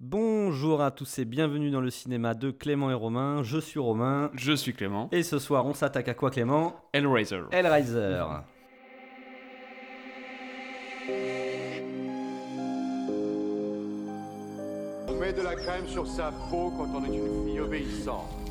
Bonjour à tous et bienvenue dans le cinéma de Clément et Romain. Je suis Romain. Je suis Clément. Et ce soir, on s'attaque à quoi, Clément? Hellraiser. Hellraiser. On met de la crème sur sa peau quand on est une fille obéissante.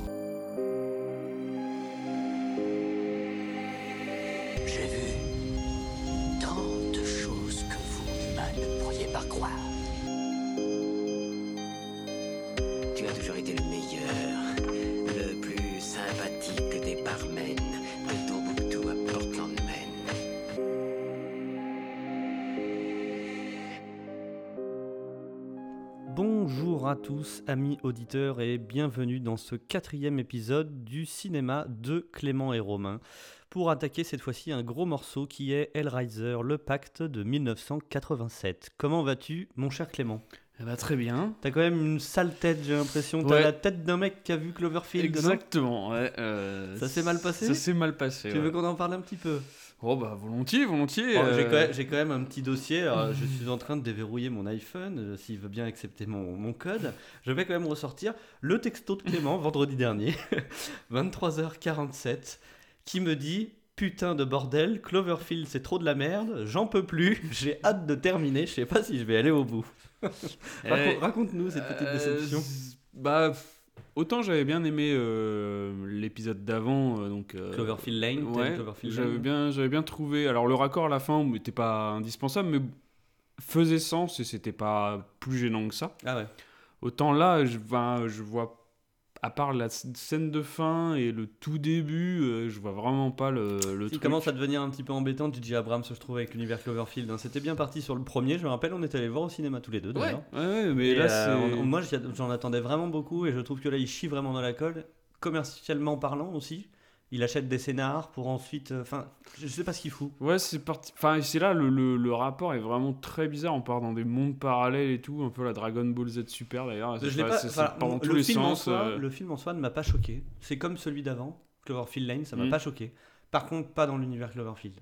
Bonjour à tous, amis auditeurs, et bienvenue dans ce quatrième épisode du cinéma de Clément et Romain, pour attaquer cette fois-ci un gros morceau qui est Hellraiser, le pacte de 1987. Comment vas-tu, mon cher Clément? Eh bah, très bien. T'as quand même une sale tête, j'ai l'impression. T'as Ouais. la tête d'un mec qui a vu Cloverfield. Exactement. ouais, euh, Ça s'est mal passé? Ça s'est mal passé. Tu ouais. veux qu'on en parle un petit peu? Oh bah volontiers, volontiers. Bon, euh, J'ai quand, même- j'ai quand même un petit dossier. alors, je suis en train de déverrouiller mon iPhone. euh, S'il veut bien accepter mon, mon code, je vais quand même ressortir le texto de Clément vendredi dernier, 23h47, qui me dit Putain de bordel, Cloverfield c'est trop de la merde, j'en peux plus, j'ai hâte de terminer, je sais pas si je vais aller au bout. eh, Raconte- Raconte-nous cette petite euh, déception. Bah autant j'avais bien aimé euh, l'épisode d'avant, euh, donc. euh, Cloverfield Lane, Ouais. Cloverfield J'avais Lane bien, j'avais bien trouvé. Alors le raccord à la fin n'était pas indispensable, mais faisait sens et c'était pas plus gênant que ça. Ah ouais. Autant là, je, ben, je vois, à part la scène de fin et le tout début, euh, je vois vraiment pas le, le Il truc. commence à devenir un petit peu embêtant, tu dis Abrams, je trouve, avec l'univers Cloverfield. hein. C'était bien parti sur le premier, je me rappelle, on est allé voir au cinéma tous les deux Ouais, d'ailleurs. ouais, ouais, mais Et, là, euh, on- moi, j'en attendais vraiment beaucoup et je trouve que là, il chie vraiment dans la colle. Commercialement parlant aussi, il achète des scénars pour ensuite. euh, Enfin, je sais pas ce qu'il fout. Ouais, c'est parti. Enfin, c'est là, le, le, le rapport est vraiment très bizarre. On part dans des mondes parallèles et tout, un peu la Dragon Ball Z Super d'ailleurs. Je l'ai pas- pas- dans tous le, les sens. soi, euh, le film en soi ne m'a pas choqué. C'est comme celui d'avant, Cloverfield Lane, ça m'a Mhm. pas choqué. Par contre, pas dans l'univers Cloverfield.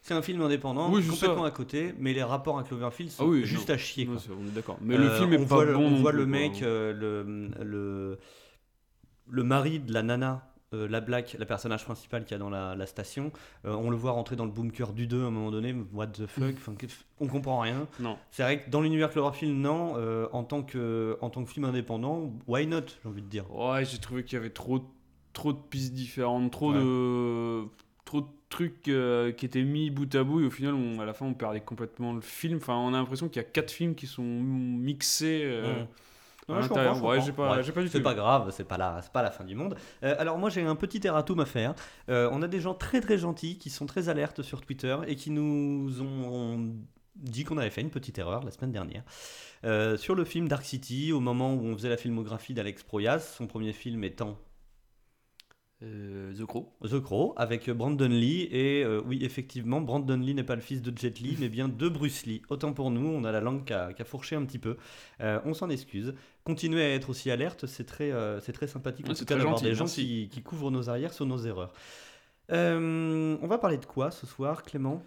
C'est un film indépendant, Oui, complètement ça. à côté, mais les rapports à Cloverfield sont Ah oui, juste non. à chier. quoi. on est d'accord. Mais le Euh, film est on pas voit bon. On voit le mec, euh, le, le, le mari de la nana, euh, la Black, la personnage principal qu'il y a dans la, la station. euh, on le voit rentrer dans le bunker du 2 à un moment donné. What the fuck enfin, On comprend rien. Non. C'est vrai que dans l'univers Cloverfield, non. euh, en, tant que, en tant que film indépendant, why not J'ai envie de dire. Ouais, j'ai trouvé qu'il y avait trop, trop de pistes différentes, trop Ouais. de, trop de trucs qui étaient mis bout à bout et au final, on- à la fin, on perdait complètement le film. Enfin, on a l'impression qu'il y a quatre films qui sont mixés. À Ouais, je l'intérieur. comprends, je Ouais, comprends. j'ai pas, Ouais, j'ai pas du C'est tout. pas grave, c'est pas la, c'est pas la fin du monde. Euh, alors moi j'ai un petit erratum à faire. Euh, on a des gens très très gentils qui sont très alertes sur Twitter et qui nous ont dit qu'on avait fait une petite erreur la semaine dernière Euh, sur le film Dark City au moment où on faisait la filmographie d'Alex Proyas, son premier film étant Euh, The Crow. The Crow avec Brandon Lee et euh, oui effectivement Brandon Lee n'est pas le fils de Jet Li mais bien de Bruce Lee. Autant pour nous, on a la langue qui a, fourché un petit peu. Euh, on s'en excuse. Continuez à être aussi alerte, c'est très, euh, c'est très sympathique en Ouais, tout c'est cas d'avoir des gens qui, qui couvrent nos arrières sur nos erreurs. Euh, on va parler de quoi ce soir, Clément?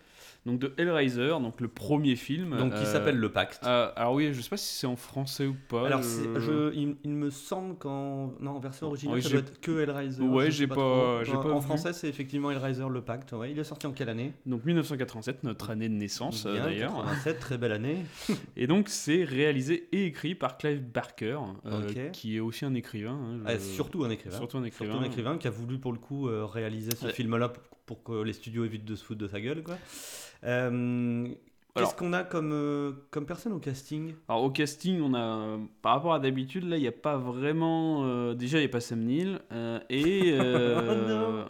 Donc de Hellraiser, donc le premier film. Donc qui euh, s'appelle Le Pacte. euh, alors oui, je sais pas si c'est en français ou pas. Alors, je- c'est- je, il, il me semble qu'en non, en version originale, Oui, ça doit être que Hellraiser. Ouais, j'ai pas- trop. En- pas En vu. français, c'est effectivement Hellraiser Le Pacte. Ouais. Il est sorti en quelle année? Donc 1987, notre année de naissance euh, d'ailleurs. 87, très belle année. Et donc c'est réalisé et écrit par Clive Barker, euh, qui est aussi un écrivain. hein, Ah, surtout un écrivain. Surtout un écrivain. Surtout un écrivain qui a voulu pour le coup euh, réaliser ce Ouais. film-là pour, que les studios évitent de se foutre de sa gueule. Quoi. Euh, Qu'est-ce qu'on a comme, euh, comme personne au casting? Alors au casting, on a, euh, par rapport à d'habitude, là, il n'y a pas vraiment... euh, déjà, il n'y a pas Sam Neill. euh, et euh,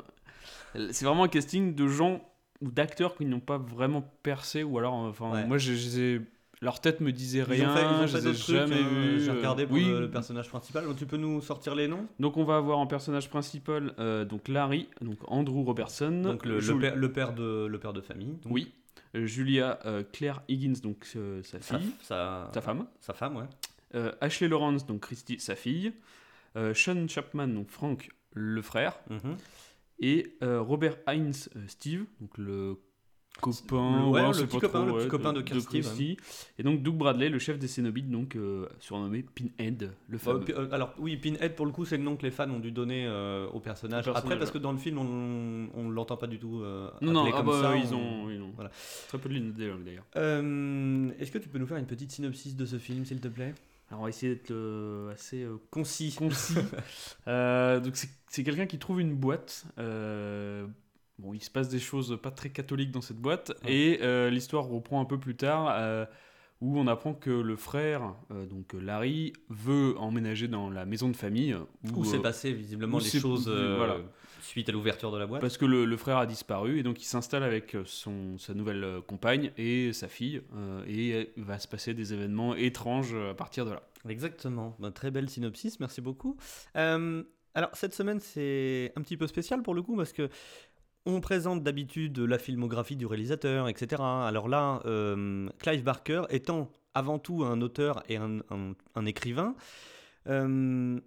c'est vraiment un casting de gens ou d'acteurs qui n'ont pas vraiment percé. Ou alors, enfin, Ouais. moi, je, je les ai- leur tête me disait Ils rien. ont fait, ils ont fait jamais vus. J'ai euh, regardé pour oui. le, le personnage principal. Donc, tu peux nous sortir les noms? Donc on va avoir en personnage principal euh, donc Larry, donc Andrew Robertson. Donc, le, père, le, père de, le père de famille. donc. Oui. Euh, Julia euh, Claire Higgins, donc euh, sa fille, sa, sa femme. sa femme, ouais. Euh, Ashley Lawrence, donc Christy, sa fille. Euh, Sean Chapman, donc Frank, le frère. Mhm. Et euh, Robert Hines, euh, Steve, donc le copain, Ouais, le petit copain, le petit copain de Kirsty, Kirsty. Et donc Doug Bradley, le chef des Cénobites, donc euh, surnommé Pinhead, le fameux. pi- euh, alors oui, Pinhead pour le coup c'est le nom que les fans ont dû donner euh, au personnage. Après parce que dans le film on, on l'entend pas du tout non, non, ah comme bah, ça. ils, on- ont, ils ont voilà. très peu de lignes de dialogue d'ailleurs. Est-ce que tu peux nous faire une petite synopsis de ce film s'il te plaît? Alors on va essayer d'être euh, assez euh, Concis. concis. Euh, donc c'est quelqu'un qui trouve une boîte. Bon, il se passe des choses pas très catholiques dans cette boîte. Ouais. Et euh, l'histoire reprend un peu plus tard. euh, où on apprend que le frère, euh, donc Larry, veut emménager dans la maison de famille. Où s'est passé visiblement où les choses voilà. suite à l'ouverture de la boîte. Parce que le, le frère a disparu et donc il s'installe avec son, sa nouvelle compagne et sa fille et il va se passer des événements étranges à partir de là. Exactement. Ben, très belle synopsis, merci beaucoup. Alors cette semaine c'est un petit peu spécial pour le coup parce que on présente d'habitude la filmographie du réalisateur, etc. Alors là, euh, Clive Barker étant avant tout un auteur et un, un- un écrivain, euh,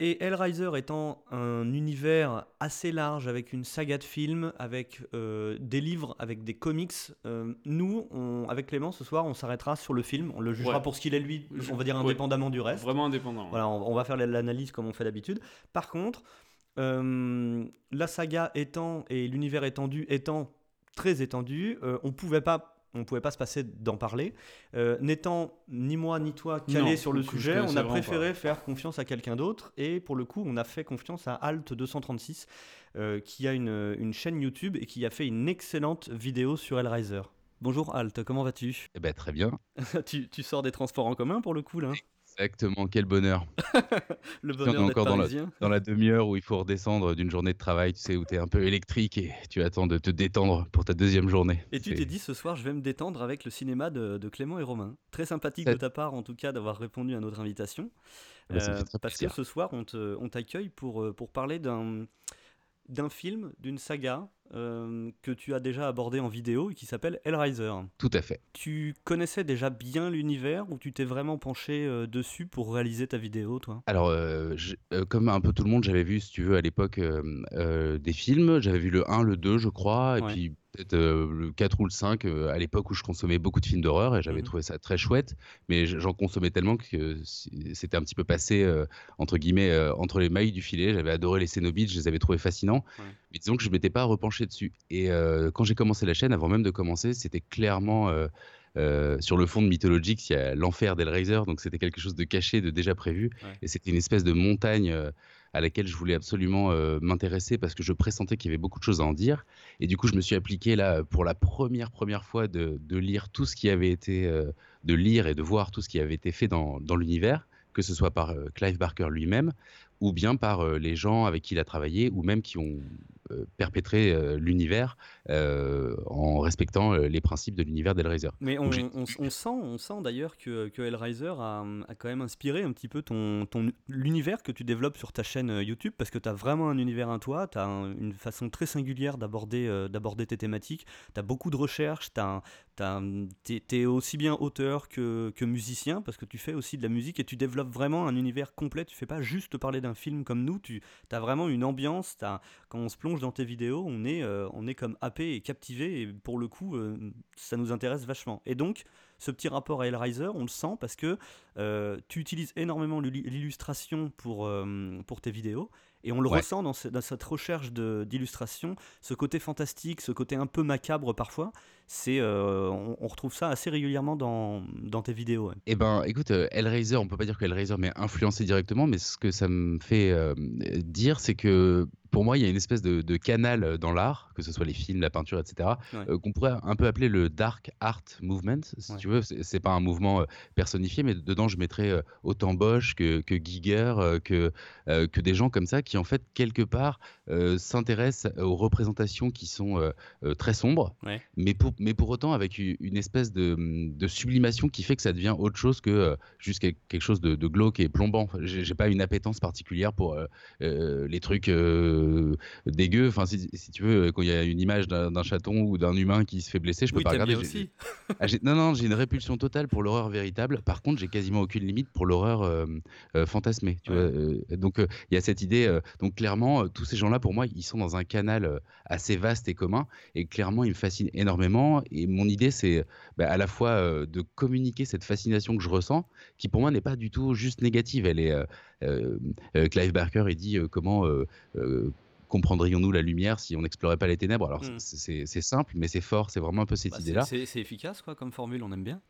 et Hellraiser étant un univers assez large avec une saga de films, avec euh, des livres, avec des comics, euh, nous, on- avec Clément, ce soir, on s'arrêtera sur le film, on le jugera Ouais. pour ce qu'il est lui, on va dire ouais. indépendamment du reste. Vraiment indépendant. Voilà, on, on va faire l'analyse comme on fait d'habitude. Par contre, la saga étant et l'univers étendu étant très étendu, euh, on pouvait pas. On pouvait pas se passer d'en parler. Euh, N'étant ni moi ni toi calés sur le je sujet, on a préféré faire confiance à quelqu'un d'autre. Et pour le coup, on a fait confiance à Alt236, euh, qui a une, une chaîne YouTube et qui a fait une excellente vidéo sur Hellraiser. Bonjour Alt, comment vas-tu? Eh ben, très bien. tu, tu sors des transports en commun pour le coup là? Hein Exactement, quel bonheur. Le on est bonheur encore dans la- parisien. Dans la demi-heure où il faut redescendre d'une journée de travail, tu sais, où tu es un peu électrique et tu attends de te détendre pour ta deuxième journée. Et tu C'est- t'es dit ce soir, je vais me détendre avec le cinéma de, de Clément et Romain. Très sympathique de ta part, en tout cas, d'avoir répondu à notre invitation. Ah bah, Euh, parce plaisir. que ce soir, on te- on t'accueille pour, euh, pour parler d'un d'un film, d'une saga euh, que tu as déjà abordé en vidéo et qui s'appelle Hellraiser. Tout à fait. Tu connaissais déjà bien l'univers ou tu t'es vraiment penché euh, dessus pour réaliser ta vidéo, toi? Alors, euh, je- comme un peu tout le monde, j'avais vu, si tu veux, à l'époque, des films. J'avais vu le 1, le 2, je crois, et Ouais. puis peut-être euh, le 4 ou le 5, euh, à l'époque où je consommais beaucoup de films d'horreur, et j'avais Mhm. trouvé ça très chouette, mais j'en consommais tellement que si- c'était un petit peu passé, euh, entre guillemets, euh, entre les mailles du filet. J'avais adoré les Cénobites, je les avais trouvés fascinants, Ouais. mais disons que je m'étais pas repenché dessus. Et euh, quand j'ai commencé la chaîne, avant même de commencer, c'était clairement... euh, euh, sur le fond de mythologique, il y a l'enfer d'Hellraiser, donc c'était quelque chose de caché, de déjà prévu. Ouais. Et c'était une espèce de montagne euh, à laquelle je voulais absolument euh, m'intéresser parce que je pressentais qu'il y avait beaucoup de choses à en dire. Et du coup, je me suis appliqué là pour la première première fois de, de lire tout ce qui avait été, euh, de lire et de voir tout ce qui avait été fait dans, dans l'univers, que ce soit par euh, Clive Barker lui-même ou bien par euh, les gens avec qui il a travaillé ou même qui ont euh, perpétré euh, l'univers euh, en respectant euh, les principes de l'univers d'Hellraiser. Mais on, Donc j'ai- on- on sent, on sent d'ailleurs que, que Hellraiser a, a quand même inspiré un petit peu ton, ton, l'univers que tu développes sur ta chaîne YouTube, parce que tu as vraiment un univers à toi, tu as une façon très singulière d'aborder, d'aborder tes thématiques, tu as beaucoup de recherches, tu es, aussi bien auteur que, que musicien, parce que tu fais aussi de la musique et tu développes vraiment un univers complet, tu fais pas juste parler d'un film comme nous, tu as vraiment une ambiance, t'as- quand on se plonge dans tes vidéos, on est, euh, on est comme happé et captivé, et pour le coup, euh, ça nous intéresse vachement. Et donc, ce petit rapport à Hellraiser, on le sent parce que euh, tu utilises énormément l'illu- l'illustration pour, pour tes vidéos, et on le Ouais. ressent dans, ce- dans cette recherche d'illustration, ce côté fantastique, ce côté un peu macabre parfois, c'est, euh, on, on retrouve ça assez régulièrement dans, dans tes vidéos. ouais. Eh ben, écoute, euh, Hellraiser, on peut pas dire que Hellraiser m'a influencé directement, mais ce que ça me fait euh, dire, c'est que pour moi, il y a une espèce de, de canal dans l'art, que ce soit les films, la peinture, etc., Ouais. euh, qu'on pourrait un peu appeler le dark art movement, si Ouais. tu veux. C'est pas un mouvement personnifié, mais dedans, je mettrais autant Bosch que, que Giger, que, euh, que des gens comme ça qui, en fait, quelque part, euh, s'intéressent aux représentations qui sont très sombres, Ouais. mais, pour, mais pour autant avec une espèce de, de sublimation qui fait que ça devient autre chose que euh, juste quel- quelque chose de, de glauque et plombant. J'ai pas une appétence particulière pour euh, euh, les trucs euh, euh, dégueu. Enfin, si, si tu veux, quand il y a une image d'un chaton ou d'un humain qui se fait blesser, je peux Oui, pas regarder. aussi. ah, non, non, j'ai une répulsion totale pour l'horreur véritable. Par contre, j'ai quasiment aucune limite pour l'horreur fantasmée. Tu Ouais. vois, donc, il y a cette idée. donc, clairement, tous ces gens-là, pour moi, ils sont dans un canal assez vaste et commun. Et clairement, ils me fascinent énormément. Et mon idée, c'est bah, à la fois euh, de communiquer cette fascination que je ressens, qui pour moi n'est pas du tout juste négative. Elle est. euh, Clive Barker, il dit comment. comprendrions-nous la lumière si on n'explorait pas les ténèbres? Alors Mm. c'est- simple, mais c'est fort, c'est vraiment un peu cette Bah, idée-là. c'est c'est efficace, quoi, comme formule, on aime bien.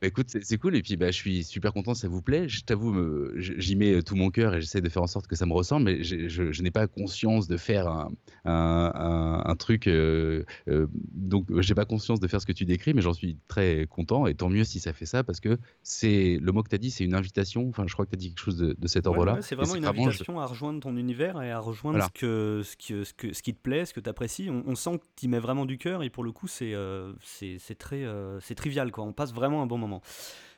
Bah, écoute, c'est cool et puis bah, je suis super content, ça vous plaît. Je t'avoue, j'y mets euh, tout mon cœur et j'essaie de faire en sorte que ça me ressemble, mais je, je n'ai pas conscience de faire un, un, un- un truc. euh, euh, donc, euh, j'ai pas conscience de faire ce que tu décris, mais j'en suis très content et tant mieux si ça fait ça parce que c'est le mot que tu as dit, c'est une invitation. Enfin, je crois que tu as dit quelque chose de, de cet ordre-là. ouais, c'est vraiment une invitation à rejoindre ton univers et à rejoindre Voilà. ce, que, ce, que, ce, que- ce qui te plaît, ce que tu apprécies. On, on sent que tu y mets vraiment du cœur et pour le coup, c'est euh, c'est très c'est trivial. Quoi. On passe vraiment un bon moment.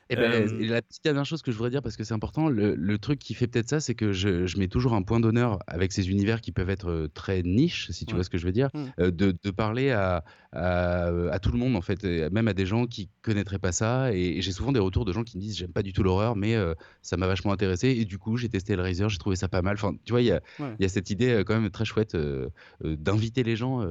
Et ben, Euh, et la petite dernière chose que je voudrais dire, parce que c'est important, le, le truc qui fait peut-être ça, c'est que je, je mets toujours un point d'honneur avec ces univers qui peuvent être euh, très niches, si tu Ouais. vois ce que je veux dire, Mm. euh, de, de parler à, à, à tout le monde, en fait, même à des gens qui connaîtraient pas ça. Et, et j'ai souvent des retours de gens qui me disent J'aime pas du tout l'horreur, mais euh, ça m'a vachement intéressé. Et du coup, j'ai testé Hellraiser, j'ai trouvé ça pas mal. Enfin, tu vois, il y a, Ouais. il y a cette idée quand même très chouette euh, euh, d'inviter les gens,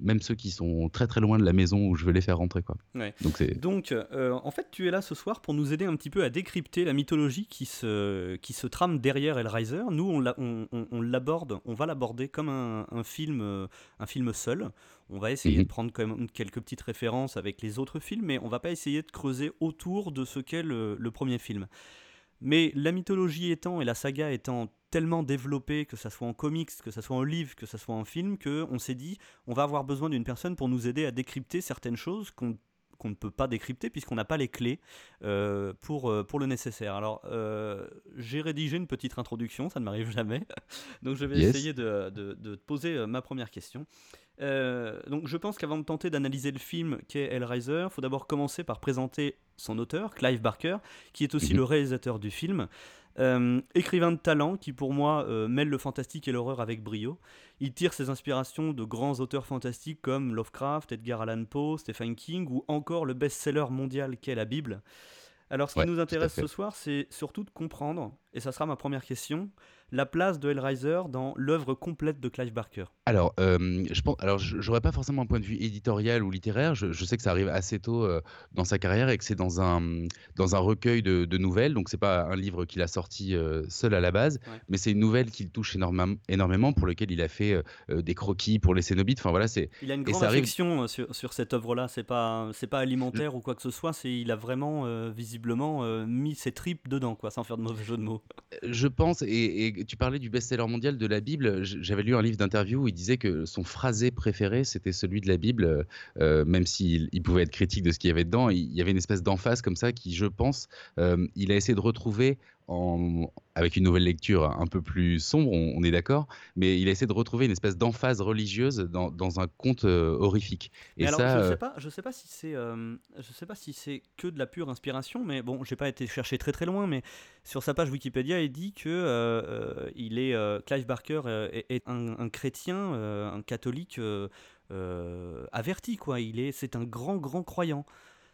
même ceux qui sont très très loin de la maison où je veux les faire rentrer. Quoi. Donc. Donc, en fait, tu es là ce soir pour nous aider un petit peu à décrypter la mythologie qui se, qui se trame derrière Hellraiser. Nous, on, l'a- on, on- on l'aborde, on va l'aborder comme un, un film, euh, un film seul. On va essayer Mhm. de prendre quand même quelques petites références avec les autres films, mais on va pas essayer de creuser autour de ce qu'est le, le premier film. Mais la mythologie étant et la saga étant tellement développée, que ça soit en comics, que ça soit en livre, que ça soit en film, que on s'est dit, on va avoir besoin d'une personne pour nous aider à décrypter certaines choses qu'on qu'on ne peut pas décrypter puisqu'on n'a pas les clés euh, pour, euh, pour le nécessaire. Alors, euh, j'ai rédigé une petite introduction, ça ne m'arrive jamais. Donc, je vais Yes. essayer de, de- poser ma première question. Donc, je pense qu'avant de tenter d'analyser le film qu'est Hellraiser, il faut d'abord commencer par présenter son auteur, Clive Barker, qui est aussi Mhm. le réalisateur du film. Euh, écrivain de talent qui pour moi euh, mêle le fantastique et l'horreur avec brio. Il tire ses inspirations de grands auteurs fantastiques comme Lovecraft, Edgar Allan Poe, Stephen King ou encore le best-seller mondial qu'est la Bible. Alors ce qui Ouais, nous intéresse ce soir, c'est surtout de comprendre, et ça sera ma première question, la place de Hellraiser dans l'œuvre complète de Clive Barker. Alors, euh, je pense, alors, j'aurais pas forcément un point de vue éditorial ou littéraire. Je, je sais que ça arrive assez tôt euh, dans sa carrière et que c'est dans un dans un recueil de, de nouvelles. Donc, c'est pas un livre qu'il a sorti euh, seul à la base, Ouais. mais c'est une nouvelle qu'il touche énormément, énormément pour lequel il a fait des croquis pour les Cénobites. Enfin voilà, c'est Il a une grande arrive- affection sur, sur cette œuvre-là, c'est pas, c'est pas alimentaire ou quoi que ce soit, c'est, il a vraiment visiblement mis ses tripes dedans, quoi, sans faire de mauvais jeu de mots. Je pense, et, tu parlais du best-seller mondial de la Bible. J'avais lu un livre d'interview où il disait que son phrasé préféré, c'était celui de la Bible, euh, euh, même s'il il pouvait être critique de ce qu'il y avait dedans. Il y avait une espèce d'emphase comme ça qui, je pense, euh, il a essayé de retrouver en, avec une nouvelle lecture un peu plus sombre, on, on est d'accord, mais il a essayé de retrouver une espèce d'emphase religieuse dans, dans un conte euh, horrifique. Et Mais alors, ça, je euh, sais pas, je sais pas si c'est, euh, je sais pas si c'est que de la pure inspiration, mais bon, j'ai pas été chercher très très loin, mais sur sa page Wikipédia, il dit que euh, il est Clive Barker est, est un, un chrétien, un catholique averti, quoi. Il est, c'est un grand grand croyant.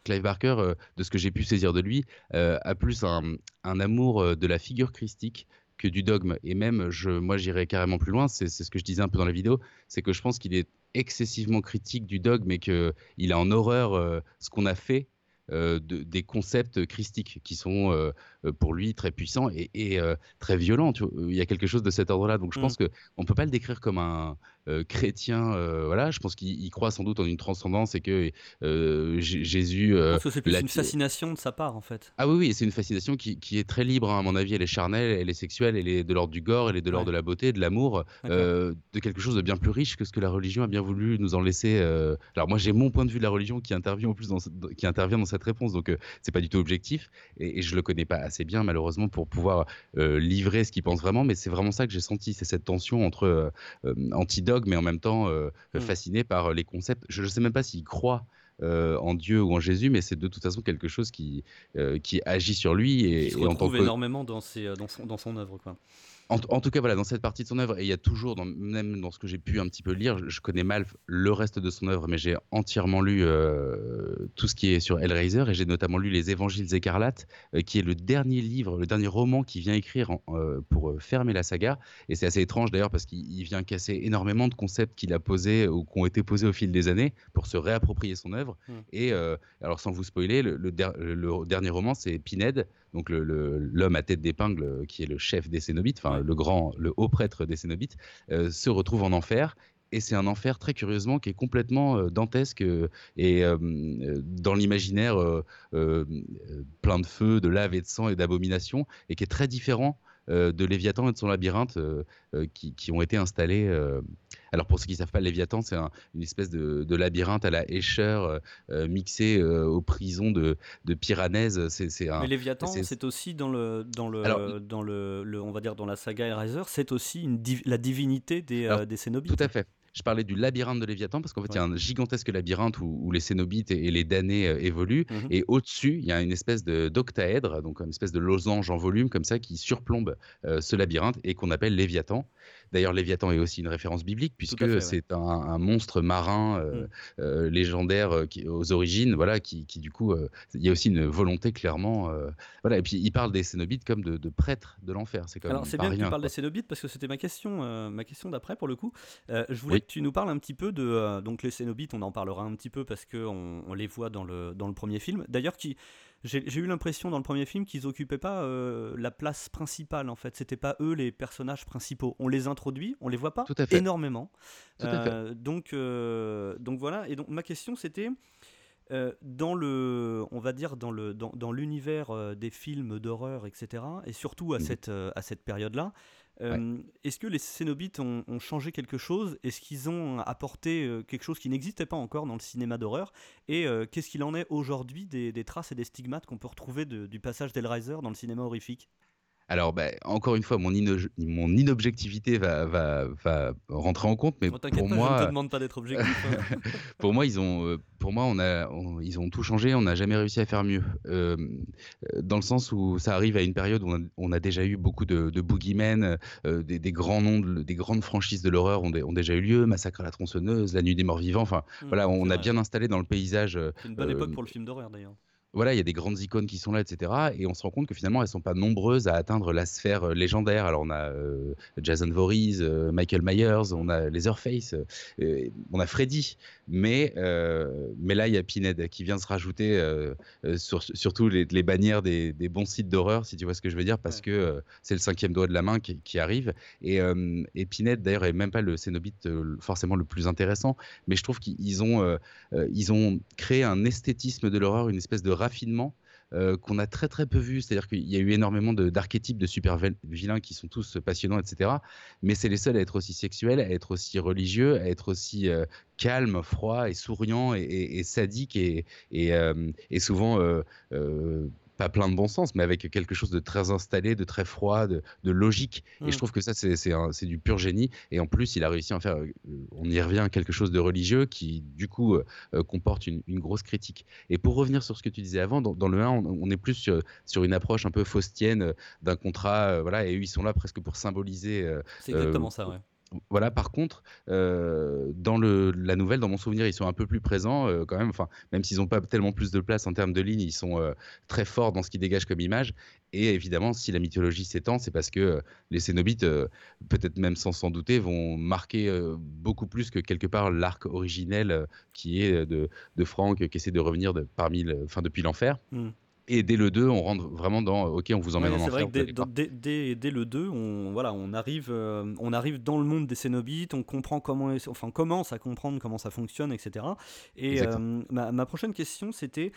Clive Barker, euh, de ce que j'ai pu saisir de lui, euh, a plus un, un amour euh, de la figure christique que du dogme. Et même, je, moi, j'irais carrément plus loin. C'est ce que je disais un peu dans la vidéo, c'est que je pense qu'il est excessivement critique du dogme et que il a en horreur ce qu'on a fait. euh, de- des concepts christiques qui sont euh, pour lui très puissants et, et, euh, très violents. tu vois. Il y a quelque chose de cet ordre-là. Donc je Mm. pense que on peut pas le décrire comme un euh, chrétien. euh, voilà, je pense qu'il il croit sans doute en une transcendance et que euh, Jésus. Je pense que c'est plus une fascination de sa part, en fait. ah oui, oui, c'est une fascination qui, qui est très libre, hein, à mon avis. Elle est charnelle, elle est sexuelle, elle est de l'ordre du gore, elle est de l'ordre Ouais. de la beauté, de l'amour, de quelque chose de bien plus riche que ce que la religion a bien voulu nous en laisser. Alors moi, j'ai mon point de vue de la religion qui intervient en plus dans, ce- qui intervient dans cette réponse, donc c'est pas du tout objectif, et, et je le connais pas assez bien malheureusement pour pouvoir livrer ce qu'il pense vraiment, mais c'est vraiment ça que j'ai senti, c'est cette tension entre euh, euh, mais en même temps euh, Mm. fasciné par les concepts. Je ne sais même pas s'il croit. euh, en Dieu ou en Jésus, mais c'est de toute façon quelque chose qui, euh, qui agit sur lui et, Qui se et en tant retrouve que énormément dans, ses, euh, dans, son, dans son œuvre, quoi. En, en, tout cas, voilà, dans cette partie de son œuvre, et il y a toujours, dans, même dans ce que j'ai pu un petit peu lire, je, je, connais mal le reste de son œuvre, mais j'ai entièrement lu euh, tout ce qui est sur Hellraiser, et j'ai notamment lu Les Évangiles écarlates, euh, qui est le dernier livre, le dernier roman qu'il vient écrire en, euh, pour fermer la saga. Et c'est assez étrange d'ailleurs, parce qu'il vient casser énormément de concepts qu'il a posés ou qui ont été posés au fil des années pour se réapproprier son œuvre. Mmh. Et alors, sans vous spoiler, le, le, der le dernier roman, c'est Pinhead, donc l'homme à tête d'épingle qui est le chef des Cénobites, enfin le grand, le haut prêtre des Cénobites, euh, se retrouve en enfer. Et c'est un enfer très curieusement qui est complètement euh, dantesque euh, et dans l'imaginaire plein de feu, de lave et de sang et d'abomination, et qui est très différent de Léviathan et de son labyrinthe qui, qui, ont été installés alors pour ceux qui ne savent pas, Léviathan, c'est un, une espèce de, de, labyrinthe à la Escher euh, euh, mixé euh, aux prisons de, de Piranèse. C'est, un, Mais Léviathan, c'est aussi dans le dans le, Alors, dans le, le, on va dire dans la saga Hellraiser, c'est aussi une div la divinité des, Alors, des Cénobites. Tout à fait. Je parlais du labyrinthe de Léviathan parce qu'en fait, il y a un gigantesque labyrinthe où, où les Cénobites et, et les damnés euh, évoluent. Mmh et au-dessus, il y a une espèce de, d'octaèdre, donc une espèce de losange en volume comme ça qui surplombe euh, ce labyrinthe et qu'on appelle Léviathan. D'ailleurs, Léviathan est aussi une référence biblique puisque c'est ouais. un, un, monstre marin euh, mmh. légendaire qui, aux origines, voilà, qui, qui du coup, il y a aussi une volonté clairement, voilà. Et puis il parle des Cénobites comme de, de prêtres de l'enfer. C'est Alors c'est bien que tu parles des Cénobites parce que c'était ma question, ma question d'après pour le coup. je voulais oui tu nous parles un petit peu de euh, donc les Cénobites, on en parlera un petit peu parce que on, on les voit dans le dans le premier film. D'ailleurs, qui j'ai eu l'impression dans le premier film qu'ils occupaient pas euh, la place principale en fait. C'était pas eux les personnages principaux. On les introduit, on les voit pas énormément. Tout à fait. Euh, donc donc voilà. Et donc ma question c'était euh, dans le, on va dire dans le dans, dans l'univers euh, des films d'horreur, etc. Et surtout à mmh. cette euh, à cette période-là, ouais. est-ce que les Cénobites ont, changé quelque chose? Est-ce qu'ils ont apporté quelque chose qui n'existait pas encore dans le cinéma d'horreur? Et qu'est-ce qu'il en est aujourd'hui des, traces et des stigmates qu'on peut retrouver du passage d'Hellraiser dans le cinéma horrifique? Alors, bah, encore une fois, mon, ino mon inobjectivité va, va, va, rentrer en compte, mais oh, pour moi, je ne te demande pas d'être objectif. Hein. pour moi, ils ont, euh, pour moi, on a, on, ils ont tout changé. On n'a jamais réussi à faire mieux, euh, dans le sens où ça arrive à une période où on a, on a déjà eu beaucoup de, de boogeymen, euh, des, des, grands noms, de, des grandes franchises de l'horreur ont, ont, déjà eu lieu, Massacre à la tronçonneuse, La Nuit des Morts Vivants. Enfin, mmh, voilà, on a bien installé dans le paysage. C'est une bonne époque pour le film d'horreur, d'ailleurs voilà, il y a des grandes icônes qui sont là, etc. Et on se rend compte que finalement, elles sont pas nombreuses à atteindre la sphère euh, légendaire. Alors, on a euh, Jason Voorhees, euh, Michael Myers, on a Leatherface, euh, on a Freddy. Mais, mais là, il y a Pinhead qui vient se rajouter sur, surtout les, les, bannières des, des bons sites d'horreur, si tu vois ce que je veux dire, parce que c'est le cinquième doigt de la main qui, qui arrive. Et, et Pinhead, d'ailleurs, est même pas le Cénobite forcément le plus intéressant, mais je trouve qu'ils ont, ils ont créé un esthétisme de l'horreur, une espèce de raffinement euh, qu'on a très très peu vu. C'est-à-dire qu'il y a eu énormément d'archétypes de, de, super vilains qui sont tous passionnants, etc. Mais c'est les seuls à être aussi sexuels, à être aussi religieux, à être aussi euh, calme, froid et souriant et, et, sadique et, et, euh, souvent euh, pas plein de bon sens, mais avec quelque chose de très installé, de très froid, de, de logique. Mmh. Et je trouve que ça, c'est du pur génie. Et en plus, il a réussi à en faire, euh, on y revient, quelque chose de religieux qui, du coup, euh, comporte une, une, grosse critique. Et pour revenir sur ce que tu disais avant, dans, dans le 1, on, on, est plus sur, sur, une approche un peu faustienne euh, d'un contrat, euh, voilà, et eux, ils sont là presque pour symboliser. Euh, c'est exactement ça, ouais voilà, par contre, euh, dans le, la nouvelle, dans mon souvenir, ils sont un peu plus présents euh, quand même. Enfin, même s'ils n'ont pas tellement plus de place en termes de ligne, ils sont euh, très forts dans ce qu'ils dégagent comme image. Et évidemment, si la mythologie s'étend, c'est parce que les Cénobites, peut-être même sans s'en douter, vont marquer beaucoup plus que quelque part l'arc originel qui est de, de Franck, qui essaie de revenir de, parmi le, depuis l'enfer. Mm. Et dès le 2, on rentre vraiment dans OK, on vous emmène ouais, en enfer. C'est vrai que dès, dès, dès, le 2, on, voilà, on, arrive, euh, on arrive dans le monde des Cénobites, on comprend comment, enfin, commence à comprendre comment ça fonctionne, etc. Et euh, ma, ma, prochaine question, c'était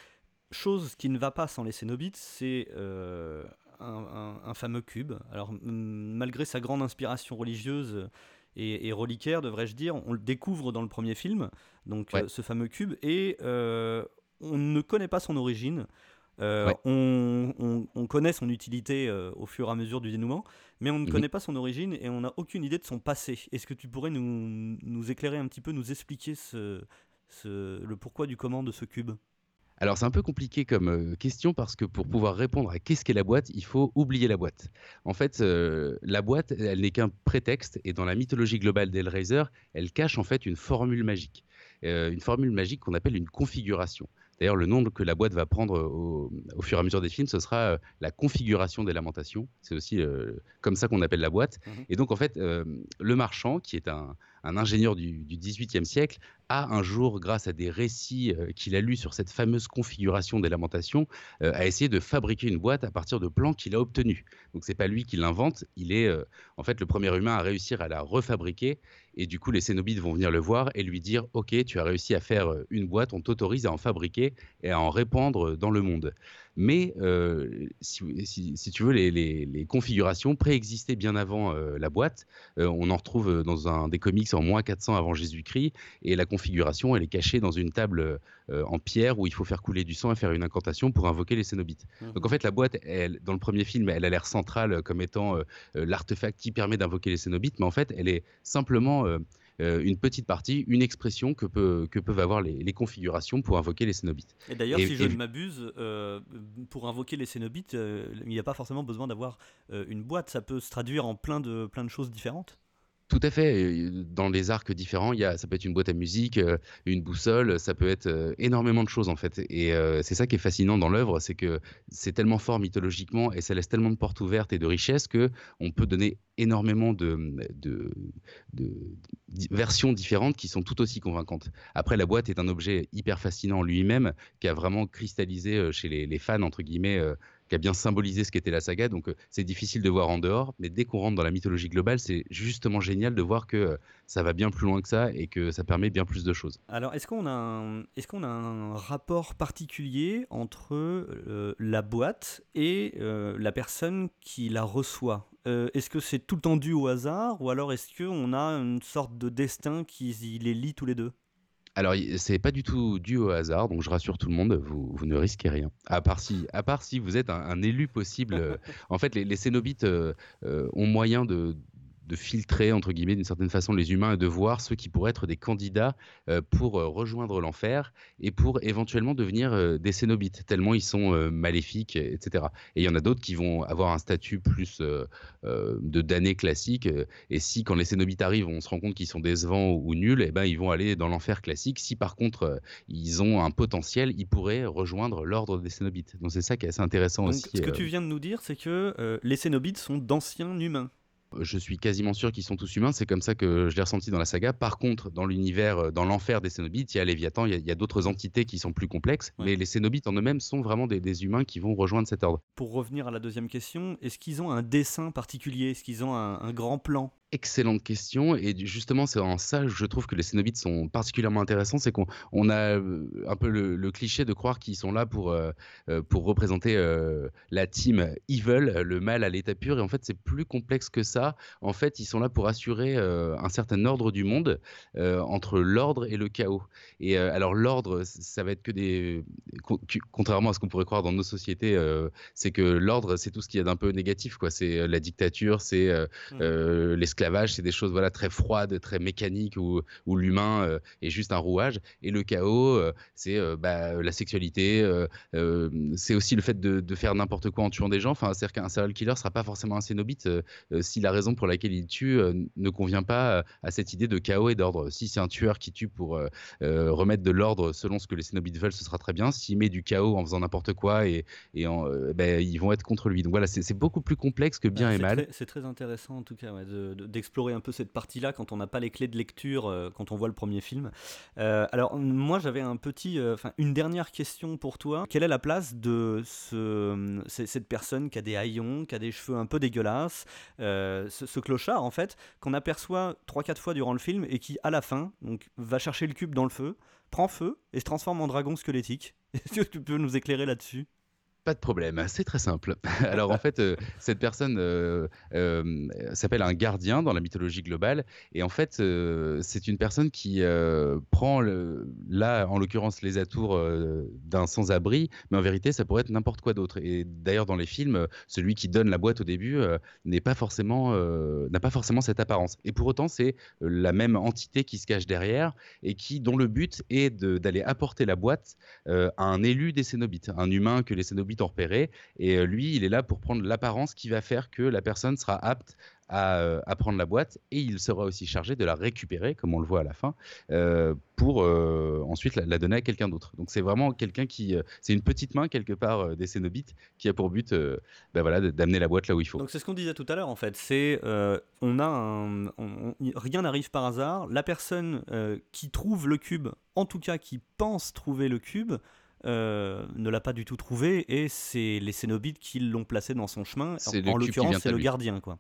chose qui ne va pas sans les Cénobites, c'est euh, un, un, un, fameux cube. Alors, malgré sa grande inspiration religieuse et, et reliquaire, devrais-je dire, on le découvre dans le premier film, donc ouais. ce fameux cube, et on ne connaît pas son origine. Euh, ouais. on, on, on, connaît son utilité euh, au fur et à mesure du dénouement, mais on ne mmh. connaît pas son origine et on n'a aucune idée de son passé. Est-ce que tu pourrais nous, nous, éclairer un petit peu, nous expliquer ce, ce, le pourquoi du comment de ce cube? Alors c'est un peu compliqué comme euh, question parce que pour pouvoir répondre à qu'est-ce qu'est la boîte, il faut oublier la boîte. En fait, euh, la boîte, elle n'est qu'un prétexte et dans la mythologie globale d'Hellraiser, elle cache en fait une formule magique. Euh, une formule magique qu'on appelle une configuration. D'ailleurs, le nom que la boîte va prendre au, fur et à mesure des films, ce sera euh, la configuration des lamentations. C'est aussi euh, comme ça qu'on appelle la boîte. Mmh et donc, en fait, le marchand, qui est un, un ingénieur du, XVIIIe siècle, a un jour, grâce à des récits euh, qu'il a lus sur cette fameuse configuration des lamentations, euh, a essayé de fabriquer une boîte à partir de plans qu'il a obtenus. Donc c'est pas lui qui l'invente, il est euh, en fait le premier humain à réussir à la refabriquer. Et du coup, les Cénobites vont venir le voir et lui dire Ok, tu as réussi à faire une boîte, on t'autorise à en fabriquer et à en répandre dans le monde. Mais si, tu veux, les, configurations préexistaient bien avant la boîte. On en retrouve dans un des comics en moins 400 avant Jésus-Christ. Et la configuration, elle est cachée dans une table en pierre où il faut faire couler du sang et faire une incantation pour invoquer les Cénobites. Mmh. Donc en fait, la boîte, elle, dans le premier film, elle a l'air centrale comme étant l'artefact qui permet d'invoquer les Cénobites. Mais en fait, elle est simplement euh, une petite partie, une expression que, que peuvent avoir les, configurations pour invoquer les Cénobites. Et d'ailleurs, si je ne m'abuse, euh, pour invoquer les Cénobites, euh, il n'y a pas forcément besoin d'avoir une boîte, ça peut se traduire en plein de, plein de choses différentes. Tout à fait. Dans les arcs différents, il y a, ça peut être une boîte à musique, une boussole, ça peut être énormément de choses en fait. Et c'est ça qui est fascinant dans l'œuvre, c'est que c'est tellement fort mythologiquement et ça laisse tellement de portes ouvertes et de richesses que on peut donner énormément de, de, versions différentes qui sont tout aussi convaincantes. Après, la boîte est un objet hyper fascinant lui-même qui a vraiment cristallisé chez les fans entre guillemets qui a bien symbolisé ce qu'était la saga. Donc euh, c'est difficile de voir en dehors, mais dès qu'on rentre dans la mythologie globale, c'est justement génial de voir que euh, ça va bien plus loin que ça et que ça permet bien plus de choses. Alors est-ce qu'on a, un, est-ce qu'on a un rapport particulier entre euh, la boîte et la personne qui la reçoit? Est-ce que c'est tout le temps dû au hasard ou alors est-ce qu'on a une sorte de destin qui les lie tous les deux? Alors, c'est pas du tout dû au hasard, donc je rassure tout le monde, vous, vous ne risquez rien. À part si, à part si vous êtes un, élu possible. Euh, en fait, les, les Cénobites euh, euh, ont moyen de, de filtrer, entre guillemets, d'une certaine façon, les humains et de voir ceux qui pourraient être des candidats euh, pour euh, rejoindre l'enfer et pour éventuellement devenir euh, des cénobites, tellement ils sont maléfiques, etc. Et il y en a d'autres qui vont avoir un statut plus de damnés classique. et si, quand les cénobites arrivent, on se rend compte qu'ils sont décevants ou, nuls, et eh ben, ils vont aller dans l'enfer classique. Si par contre, ils ont un potentiel, ils pourraient rejoindre l'ordre des cénobites. Donc c'est ça qui est assez intéressant aussi. Ce que tu viens de nous dire, c'est que les cénobites sont d'anciens humains je suis quasiment sûr qu'ils sont tous humains. C'est comme ça que je l'ai ressenti dans la saga. Par contre, dans l'univers, euh, dans l'enfer des Cénobites, il y a Léviathan, il y a, d'autres entités qui sont plus complexes. Mais les Cénobites en eux-mêmes sont vraiment des, humains qui vont rejoindre cet ordre. Pour revenir à la deuxième question, est-ce qu'ils ont un dessin particulier? Est-ce qu'ils ont un grand plan? Excellente question. Et justement, c'est en ça, je trouve que les Cénobites sont particulièrement intéressants. C'est qu'on on a euh, un peu le, cliché de croire qu'ils sont là pour, euh, euh, pour représenter la team evil, le mal à l'état pur. Et en fait, c'est plus complexe que ça. En fait, ils sont là pour assurer un certain ordre du monde entre l'ordre et le chaos. Et alors, l'ordre, ça va être que des. Contrairement à ce qu'on pourrait croire dans nos sociétés, c'est que l'ordre, c'est tout ce qu'il y a d'un peu négatif. quoi. C'est la dictature, c'est mmh. L'esclavage c'est des choses voilà très froides, très mécaniques où, où l'humain euh, est juste un rouage. Et le chaos, euh, c'est euh, bah, la sexualité, c'est aussi le fait de, faire n'importe quoi en tuant des gens. Enfin, c'est-à-dire qu'un serial killer sera pas forcément un cénobite si la raison pour laquelle il tue ne convient pas à cette idée de chaos et d'ordre. Si c'est un tueur qui tue pour remettre de l'ordre selon ce que les cénobites veulent, ce sera très bien. S'il met du chaos en faisant n'importe quoi et, et ben, ils vont être contre lui. Donc voilà, c'est beaucoup plus complexe que bien et mal. C'est très intéressant en tout cas de d'explorer un peu cette partie-là quand on n'a pas les clés de lecture, euh, quand on voit le premier film. Euh, alors moi j'avais un petit, euh, enfin une dernière question pour toi. Quelle est la place de ce, cette personne qui a des haillons, qui a des cheveux un peu dégueulasses, ce, clochard en fait, qu'on aperçoit 3-4 fois durant le film et qui à la fin donc, va chercher le cube dans le feu, prend feu et se transforme en dragon squelettique? Est-ce que tu peux nous éclairer là-dessus? Pas de problème, c'est très simple. Alors en fait, euh, cette personne euh, euh, s'appelle un gardien dans la mythologie globale, et en fait, c'est une personne qui prend là, en l'occurrence, les atours d'un sans-abri, mais en vérité, ça pourrait être n'importe quoi d'autre. Et d'ailleurs, dans les films, celui qui donne la boîte au début n'est pas forcément, n'a pas forcément cette apparence. Et pour autant, c'est la même entité qui se cache derrière et qui, dont le but est d'aller apporter la boîte à un élu des Cénobites, un humain que les Cénobites repéré. Et euh, lui, il est là pour prendre l'apparence qui va faire que la personne sera apte à, euh, à prendre la boîte et il sera aussi chargé de la récupérer, comme on le voit à la fin, euh, pour ensuite la, donner à quelqu'un d'autre. Donc c'est vraiment quelqu'un qui, c'est une petite main quelque part des Cénobites qui a pour but, ben voilà, d'amener la boîte là où il faut. Donc c'est ce qu'on disait tout à l'heure en fait, c'est on a un, rien n'arrive par hasard. La personne qui trouve le cube, en tout cas qui pense trouver le cube, euh, ne l'a pas du tout trouvé et c'est les Cénobites qui l'ont placé dans son chemin. En, l'occurrence, c'est le gardien quoi.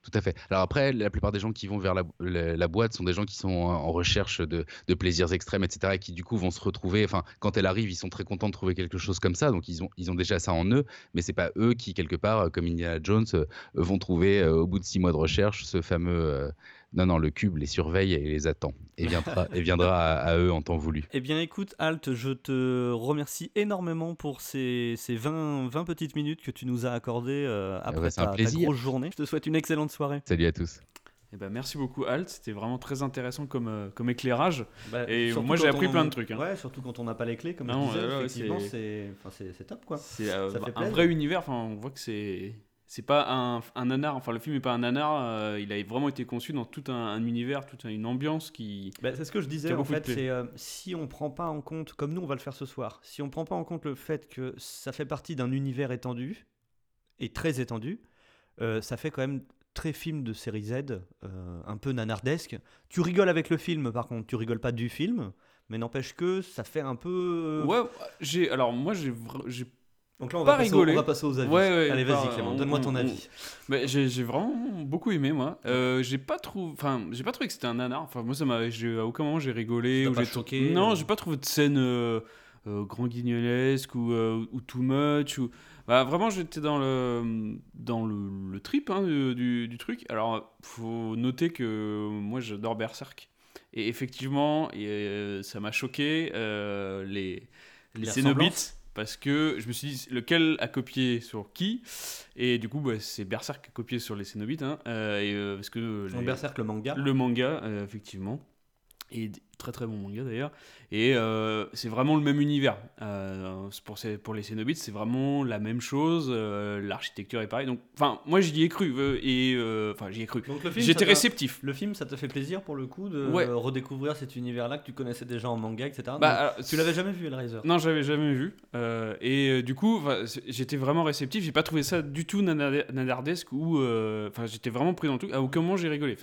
Tout à fait. Alors après, la plupart des gens qui vont vers la, la- la boîte sont des gens qui sont en recherche de, de plaisirs extrêmes, etc. Et qui du coup vont se retrouver. Enfin, quand elle arrive, ils sont très contents de trouver quelque chose comme ça. Donc ils ont, ils ont déjà ça en eux. Mais c'est pas eux qui quelque part, euh, comme Indiana Jones, euh, vont trouver euh, au bout de six mois de recherche ce fameux. euh, non, non, le cube les surveille et les attend et viendra, et viendra à, à eux en temps voulu. Eh bien écoute Alt, je te remercie énormément pour ces, ces 20, 20 petites minutes que tu nous as accordées euh, après ouais, c'est un ta, ta plaisir. grosse journée. Je te souhaite une excellente soirée. Salut à tous. Eh ben, merci beaucoup, Alt. C'était vraiment très intéressant comme, euh, comme éclairage. Bah, Et moi, j'ai appris on- plein de trucs, hein. Ouais, surtout quand on n'a pas les clés, comme Non, je disais, effectivement, c'est- enfin, top quoi. C'est euh, un vrai univers. Enfin, on voit que c'est. C'est pas un, un nanar, enfin le film est pas un nanar, euh, il a vraiment été conçu dans tout un, un univers, toute une ambiance qui... Bah, c'est ce que je disais en fait, c'est euh, si on prend pas en compte, comme nous on va le faire ce soir, si on prend pas en compte le fait que ça fait partie d'un univers étendu et très étendu, euh, ça fait quand même très film de série Z, un peu nanardesque. Tu rigoles avec le film par contre, tu rigoles pas du film, mais n'empêche que ça fait un peu. Ouais, j'ai... Alors moi j'ai... Donc là on pas va, passer, au- on va passer aux avis. Ouais, ouais, Allez vas-y Clément, on- donne-moi ton on- avis. Mais j'ai j'ai vraiment beaucoup aimé moi. Euh, j'ai pas trouvé, enfin j'ai pas trouvé que c'était un nanar. Enfin moi ça m'a, j'ai- à aucun moment j'ai rigolé Ça ou pas j'ai choqué, Non, j'ai pas trouvé de scène euh, euh, grand guignolesque ou, euh, ou too much ou. Bah, vraiment j'étais dans le dans le, le trip hein, du, du- du truc. Alors faut noter que moi j'adore Berserk et effectivement et, euh, ça m'a choqué euh, les les Cénobites parce que je me suis dit lequel a copié sur qui? Et du coup bah, c'est Berserk qui a copié sur les Cénobites hein, euh, et, euh, parce que les- Berserk le manga. le manga euh, effectivement et très très bon manga d'ailleurs et euh, c'est vraiment le même univers Euh, pour, ces- pour les Cénobites c'est vraiment la même chose euh, l'architecture est pareille donc enfin moi j'y ai cru et enfin j'y ai cru j'étais réceptif Le film, ça te fait plaisir pour le coup de Ouais. redécouvrir cet univers-là que tu connaissais déjà en manga, etc. Bah, Donc, alors, tu l'avais jamais vu, Hellraiser? Non, j'avais jamais vu. Et du coup, j'étais vraiment réceptif. J'ai pas trouvé ça du tout nanarde- nanardesque ou. Enfin, j'étais vraiment pris dans le truc. À aucun moment j'ai rigolé.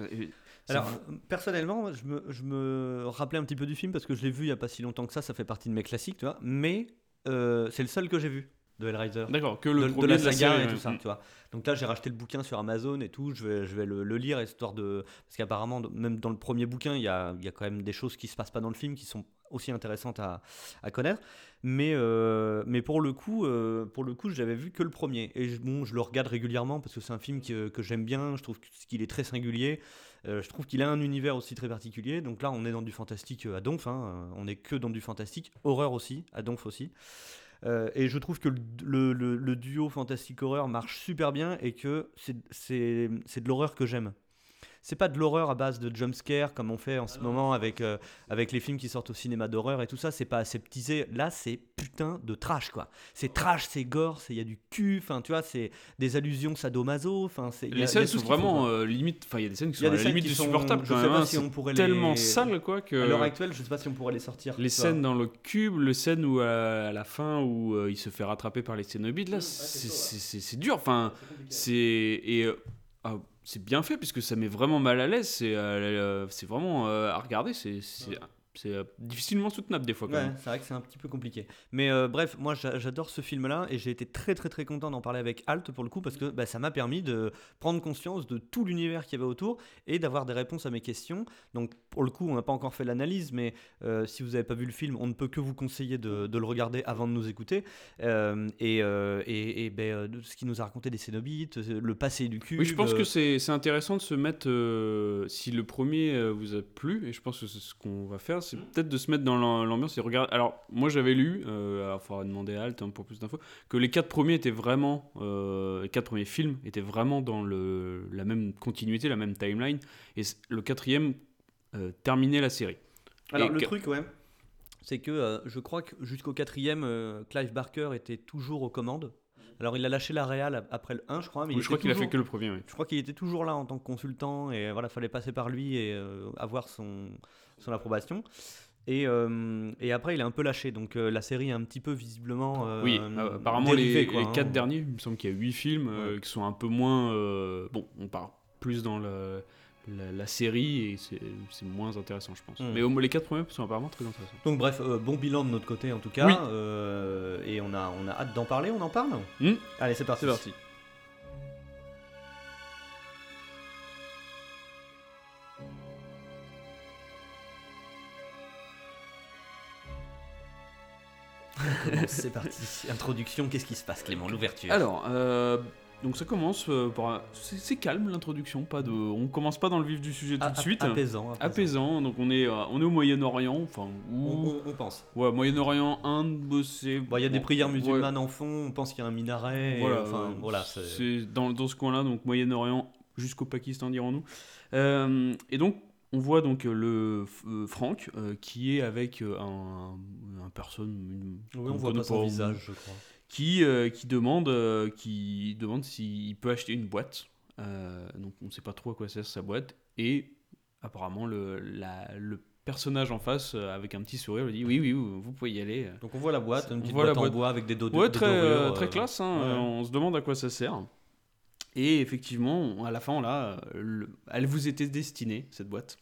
Alors, personnellement, je me, je me rappelais un petit peu du film parce que je l'ai vu il y a pas si longtemps que ça, ça fait partie de mes classiques, tu vois. Mais euh, c'est le seul que j'ai vu de Hellraiser. D'accord, que le de, de premier la de la saga série, et ouais. tout ça, Mm. tu vois. Donc là, j'ai racheté le bouquin sur Amazon et tout. Je vais, je vais le, le lire histoire de. Parce qu'apparemment, même dans le premier bouquin, il y a, il y a quand même des choses qui se passent pas dans le film qui sont aussi intéressantes à, à connaître. Mais, euh, mais pour le coup, euh, pour le coup, j'avais vu que le premier. Et je, bon, je le regarde régulièrement parce que c'est un film que, que j'aime bien. Je trouve qu'il est très singulier. Euh, je trouve qu'il a un univers aussi très particulier. Donc là, on est dans du fantastique à Donf. hein. Euh, On est que dans du fantastique. Horreur aussi, à Donf aussi. Euh, et je trouve que le, le- duo fantastique horreur marche super bien et que c'est de l'horreur que j'aime. C'est pas de l'horreur à base de jumpscare comme on fait en ce moment avec, euh, avec les films qui sortent au cinéma d'horreur et tout ça. C'est pas aseptisé. Là, c'est putain de trash quoi. C'est trash, c'est gore, c'est- il y a du cul. Enfin, tu vois, c'est des allusions sadomaso. Enfin, Les scènes sont vraiment euh, limite. Enfin, il y a des scènes qui sont à la limite qui du sont- supportable je quand sais même. pas hein. si on pourrait les- tellement sale quoi que. À l'heure actuelle, je sais pas si on pourrait les sortir. Les scènes dans le cube, les scènes où à, à la fin où euh, il se fait rattraper par les Cénobites, là, c'est dur. Enfin, c'est et euh, ah, c'est bien fait puisque ça met vraiment mal à l'aise. C'est euh, vraiment euh, à regarder. C'est c'est euh, difficilement soutenable des fois quand Ouais, même. c'est vrai que c'est un petit peu compliqué. Mais euh, bref, moi j'a- j'adore ce film-là et j'ai été très très très content d'en parler avec Alt pour le coup parce que bah, ça m'a permis de prendre conscience de tout l'univers qu'il y avait autour et d'avoir des réponses à mes questions. Donc pour le coup, on n'a pas encore fait l'analyse, mais euh, si vous n'avez pas vu le film, on ne peut que vous conseiller de, de le regarder avant de nous écouter. Et et, et, ben, ce qu'il nous a raconté des Cénobites, le passé du cube. Oui, je pense que c'est c'est intéressant de se mettre, si le premier vous a plu, et je pense que c'est ce qu'on va faire, c'est peut-être de se mettre dans l'am- l'ambiance et regarder. Alors, moi j'avais lu, euh, alors il faudra demander à Alt hein, pour plus d'infos, que les quatre premiers étaient vraiment, euh, les quatre premiers films étaient vraiment dans le, la même continuité, la même timeline, et le quatrième euh, terminait la série. Alors Et le truc, ouais, c'est que euh, je crois que jusqu'au quatrième, euh, Clive Barker était toujours aux commandes. Alors il a lâché la réal ap- après le 1, je crois, mais Oui, il je crois qu'il a fait que le premier. oui. Je crois qu'il était toujours là en tant que consultant et voilà, fallait passer par lui et euh, avoir son, son approbation. Et, euh, et après, il est un peu lâché, donc euh, la série est un petit peu visiblement. euh, Oui, euh, apparemment les, dérivée, quoi, les hein. quatre derniers, il me semble qu'il y a huit films euh, qui sont un peu moins. euh, bon, on part plus dans le- la, la série et c'est moins intéressant, je pense. Mm. Mais au moins les quatre premiers sont apparemment très intéressants. Donc bref, euh, bon bilan de notre côté en tout cas. Oui. euh, et on a, on a hâte d'en parler, on en parle Hmm Allez, c'est parti. C'est parti. c'est parti. Introduction, qu'est-ce qui se passe Clément? L'ouverture. Alors, euh, donc ça commence euh, par. C'est calme l'introduction, pas de. On commence pas dans le vif du sujet tout A- de suite. Apaisant. Apaisant, donc on est, euh, on est au Moyen-Orient, enfin, On, ou. on- on pense. Ouais, Moyen-Orient, Inde, bah, c'est. Bon, il y a des prières ouais. musulmanes en fond, on pense qu'il y a un minaret. et, Voilà, enfin, euh, voilà. c'est- dans, dans ce coin-là, donc Moyen-Orient jusqu'au Pakistan, dirons-nous. Et donc, on voit donc le euh, Franck euh, qui est avec un, un personne. une- Oui, on voit pas son visage, je crois. Qui, euh, qui demande, euh, qui demande s'il peut acheter une boîte. Euh, donc, on ne sait pas trop à quoi sert sa boîte. Et apparemment, le, la- le personnage en face, avec un petit sourire, lui dit Oui, oui, vous, vous pouvez y aller. Donc on voit la boîte, une petite voit la boîte en boîte. bois avec des dos Ouais, des très, dorures, très classe. hein, ouais. On se demande à quoi ça sert. Et effectivement, à la fin, là, le- elle vous était destinée, cette boîte.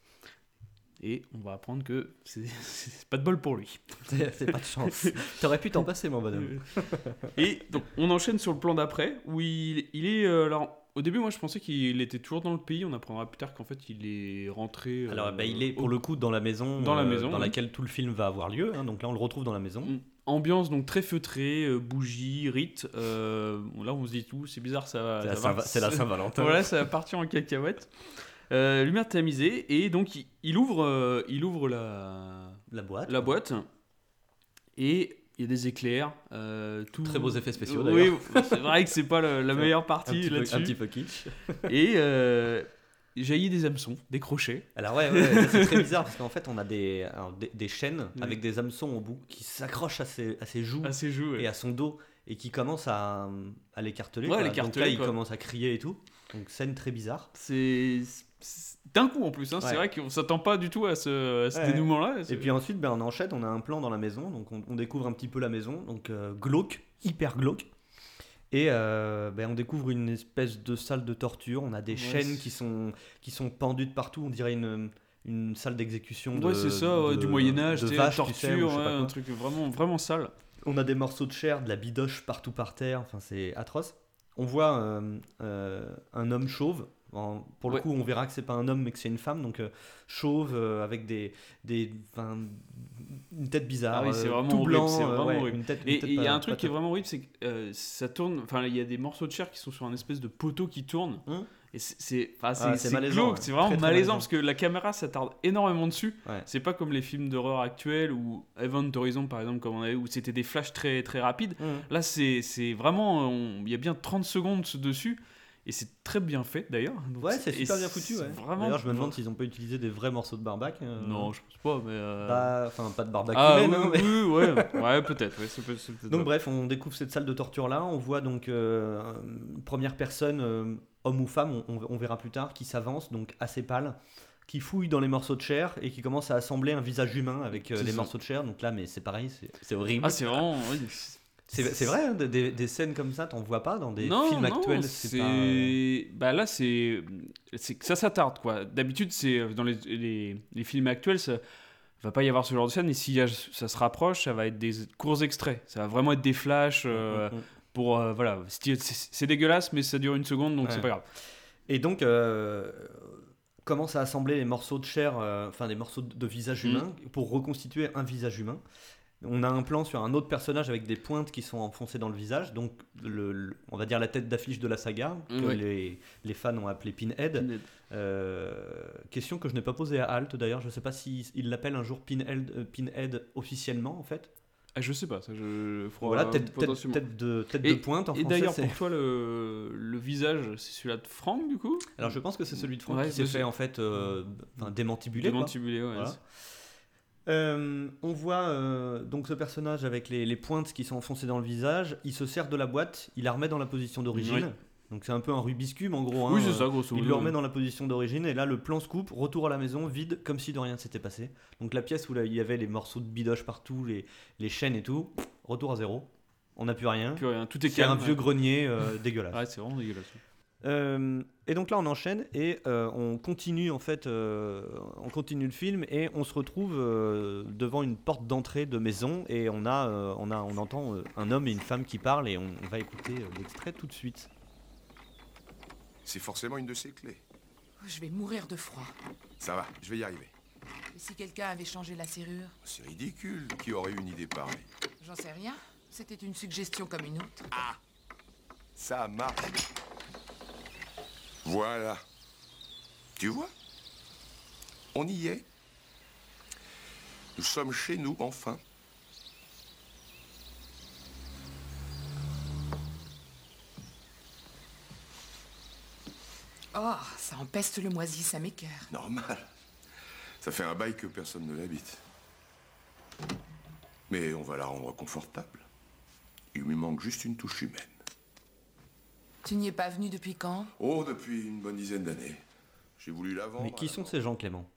Et on va apprendre que c'est pas de bol pour lui. C'est pas de chance. T'aurais pu t'en passer, mon bonhomme. Et donc, on enchaîne sur le plan d'après, où il, il est. euh, alors, au début, moi, je pensais qu'il était toujours dans le pays. On apprendra plus tard qu'en fait, il est rentré. euh, Alors, bah, il est pour au- le coup dans la maison, Dans la euh, maison, dans oui. laquelle tout le film va avoir lieu. hein. donc là, on le retrouve dans la maison. Mm. Ambiance donc très feutrée, euh, euh, bon, là, on se dit tout. C'est bizarre, ça va. C'est la ça va- Saint- C'est la Saint-Valentin. Voilà, ça va partir en cacahuète. Euh, lumière tamisée et donc il, il ouvre, euh, il ouvre la, La boîte. la boîte et il y a des éclairs. euh, tout... Très beaux effets spéciaux, Oui, d'ailleurs. c'est vrai que c'est pas la, la meilleure un partie petit, peu, un petit peu kitsch. Et euh, jaillit des hameçons, des crochets. Alors ouais, c'est très bizarre parce qu'en fait on a des, alors, des, des chaînes Oui. avec des hameçons au bout qui s'accrochent à ses, à ses joues à ses joues. ouais. et à son dos et qui commencent à, à l'écarteler. Ouais, quoi. l'écarteler, Donc là il quoi. commence à crier et tout. Donc scène très bizarre. C'est- d'un coup en plus. Hein, Ouais. C'est vrai qu'on s'attend pas du tout à ce, à ce Ouais. dénouement-là. Et puis ensuite ben, on enchaîne, on a un plan dans la maison, donc on, on découvre un petit peu la maison, donc euh, glauque, hyper glauque. Et euh, ben, on découvre une espèce de salle de torture, on a des Ouais, chaînes qui sont, qui sont pendues de partout, on dirait une, une salle d'exécution de Ouais, c'est ça, de- du Moyen-Âge, de tu tu torture, sais, ou quoi. un truc vraiment, vraiment sale. On a des morceaux de chair, de la bidoche partout par terre, enfin c'est atroce. On voit euh, euh, un homme chauve. En- pour le Ouais. coup, on verra que c'est pas un homme mais que c'est une femme, donc euh, chauve euh, avec des, des, une tête bizarre, Ah oui, c'est euh, vraiment tout blanc, c'est vraiment ouais, une tête- Et il y a un truc qui est vraiment horrible, c'est que ça tourne. Enfin, il y a des morceaux de chair qui sont sur un espèce de poteau qui tourne. Hum. Et c'est- Ah, malaisant, c'est vraiment Très, très malaisant parce que la caméra s'attarde énormément dessus. Ouais. C'est pas comme les films d'horreur actuels ou Event Horizon par exemple, comme on avait, où c'était des flashs très, très rapides. Hum. Là, c'est vraiment. Il y a bien 30 secondes dessus. Et c'est très bien fait d'ailleurs. Ouais, c'est super bien foutu. Ouais. Vraiment. D'ailleurs, je me demande s'ils ont pas utilisé des vrais morceaux de barbac. euh, Non, je pense pas, mais. euh, pas- enfin pas de barbac ah, humaine, oui, hein, mais- oui, ouais, ouais, peut-être. Ouais, peut- Donc ça. bref, on découvre cette salle de torture là, on voit donc euh, une première personne, euh, homme ou femme, on, on- verra plus tard, qui s'avance, donc assez pâle, qui fouille dans les morceaux de chair et qui commence à assembler un visage humain avec euh, les ça. morceaux de chair. Donc là, mais c'est pareil, c'est- c'est horrible. Ah, c'est vraiment. oui. C'est vrai, hein, des, des scènes comme ça, t'en vois pas dans des non, films non, actuels. c'est pas. euh, bah là c'est ça s'attarde quoi d'habitude c'est euh, dans les, les, les films actuels ça va pas y avoir ce genre de scène. Et si y a- ça se rapproche, ça va être des courts extraits. Ça va vraiment être des flashs euh, Mm, mm. pour. euh, voilà, c'est dégueulasse, mais ça dure une seconde, donc Ouais. c'est pas grave. Et donc, euh, commence à assembler les morceaux de chair, euh, enfin des morceaux de de visage humain, pour reconstituer un visage humain? On a un plan sur un autre personnage avec des pointes qui sont enfoncées dans le visage, donc le, le- on va dire la tête d'affiche de la saga, que les, les fans ont appelé Pinhead. Euh, question que je n'ai pas posée à Alt d'ailleurs, je ne sais pas s'il il l'appelle un jour Pinhead, euh, Pinhead officiellement en fait. Ah, je sais pas, ça je. Voilà, tête, tête- potentiellement. tête de, tête Et- de pointe en Et français. d'ailleurs, pour toi, le, le visage, c'est celui-là de Franck, du coup? Alors je pense que c'est celui de Franck Ouais, qui s'est fait en fait euh, démantibulé. ouais. Voilà. Euh, on voit euh, donc ce personnage avec les, les pointes qui sont enfoncées dans le visage. Il se sert de la boîte, il la remet dans la position d'origine. Oui. Donc c'est un peu un Rubik's Cube en gros. hein. Oui, c'est ça, grosso Il le remet dans la position d'origine et là le plan se coupe, retour à la maison, vide, comme si de rien ne s'était passé. Donc la pièce où là, il y avait les morceaux de bidoche partout, les, les chaînes et tout, retour à zéro. On n'a plus rien. Plus rien, tout est C'est calme. un vieux grenier euh, dégueulasse. Ouais, c'est vraiment dégueulasse. Euh, et donc là, on enchaîne et euh, on continue en fait, euh, on continue le film et on se retrouve euh, devant une porte d'entrée de maison et on a, euh, on a, on entend euh, un homme et une femme qui parlent et on, on va écouter euh, l'extrait tout de suite. C'est forcément une de ces clés. Je vais mourir de froid. Ça va, je vais y arriver. Et si quelqu'un avait changé la serrure? C'est ridicule. Qui aurait eu une idée pareille? J'en sais rien. C'était une suggestion comme une autre. Ça marche. Voilà. Tu vois? On y est. Nous sommes chez nous, enfin. Oh, ça empeste le moisi, ça m'écœure. Normal. Ça fait un bail que personne ne l'habite. Mais on va la rendre confortable. Il lui manque juste une touche humaine. Tu n'y es pas venu depuis quand? Oh, depuis une bonne dizaine d'années. J'ai voulu la vendre. Mais qui sont ces gens, Clément?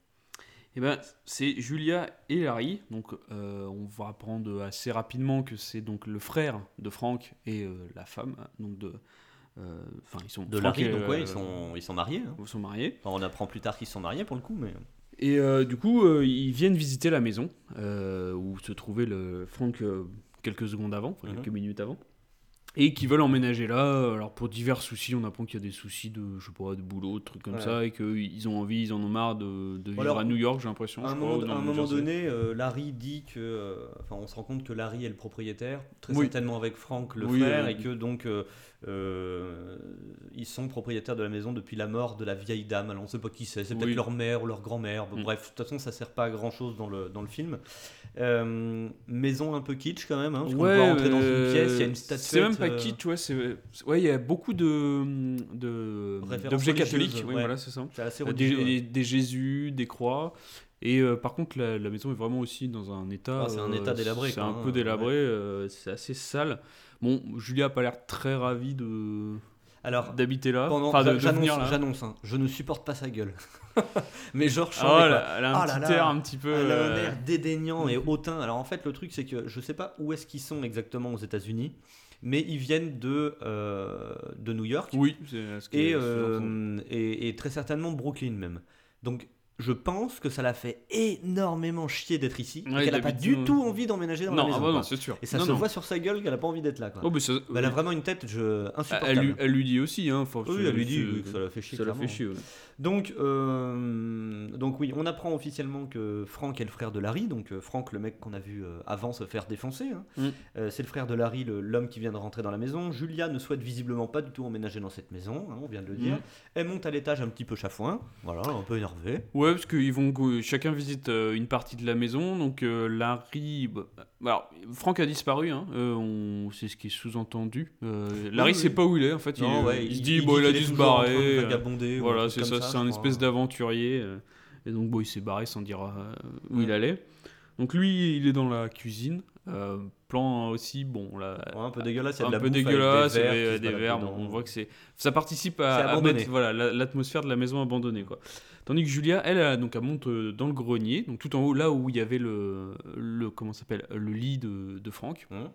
Eh ben, c'est Julia et Larry. Donc, euh, on va apprendre assez rapidement que c'est donc le frère de Franck et euh, la femme. Donc de, euh, enfin, ils sont De Franck Larry, et, donc ouais, euh, ils sont, ils sont mariés. hein. ils sont mariés. Enfin, on apprend plus tard qu'ils sont mariés pour le coup, mais Et euh, du coup, euh, ils viennent visiter la maison euh, où se trouvait le Franck euh, quelques secondes avant, enfin, Mhm. quelques minutes avant. Et qui veulent emménager là. Alors pour divers soucis, on apprend qu'il y a des soucis de, je sais pas, de boulot, de trucs comme Ouais. ça, et qu'ils ont envie, ils en ont marre de, de vivre Alors, à New York, j'ai l'impression. à un moment, à un donné, euh, Larry dit que, euh, enfin, on se rend compte que Larry est le propriétaire, très Oui. certainement avec Frank le Oui, frère, et que donc euh, ils sont propriétaires de la maison depuis la mort de la vieille dame. Alors on sait pas qui c'est, c'est peut-être leur mère ou leur grand-mère. Bon, Mm. Bref, de toute façon, ça sert pas à grand chose dans le, dans le film. Euh, maison un peu kitsch quand même, hein, parce qu'on Ouais, va rentrer dans une euh, pièce, il y a une statuette. C'est même pas euh, kitsch, ouais, il y a beaucoup de, d'objets catholiques, ouais. voilà, c'est ça. Assez Des, Jésus, des croix. Et euh, par contre, la, la maison est vraiment aussi dans un état. Ah, c'est un état délabré, C'est un hein, peu délabré, c'est assez sale. Bon, Julia a pas l'air très ravie de Alors, d'habiter là, pendant, enfin j'annonce, venir là. j'annonce, hein, je ne supporte pas sa gueule. Mais genre, Ah, chambé, quoi. elle, a, un Ah là petit là. air un petit peu. Elle a un euh, air dédaignant et hautain. Alors en fait, le truc, c'est que je sais pas où est-ce qu'ils sont exactement aux États-Unis, mais ils viennent de, euh, de New York Oui, c'est ce et, euh, et, et très certainement Brooklyn même. Donc je pense que ça l'a fait énormément chier d'être ici et Ouais, qu'elle n'a pas du tout envie d'emménager dans la Non, maison. ah bah non, quoi. c'est sûr. et ça Non, se non. voit sur sa gueule qu'elle a pas envie d'être là. Quoi. Oh, ça- Elle a vraiment une tête je... Insupportable. elle, lui, elle lui dit aussi, hein. Oui, elle lui dit oui, que ça la fait chier. Ça la fait chier, ouais. Donc, euh, donc oui, on apprend officiellement que Frank est le frère de Larry, donc euh, Frank, le mec qu'on a vu euh, avant se faire défoncer, hein. Mm. Euh, c'est le frère de Larry, l'homme qui vient de rentrer dans la maison. Julia ne souhaite visiblement pas du tout emménager dans cette maison, hein, on vient de le dire. Mm. Elle monte à l'étage un petit peu chafouin, voilà, un peu énervée. Ouais, parce qu'ils vont chacun visite euh, une partie de la maison. Donc euh, Larry, bah, alors Franck a disparu, hein, euh, on... c'est ce qui est sous-entendu. Larry sait pas où il est en fait. Non, il, ouais, il se dit bon, dit il a dû se barrer. Voilà, c'est ça, ça, c'est un espèce d'aventurier. et donc bon, il s'est barré sans dire où il allait. Donc lui, il est dans la cuisine. Euh, plan aussi, bon, là, Ouais, un peu dégueulasse, il y a un de la peu dégueulasse, des verres des verres, on voit que c'est ça participe à, mettre voilà la- l'atmosphère de la maison abandonnée quoi. Tandis que Julia, elle, elle, donc elle monte euh, dans le grenier, donc tout en haut là où il y avait le le comment s'appelle le lit de, de Franck, Hum.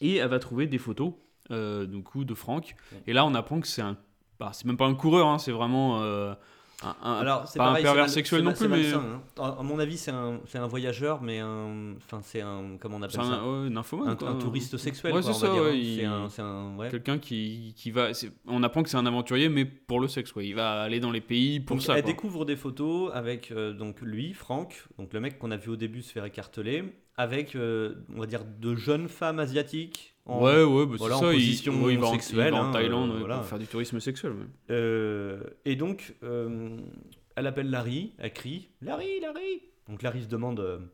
et elle va trouver des photos euh, du coup de Franck. Et là on apprend que c'est un bah, c'est même pas un coureur, hein, c'est vraiment euh, un, un- Alors, c'est pas un pareil, pervers mal- sexuel non plus, mais malsain, hein. À à mon avis, c'est un, voyageur, mais un. Enfin, c'est un. Comment on appelle ça un, ouais, un, touriste sexuel, Ouais, c'est ça, ouais, hein. il- ouais. Quelqu'un qui, qui va. On apprend que c'est un aventurier, mais pour le sexe. Il va aller dans les pays pour Donc, ça. elle quoi. découvre des photos avec euh, donc lui, Franck, donc le mec qu'on a vu au début se faire écarteler, avec euh, on va dire de jeunes femmes asiatiques. en- Ouais, ouais, bah, voilà, c'est ça. position ouais, il, va en, sexuelle, il va en hein, Thaïlande voilà. pour faire du tourisme sexuel. ouais. Euh, et donc, euh, elle appelle Larry, elle crie Larry, Larry Donc Larry se demande,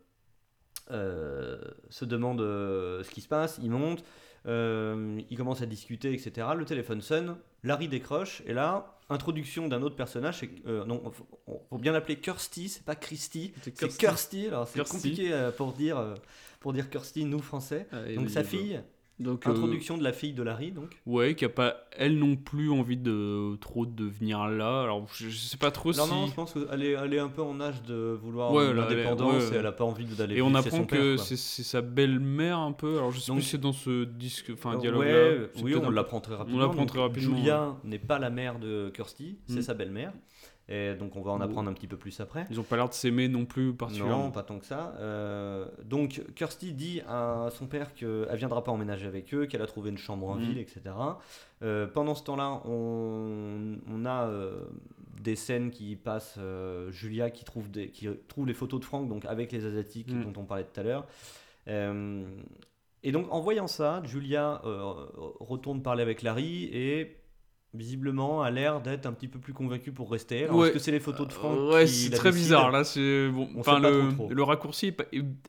se demande ce qui se passe, il monte, euh, il commence à discuter, etc. Le téléphone sonne, Larry décroche, et là, introduction d'un autre personnage, euh, non, faut, bien l'appeler Kirsty, c'est pas Christy, C'est Kirsty, alors c'est compliqué euh, pour dire, euh, pour dire Kirsty, nous français. Ah, Donc sa fille, Donc, euh, introduction de la fille de Larry, donc. Ouais, qui a pas, elle non plus, envie de trop de venir là. Alors, je, je sais pas trop Non, si. non, je pense qu'elle est, elle est un peu en âge de vouloir Ouais, l'indépendance ouais, et elle a pas envie d'aller Et on apprend son que c'est sa belle-mère un peu. Alors, je sais Donc- plus si c'est dans ce disque, enfin, dialogue ouais, là. oui, on l'apprend très rapidement. l'apprend Donc, très rapidement, Julia n'est pas la mère de Kirsty, c'est Mm. sa belle-mère. Et donc on va en apprendre un petit peu plus après. Ils ont pas l'air de s'aimer non plus particulièrement. Non, pas tant que ça. Euh, donc Kirsty dit à son père qu'elle viendra pas emménager avec eux, qu'elle a trouvé une chambre en Mhm. ville, etc. Euh, pendant ce temps-là, on, on a euh, des scènes qui passent. Julia qui trouve, des, qui trouve les photos de Franck, donc avec les Asiatiques Mhm. dont on parlait tout à l'heure. Et donc en voyant ça, Julia retourne parler avec Larry et visiblement a l'air d'être un petit peu plus convaincue pour rester. Alors, Ouais. Est-ce que c'est les photos de Franck Euh, ouais, c'est très bizarre là. C'est bon. On Enfin, le, le raccourci est,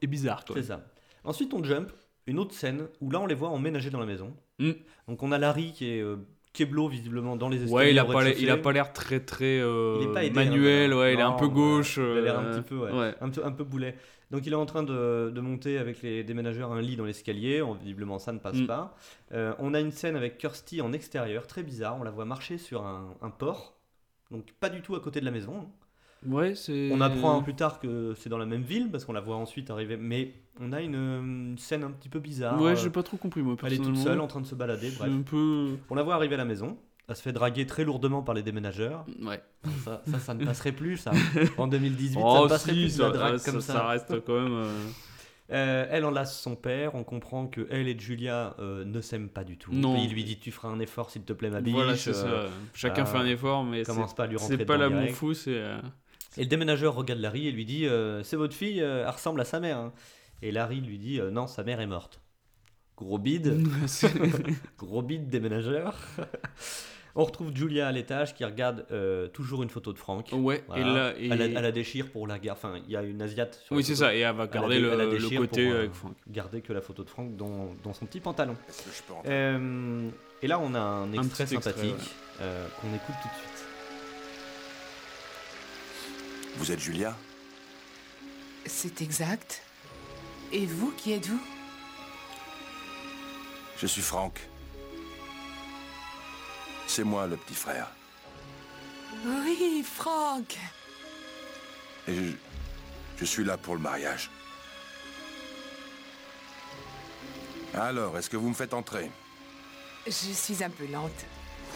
est- bizarre. C'est ça. Ensuite, on jump, une autre scène où là, on les voit emménager dans la maison. Mm. Donc, on a Larry qui est euh, keblo visiblement dans les escaliers. Ouais, il a pas, il a pas l'air très très euh, Il est pas aidé, manuel. hein, ouais, il est un peu gauche. il a l'air un euh, petit peu, ouais. ouais. Un, peu, un peu boulet. Donc, il est en train de, de monter avec les déménageurs un lit dans l'escalier. Visiblement, ça ne passe Mm. pas. Euh, on a une scène avec Kirsty en extérieur, très bizarre. On la voit marcher sur un, un port. Donc, pas du tout à côté de la maison. Ouais, c'est. On apprend plus tard que c'est dans la même ville parce qu'on la voit ensuite arriver. Mais on a une, une scène un petit peu bizarre. Ouais, j'ai pas trop compris moi. Elle est toute seule en train de se balader. Bref. un peu. On la voit arriver à la maison. Elle se fait draguer très lourdement par les déménageurs. Ouais. Ça, ça, ça ne passerait plus, ça. En 2018, ça ne passerait si, plus de la drague ça- comme ça ça. reste quand même. euh, Euh, elle enlace son père. On comprend que elle et Julia euh, ne s'aiment pas du tout. Non. Il lui dit Tu feras un effort, s'il te plaît, ma biche. Voilà, c'est ça. Chacun euh, fait un effort, mais commence pas à lui rentrer c'est pas l'amour fou, c'est. Et le déménageur regarde Larry et lui dit C'est votre fille, elle ressemble à sa mère. hein. Et Larry lui dit Non, sa mère est morte. Gros bide. Gros bide déménageur. On retrouve Julia à l'étage qui regarde euh, toujours une photo de Franck. ouais, Voilà. et là. et- Elle, la, elle la déchire pour la garde. Enfin, il y a une Asiate. sur la Oui, c'est ça, et elle va Elle garder elle la le, côté pour, euh, avec Franck. Garder que la photo de Franck dans, dans son petit pantalon. Est-ce que je peux Euh, et là, on a un extrait extrait, sympathique ouais. euh, qu'on écoute tout de suite. Vous êtes Julia? C'est exact. Et vous, qui êtes-vous? Je suis Franck. C'est moi le petit frère. Oui, Franck. Et je, je suis là pour le mariage. Alors, est-ce que vous me faites entrer? Je suis un peu lente.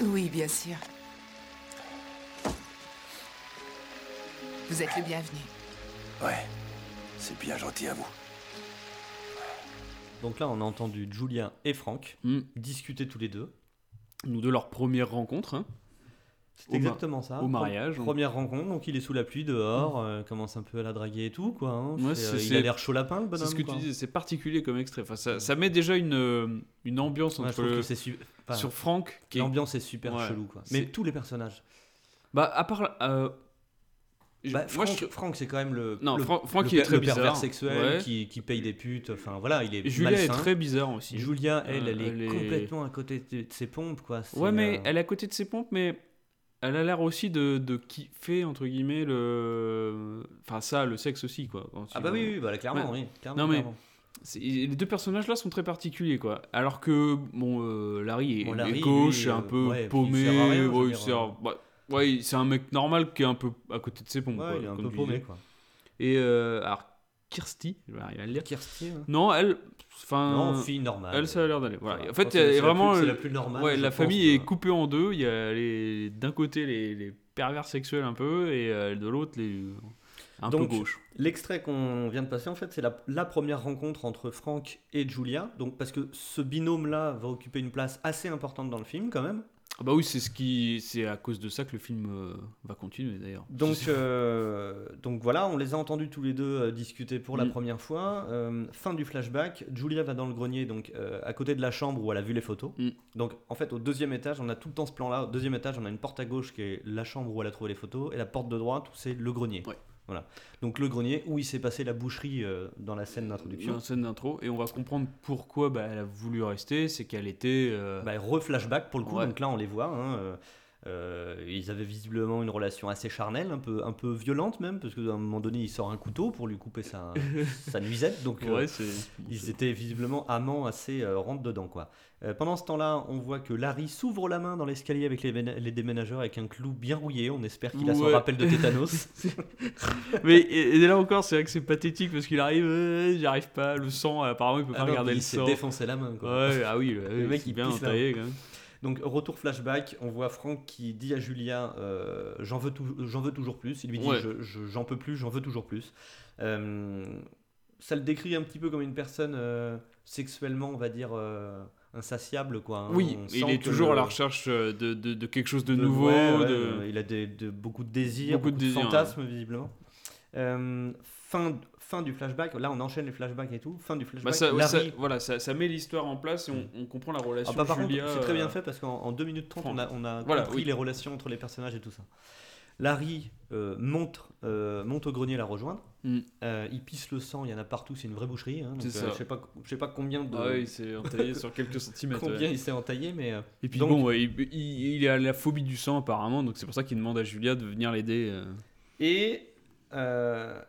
Oui, bien sûr. Vous êtes le bienvenu. Ouais, c'est bien gentil à vous. Donc là, on a entendu Julia et Franck Hmm. discuter tous les deux. Nous, de leur première rencontre, hein, C'est exactement ça. au mariage. Pre- Première rencontre, donc il est sous la pluie dehors, euh, commence un peu à la draguer et tout, quoi. hein. Ouais, euh, il a l'air chaud lapin, le bonhomme. c'est ce que quoi. tu c'est particulier comme extrait. Enfin, ça, ça met déjà une, euh, une ambiance Ouais, entre le- su- enfin, sur Franck est L'ambiance est super Ouais. chelou, quoi. Mais tous les personnages. Bah, à part. euh, Bah, moi, Franck, je- Franck, c'est quand même le. Non, le, Franck- Franck, le il est très le pervers sexuel Ouais. qui, qui paye des putes. Enfin voilà, il est. Julia est très bizarre aussi. Julia, elle, Euh, elle est elle est- complètement à côté de, ses pompes, quoi. Ouais, mais euh, elle est à côté de ses pompes, mais elle a l'air aussi de, de kiffer, entre guillemets, le. Enfin, ça, le sexe aussi, quoi. Ah bah oui, oui, bah, clairement, oui. Clairement, Non, mais- clairement. Les deux personnages là sont très particuliers, quoi. Alors que, bon, euh, Larry est, Bon, est gauche, lui, un euh, peu ouais, il paumé. sert à rien, je veux ouais, c'est un mec normal qui est un peu à côté de ses pompes. Ouais, quoi, il est un peu paumé, quoi. Et euh, alors, Kirsty, je vais arriver à le dire. Kirsty, hein. Non, elle, Enfin, Non, fille normale. elle, ça a l'air d'aller. Voilà. Voilà. En fait, il y a c'est la vraiment. c'est euh, la plus normale, Ouais, la pense, famille est coupée en deux. Il y a les, d'un côté les, les pervers sexuels un peu et euh, de l'autre les un Donc, peu gauche. L'extrait qu'on vient de passer, en fait, c'est la, la première rencontre entre Frank et Julia. Donc, parce que ce binôme-là va occuper une place assez importante dans le film, quand même. Ah bah oui, c'est ce qui, c'est à cause de ça que le film euh, va continuer d'ailleurs. Donc, euh, donc voilà, on les a entendus tous les deux euh, discuter pour la Mm. première fois. Fin du flashback, Julia va dans le grenier, donc à côté de la chambre où elle a vu les photos. Mm. Donc en fait, au deuxième étage, on a tout le temps ce plan-là. Au deuxième étage, on a une porte à gauche qui est la chambre où elle a trouvé les photos, et la porte de droite où c'est le grenier. Ouais. Voilà. Donc le grenier où il s'est passé la boucherie euh, dans la scène d'introduction. Dans la scène d'intro et on va comprendre pourquoi bah, elle a voulu rester, c'est qu'elle était. euh, Bah, re-flashback pour le coup, Ouais. donc là on les voit. hein, euh, euh, ils avaient visiblement une relation assez charnelle, un peu, un peu violente même, parce qu'à un moment donné il sort un couteau pour lui couper sa, sa nuisette. Donc ouais, ils étaient visiblement amants assez rentre dedans quoi. Euh, pendant ce temps-là, on voit que Larry s'ouvre la main dans l'escalier avec les, ména- les déménageurs avec un clou bien rouillé. On espère qu'il a son Ouais. rappel de tétanos. Mais et, et là encore, c'est vrai que c'est pathétique parce qu'il arrive, euh, j'y arrive pas, le sang, apparemment il peut pas Ah non, regarder il le s'est sang. défoncé la main. Quoi. Ouais, ah oui, le, Le mec, il bien pisse là. entaillé quand même. Donc retour flashback, on voit Franck qui dit à Julia euh, j'en veux, tou- j'en veux toujours plus. Il lui dit Ouais. Je- je- j'en peux plus, j'en veux toujours plus. Euh, ça le décrit un petit peu comme une personne euh, sexuellement, on va dire, euh, insatiable. Quoi, hein. Oui, il est toujours le- à la recherche euh, de, de, de quelque chose de, de- nouveau. ouais, ouais, de... euh, Il a des, de- beaucoup de désirs, Beaucoup beaucoup, de fantasmes, visiblement. Euh, fin, fin du flashback, là on enchaîne les flashbacks et tout. Fin du flashback, Bah, ça, ouais, Larry- ça- voilà, ça, ça met l'histoire en place et on, on comprend la relation Ah, bah, par Julia. contre, c'est très bien euh, fait parce qu'en en 2 minutes 30, on a, on a Voilà, compris oui. les relations entre les personnages et tout ça. Larry euh, monte, monte au grenier la rejoindre. Mm. Euh, il pisse le sang, il y en a partout, c'est une vraie boucherie. hein, donc, euh, je sais pas, je sais pas combien de. Ah oui, c'est entaillé sur quelques centimètres. combien ouais. il s'est entaillé, mais. euh, Et puis Donc- bon, ouais, il, il- il a la phobie du sang apparemment, donc c'est pour ça qu'il demande à Julia de venir l'aider. euh. Et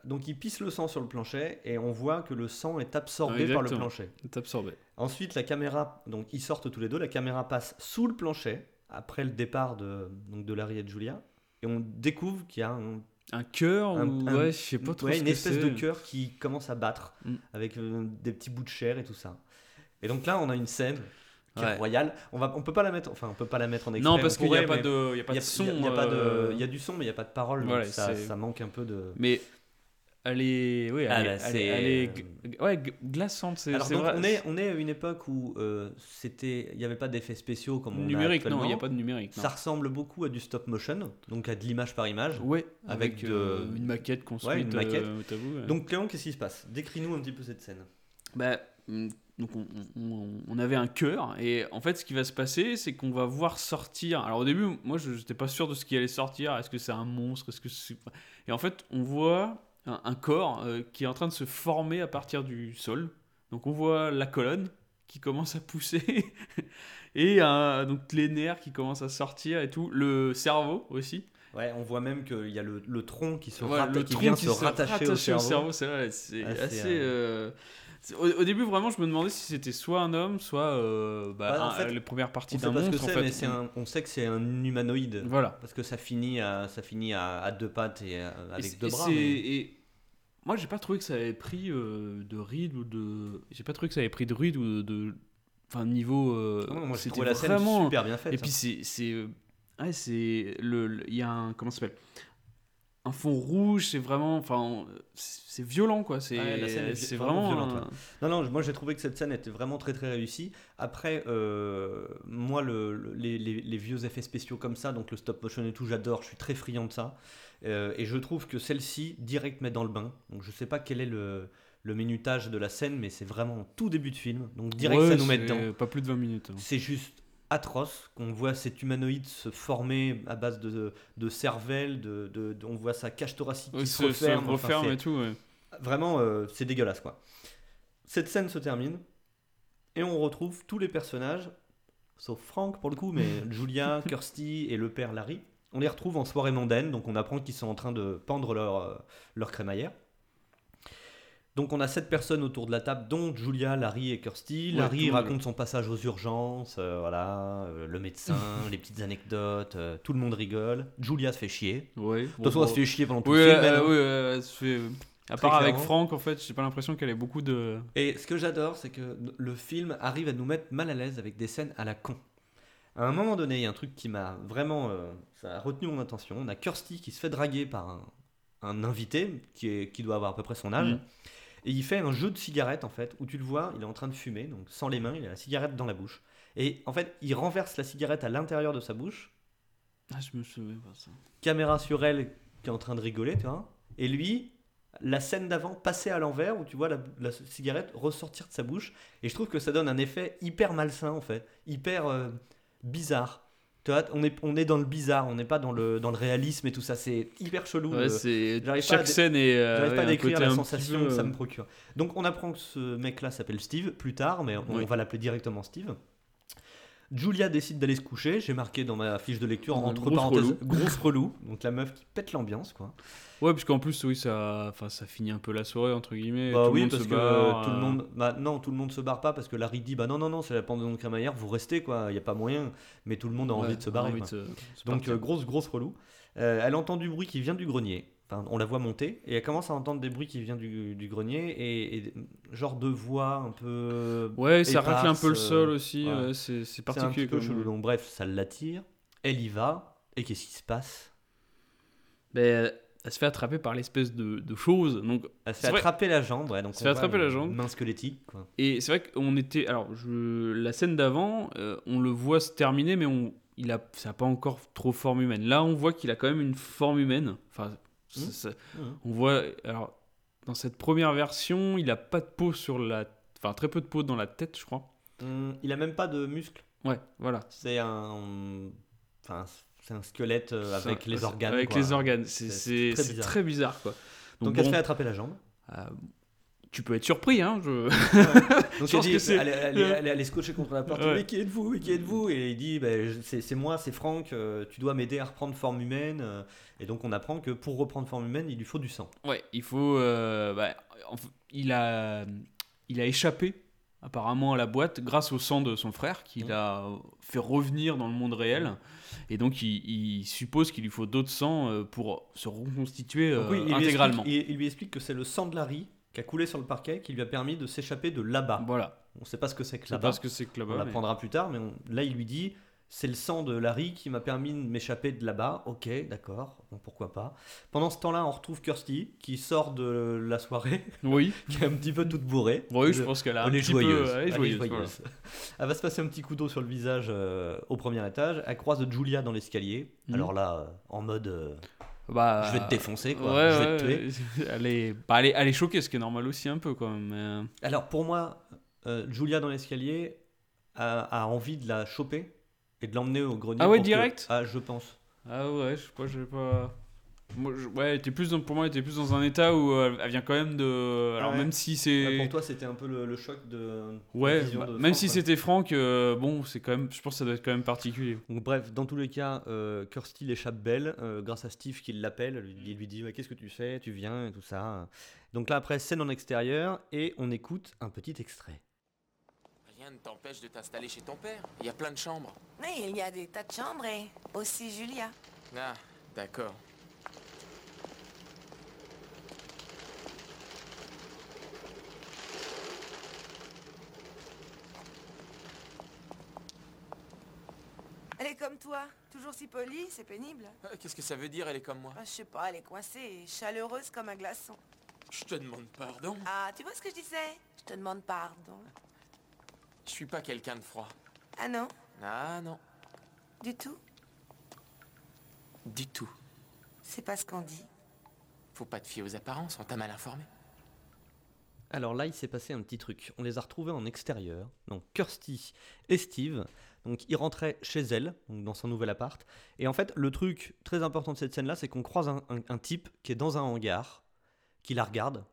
donc il pisse le sang sur le plancher et on voit que le sang est absorbé Ah, par le plancher. T'es absorbé. Ensuite, la caméra, donc ils sortent tous les deux, la caméra passe sous le plancher après le départ de, donc de Larry et de Julia. Et on découvre qu'il y a un- Un cœur Un- ou un- ouais, je sais pas trop ouais, ce une que espèce de cœur qui commence à battre Mm. avec euh, des petits bouts de chair et tout ça. Et donc là, on a une scène qui Ouais. est royale. On va, on peut pas la mettre, enfin, on peut pas la mettre en extrait. Non, on parce qu'il n'y a pas de, il y a pas y de son. il y y euh, y a du son, mais il n'y a pas de parole. donc ça, ça manque un peu de. Mais elle est, oui, elle, Ah, est, bah, elle est- c'est, elle est euh, g- ouais, glaçante. C'est Alors c'est donc, vrai. on est, on est à une époque où euh, c'était, il n'y avait pas d'effets spéciaux comme on a numérique, non, il n'y a actuellement. pas de numérique. non. Ça ressemble beaucoup à du stop motion, donc à de l'image par image. Ouais, avec avec, de- euh, une maquette construite. Ouais, une maquette. euh, ouais. Donc Clément, qu'est-ce qui se passe? Décris-nous un petit peu cette scène. Bah, mm, donc on, on- on avait un cœur et en fait ce qui va se passer c'est qu'on va voir sortir. Alors au début moi je n'étais pas sûr de ce qui allait sortir. Est-ce que c'est un monstre Est-ce que c'est Et en fait on voit un, un corps euh, qui est en train de se former à partir du sol. Donc on voit la colonne qui commence à pousser et euh, donc les nerfs qui commencent à sortir et tout. Le cerveau aussi. Ouais, on voit même qu'il y a le, le tronc qui se Ouais, le qui tronc vient qui se rattacher au cerveau. c'est assez. euh, Au, au début, vraiment, je me demandais si c'était soit un homme, soit euh, bah, Ouais, en un- fait, les premières parties d'un que monstre. en c'est, fait. mais un- on sait que c'est un humanoïde. Voilà. Parce que ça finit à, ça finit à, à deux pattes et à- Et avec deux bras. mais- et moi, j'ai pas trouvé que ça avait pris euh, de ride ou de. J'ai pas trouvé que ça avait pris de ride ou de. Enfin, niveau. euh, Ah non, moi j'ai c'était scène vraiment. super bien faite. Et puis c'est c'est euh, ouais c'est le le- il y a un comment ça s'appelle? Un fond rouge c'est vraiment enfin c'est violent quoi c'est Ouais, c'est vraiment vraiment, violente, un- Non, non, moi j'ai trouvé que cette scène était vraiment très très réussie. Après, euh, moi, le, le- les, vieux effets spéciaux comme ça, donc le stop motion et tout, j'adore, je suis très friand de ça. Euh, et je trouve que celle-ci, direct, met dans le bain. Donc je sais pas quel est le, le minutage de la scène, mais c'est vraiment tout début de film. Donc direct, Ouais, ça nous met dedans. pas plus de 20 minutes hein. C'est juste atroce qu'on voit cet humanoïde se former à base de, de cervelle, de, de- de- on voit sa cage thoracique qui se referme. enfin, et tout ouais. Vraiment, euh, c'est dégueulasse quoi. Cette scène se termine et on retrouve tous les personnages, sauf Frank pour le coup, mais Julia, Kirsty et le père Larry. On les retrouve en soirée mondaine, donc on apprend qu'ils sont en train de pendre leur, euh, leur crémaillère. Donc on a sept personnes autour de la table, dont Julia, Larry et Kirsty. Ouais, Larry le- raconte son passage aux urgences, euh, voilà, euh, le médecin, les petites anecdotes, euh, tout le monde rigole. Julia se fait chier. ouais De toute façon, elle se fait chier pendant tout oui, le film. hein. oui, elle se fait À part avec. Franck, en fait, j'ai pas l'impression qu'elle ait beaucoup de. Et ce que j'adore, c'est que le film arrive à nous mettre mal à l'aise avec des scènes à la con. À un moment donné, il y a un truc qui m'a vraiment. ça a retenu mon attention. On a Kirsty qui se fait draguer par un, un invité qui, est, qui doit avoir à peu près son âge. Mhm. Et il fait un jeu de cigarette, en fait, où tu le vois, il est en train de fumer, donc sans les mains, il a la cigarette dans la bouche. Et en fait, il renverse la cigarette à l'intérieur de sa bouche. Ah, je me souviens pas ça. Caméra sur elle qui est en train de rigoler, tu vois. Et lui, la scène d'avant passée à l'envers où tu vois la, la cigarette ressortir de sa bouche. Et je trouve que ça donne un effet hyper malsain en fait, hyper euh, bizarre. Tu vois, on est, on est dans le bizarre, on n'est pas dans le, dans le réalisme et tout ça. C'est hyper chelou. Ouais, c'est. Chaque scène est. euh, J'arrive pas à décrire la sensation peu, que ça euh, me procure. Donc on apprend que ce mec-là s'appelle Steve plus tard, mais on, Oui. on va l'appeler directement Steve. Julia décide d'aller se coucher. J'ai marqué dans ma fiche de lecture entre grosse parenthèses relou. grosse relou. Donc la meuf qui pète l'ambiance quoi. Ouais, puisqu'en plus, oui, ça, enfin, ça finit un peu la soirée, entre guillemets. Bah tout oui, le monde parce se que barre, tout le euh, monde. Bah non, tout le monde se barre pas parce que Larry dit bah non non non c'est la pendaison de crémaillère, vous restez quoi, il y a pas moyen. Mais tout le monde a envie ouais, de se barrer. envie quoi. de se- se Donc euh, grosse grosse relou. Euh, elle entend du bruit qui vient du grenier. Enfin, on la voit monter et elle commence à entendre des bruits qui viennent du, du grenier et, et genre de voix un peu. Ouais, ça racle un peu le euh, sol aussi, ouais. ouais, c'est c'est C'est un particulier. peu chelou. Donc bref, ça l'attire. Elle y va et qu'est-ce qui se passe? Ben, elle se fait attraper par l'espèce de, de chose. Donc, Elle se fait vrai. attraper la jambe. Ouais, donc Se on fait attraper la jambe. Main squelettique quoi. et c'est vrai qu'on était. Alors, je, la scène d'avant, euh, on le voit se terminer, mais on, il a, ça n'a pas encore trop forme humaine. Là, on voit qu'il a quand même une forme humaine. Enfin, ça- ça- Mhm. on voit. Alors, dans cette première version, il a pas de peau sur la. Enfin, très peu de peau dans la tête, je crois. Hum, il a même pas de muscles. Ouais, voilà. C'est un. Enfin, c'est un squelette euh, avec les organes. Avec quoi. les organes. C'est très bizarre. très bizarre, quoi. Donc, Donc, elle se bon, fait attraper la jambe? euh, tu peux être surpris, hein. Je... Donc Je pense dit, que c'est- contre la porte. Ouais. Mais qui êtes-vous qui êtes-vous? Et il dit ben, je- c'est c'est moi, c'est Franck. euh, tu dois m'aider à reprendre forme humaine. euh, Et donc on apprend que pour reprendre forme humaine, il lui faut du sang. Ouais, il faut. euh, bah, il, a, il a échappé apparemment à la boîte grâce au sang de son frère qui Mhm. l'a fait revenir dans le monde réel. Et donc il, il suppose qu'il lui faut d'autres sangs pour se reconstituer Donc euh, oui, il lui intégralement. explique- il, il lui explique que c'est le sang de Larry qui a coulé sur le parquet qui lui a permis de s'échapper de là-bas. Voilà. On sait pas ce que c'est que là-bas. pas ce que c'est que On là-bas. mais- l'apprendra plus tard, mais on- là il lui dit c'est le sang de Larry qui m'a permis de m'échapper de là-bas. Ok, d'accord, bon, pourquoi pas. Pendant ce temps-là, on retrouve Kirsty qui sort de la soirée, Oui, qui est un petit peu toute bourrée. oui je pense qu'elle a un Elle est petit joyeuse. peu. Elle est joyeuse. voilà. Elle va se passer un petit couteau sur le visage euh, au premier étage. Elle croise Julia dans l'escalier. Mhm. Alors là, euh, en mode euh, Bah, je vais te défoncer, quoi. ouais, je vais te ouais, tuer. Elle est, bah, elle, est, elle est choquée, ce qui est normal aussi un peu même. mais, euh, Alors pour moi, euh, Julia dans l'escalier a, a envie de la choper et de l'emmener au grenier. Ah ouais, que- direct? Ah, je pense. Ah ouais, je sais pas, j'ai pas. Moi, je- Ouais, elle était plus dans- pour moi, elle était plus dans un état où euh, elle vient quand même de. Alors Ouais. même si Ouais, c'est. pour toi, c'était un peu le, le choc de. Ouais, bah, de même Franck, si c'était Franck, euh, bon, c'est quand même. Je pense que ça doit être quand même particulier. Donc, bref, dans tous les cas, euh, Kirsty l'échappe belle euh, grâce à Steve qui l'appelle. lui- Il lui dit ouais, Qu'est-ce que tu fais Tu viens et tout ça. Donc là, après, scène en extérieur et on écoute un petit extrait. Rien ne t'empêche de t'installer chez ton père. Il y a plein de chambres. Mais il y a des tas de chambres et aussi Julia. Ah, d'accord. Elle est comme toi, toujours si polie, c'est pénible. Euh, Qu'est-ce que ça veut dire, elle est comme moi Ah, je sais pas, elle est coincée et chaleureuse comme un glaçon. Je te demande pardon. Ah, tu vois ce que je disais? Je te demande pardon. Je suis pas quelqu'un de froid. Ah non, Ah non, du tout? du tout. C'est pas ce qu'on dit. Faut pas te fier aux apparences, on t'a mal informé. Alors là, il s'est passé un petit truc. On les a retrouvés en extérieur. Donc Kirsty et Steve. Donc ils rentraient chez elle, donc dans son nouvel appart. Et en fait, le truc très important de cette scène-là, c'est qu'on croise un, un- un type qui est dans un hangar, qui la regarde,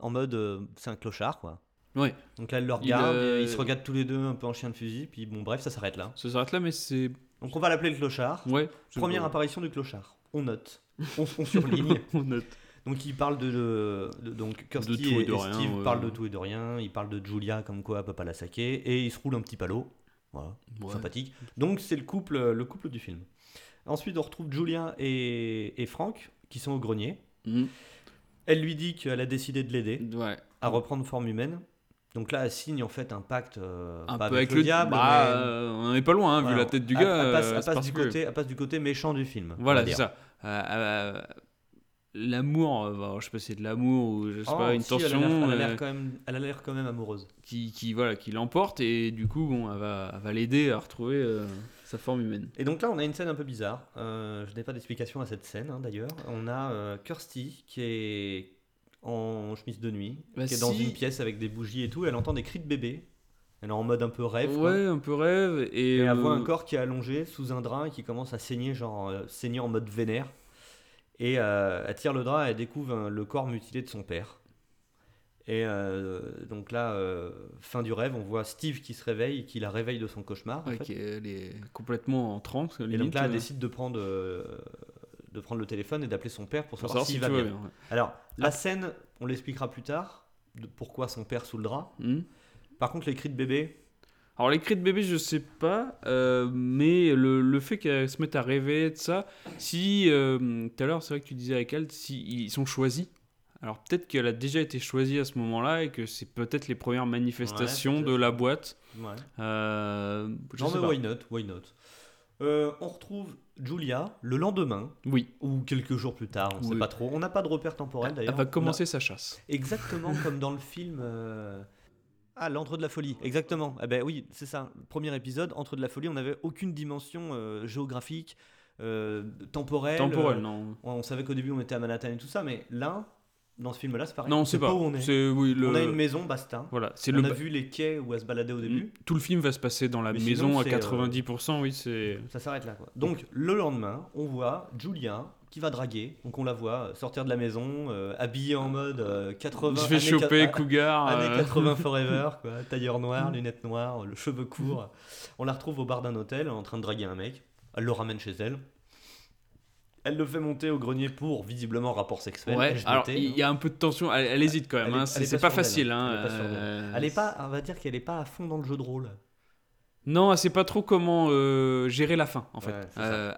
en mode euh, c'est un clochard quoi. Ouais, Donc là, elle le Il, regarde, euh, ils se regardent tous les deux un peu en chien de fusil. Puis bon, bref, ça s'arrête là. ça s'arrête là, mais c'est. Donc on va l'appeler le clochard. Ouais. Première apparition du clochard. On note. On, on surligne. On note. Donc il parle de, de- de- donc Kirsty De et et, de et rien, Steve ouais. parlent de tout et de rien. Il parle de Julia comme quoi elle peut pas la saquer et il se roule un petit palot. Voilà, Ouais. sympathique. Donc c'est le couple, le couple du film. Ensuite on retrouve Julia et, et Franck qui sont au grenier. Mhm. Elle lui dit qu'elle a décidé de l'aider Ouais. à reprendre forme humaine. Donc là, elle signe en fait un pacte euh, Un pas peu avec, avec le diable, bah, mais- euh, on n'est pas loin, hein, vu la tête du gars. Elle, passe, euh, elle passe du côté, elle passe du côté méchant du film. Voilà, c'est ça. Euh, euh, l'amour, euh, bah, je sais pas si c'est de l'amour ou je sais Oh, pas, une si, tension l'air- Elle a l'air euh, quand même, elle a l'air quand même amoureuse. qui, qui, voilà, qui l'emporte et du coup, bon, elle va, l'aider à retrouver euh, sa forme humaine. Et donc là, on a une scène un peu bizarre. Euh, je n'ai pas d'explication à cette scène, hein, d'ailleurs. On a euh, Kirsty qui est en chemise de nuit, Bah, qui est dans une pièce avec des bougies et tout. Elle entend des cris de bébé. Elle est en mode un peu rêve. quoi. Ouais, un peu rêve et, Et elle voit un corps qui est allongé sous un drap et qui commence à saigner, genre saigner en mode vénère. Et euh, elle tire le drap et elle découvre hein, le corps mutilé de son père. Et euh, donc là, euh, fin du rêve, on voit Steve qui se réveille, qui la réveille de son cauchemar. en ouais, fait. qui est- elle est complètement en transe. Et donc là, elle décide de prendre, euh, de prendre le téléphone et d'appeler son père pour savoir si s'il tout va bien. bien. ouais. Alors, la scène, on l'expliquera plus tard, de pourquoi son père sous le drap. Hmm. Par contre, les cris de bébé, Alors les cris de bébé, je sais pas, euh, mais le, le fait qu'elle se mette à rêver de ça, si euh, tout à l'heure c'est vrai que tu disais avec elle, si ils sont choisis. Alors peut-être qu'elle a déjà été choisie à ce moment-là et que c'est peut-être les premières manifestations de la boîte. ouais. Euh, je non sais mais pas. why not, why not? Euh, on retrouve Julia le lendemain, Oui, ou quelques jours plus tard, on Oui. sait pas trop. On n'a pas de repère temporel elle d'ailleurs. va On a- commencer sa chasse. Exactement comme dans le film. euh, Ah, l'entre de la folie, exactement. Eh ben oui, c'est ça. Le premier épisode, entre de la folie, on n'avait aucune dimension euh, géographique, euh, temporelle. Temporel, euh, non. on savait qu'au début on était à Manhattan et tout ça, mais là, dans ce film-là, c'est pareil. Non, on sait pas. où on est. C'est oui, le. On a une maison, basta. Voilà, c'est On le. a vu les quais où elle se baladait au début. Tout le film va se passer dans la Mais maison sinon, à c'est, euh, 90%, oui, c'est. Ça s'arrête là. Quoi. Donc le lendemain, on voit Julia qui va draguer. Donc on la voit sortir de la maison, euh, habillée en mode euh, 80. Je vais choper Cougar. Années euh, 80 forever, quoi. Tailleur noir, lunettes noires, le cheveu court. On la retrouve au bar d'un hôtel en train de draguer un mec. Elle le ramène chez elle. Elle le fait monter au grenier pour visiblement rapport sexuel. Ouais, LGBT, alors il y a un peu de tension, elle, elle hésite quand même, hein, c'est est c'est pas pas facile. Hein, elle est pas sûre d'elle. euh, Elle est pas, on va dire qu'elle est pas à fond dans le jeu de rôle. Non, elle sait pas trop comment euh, gérer la fin en fait. Ouais. Euh,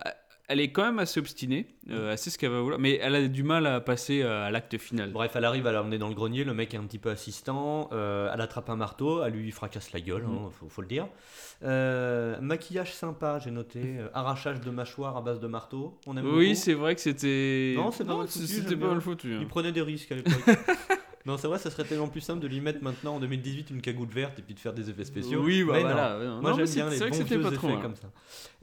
elle est quand même assez obstinée, euh, elle sait ce qu'elle va vouloir, mais elle a du mal à passer euh, à l'acte final. Bref, elle arrive à l'emmener dans le grenier, le mec est un petit peu assistant, euh, elle attrape un marteau, elle lui fracasse la gueule, hein, faut, faut le dire. Euh, maquillage sympa, j'ai noté, arrachage de mâchoire à base de marteau, on aime Oui, c'est vrai que c'était. Non, c'est pas mal c- foutu, C'était j'aime pas bien. mal foutu. hein. Il prenait des risques à l'époque. non, c'est vrai, ça serait tellement plus simple de lui mettre maintenant en 2018 une cagoule verte et puis de faire des effets spéciaux. Oui, bah Mais voilà. non. Moi j'aime bien les bons vieux effets trop. comme ça.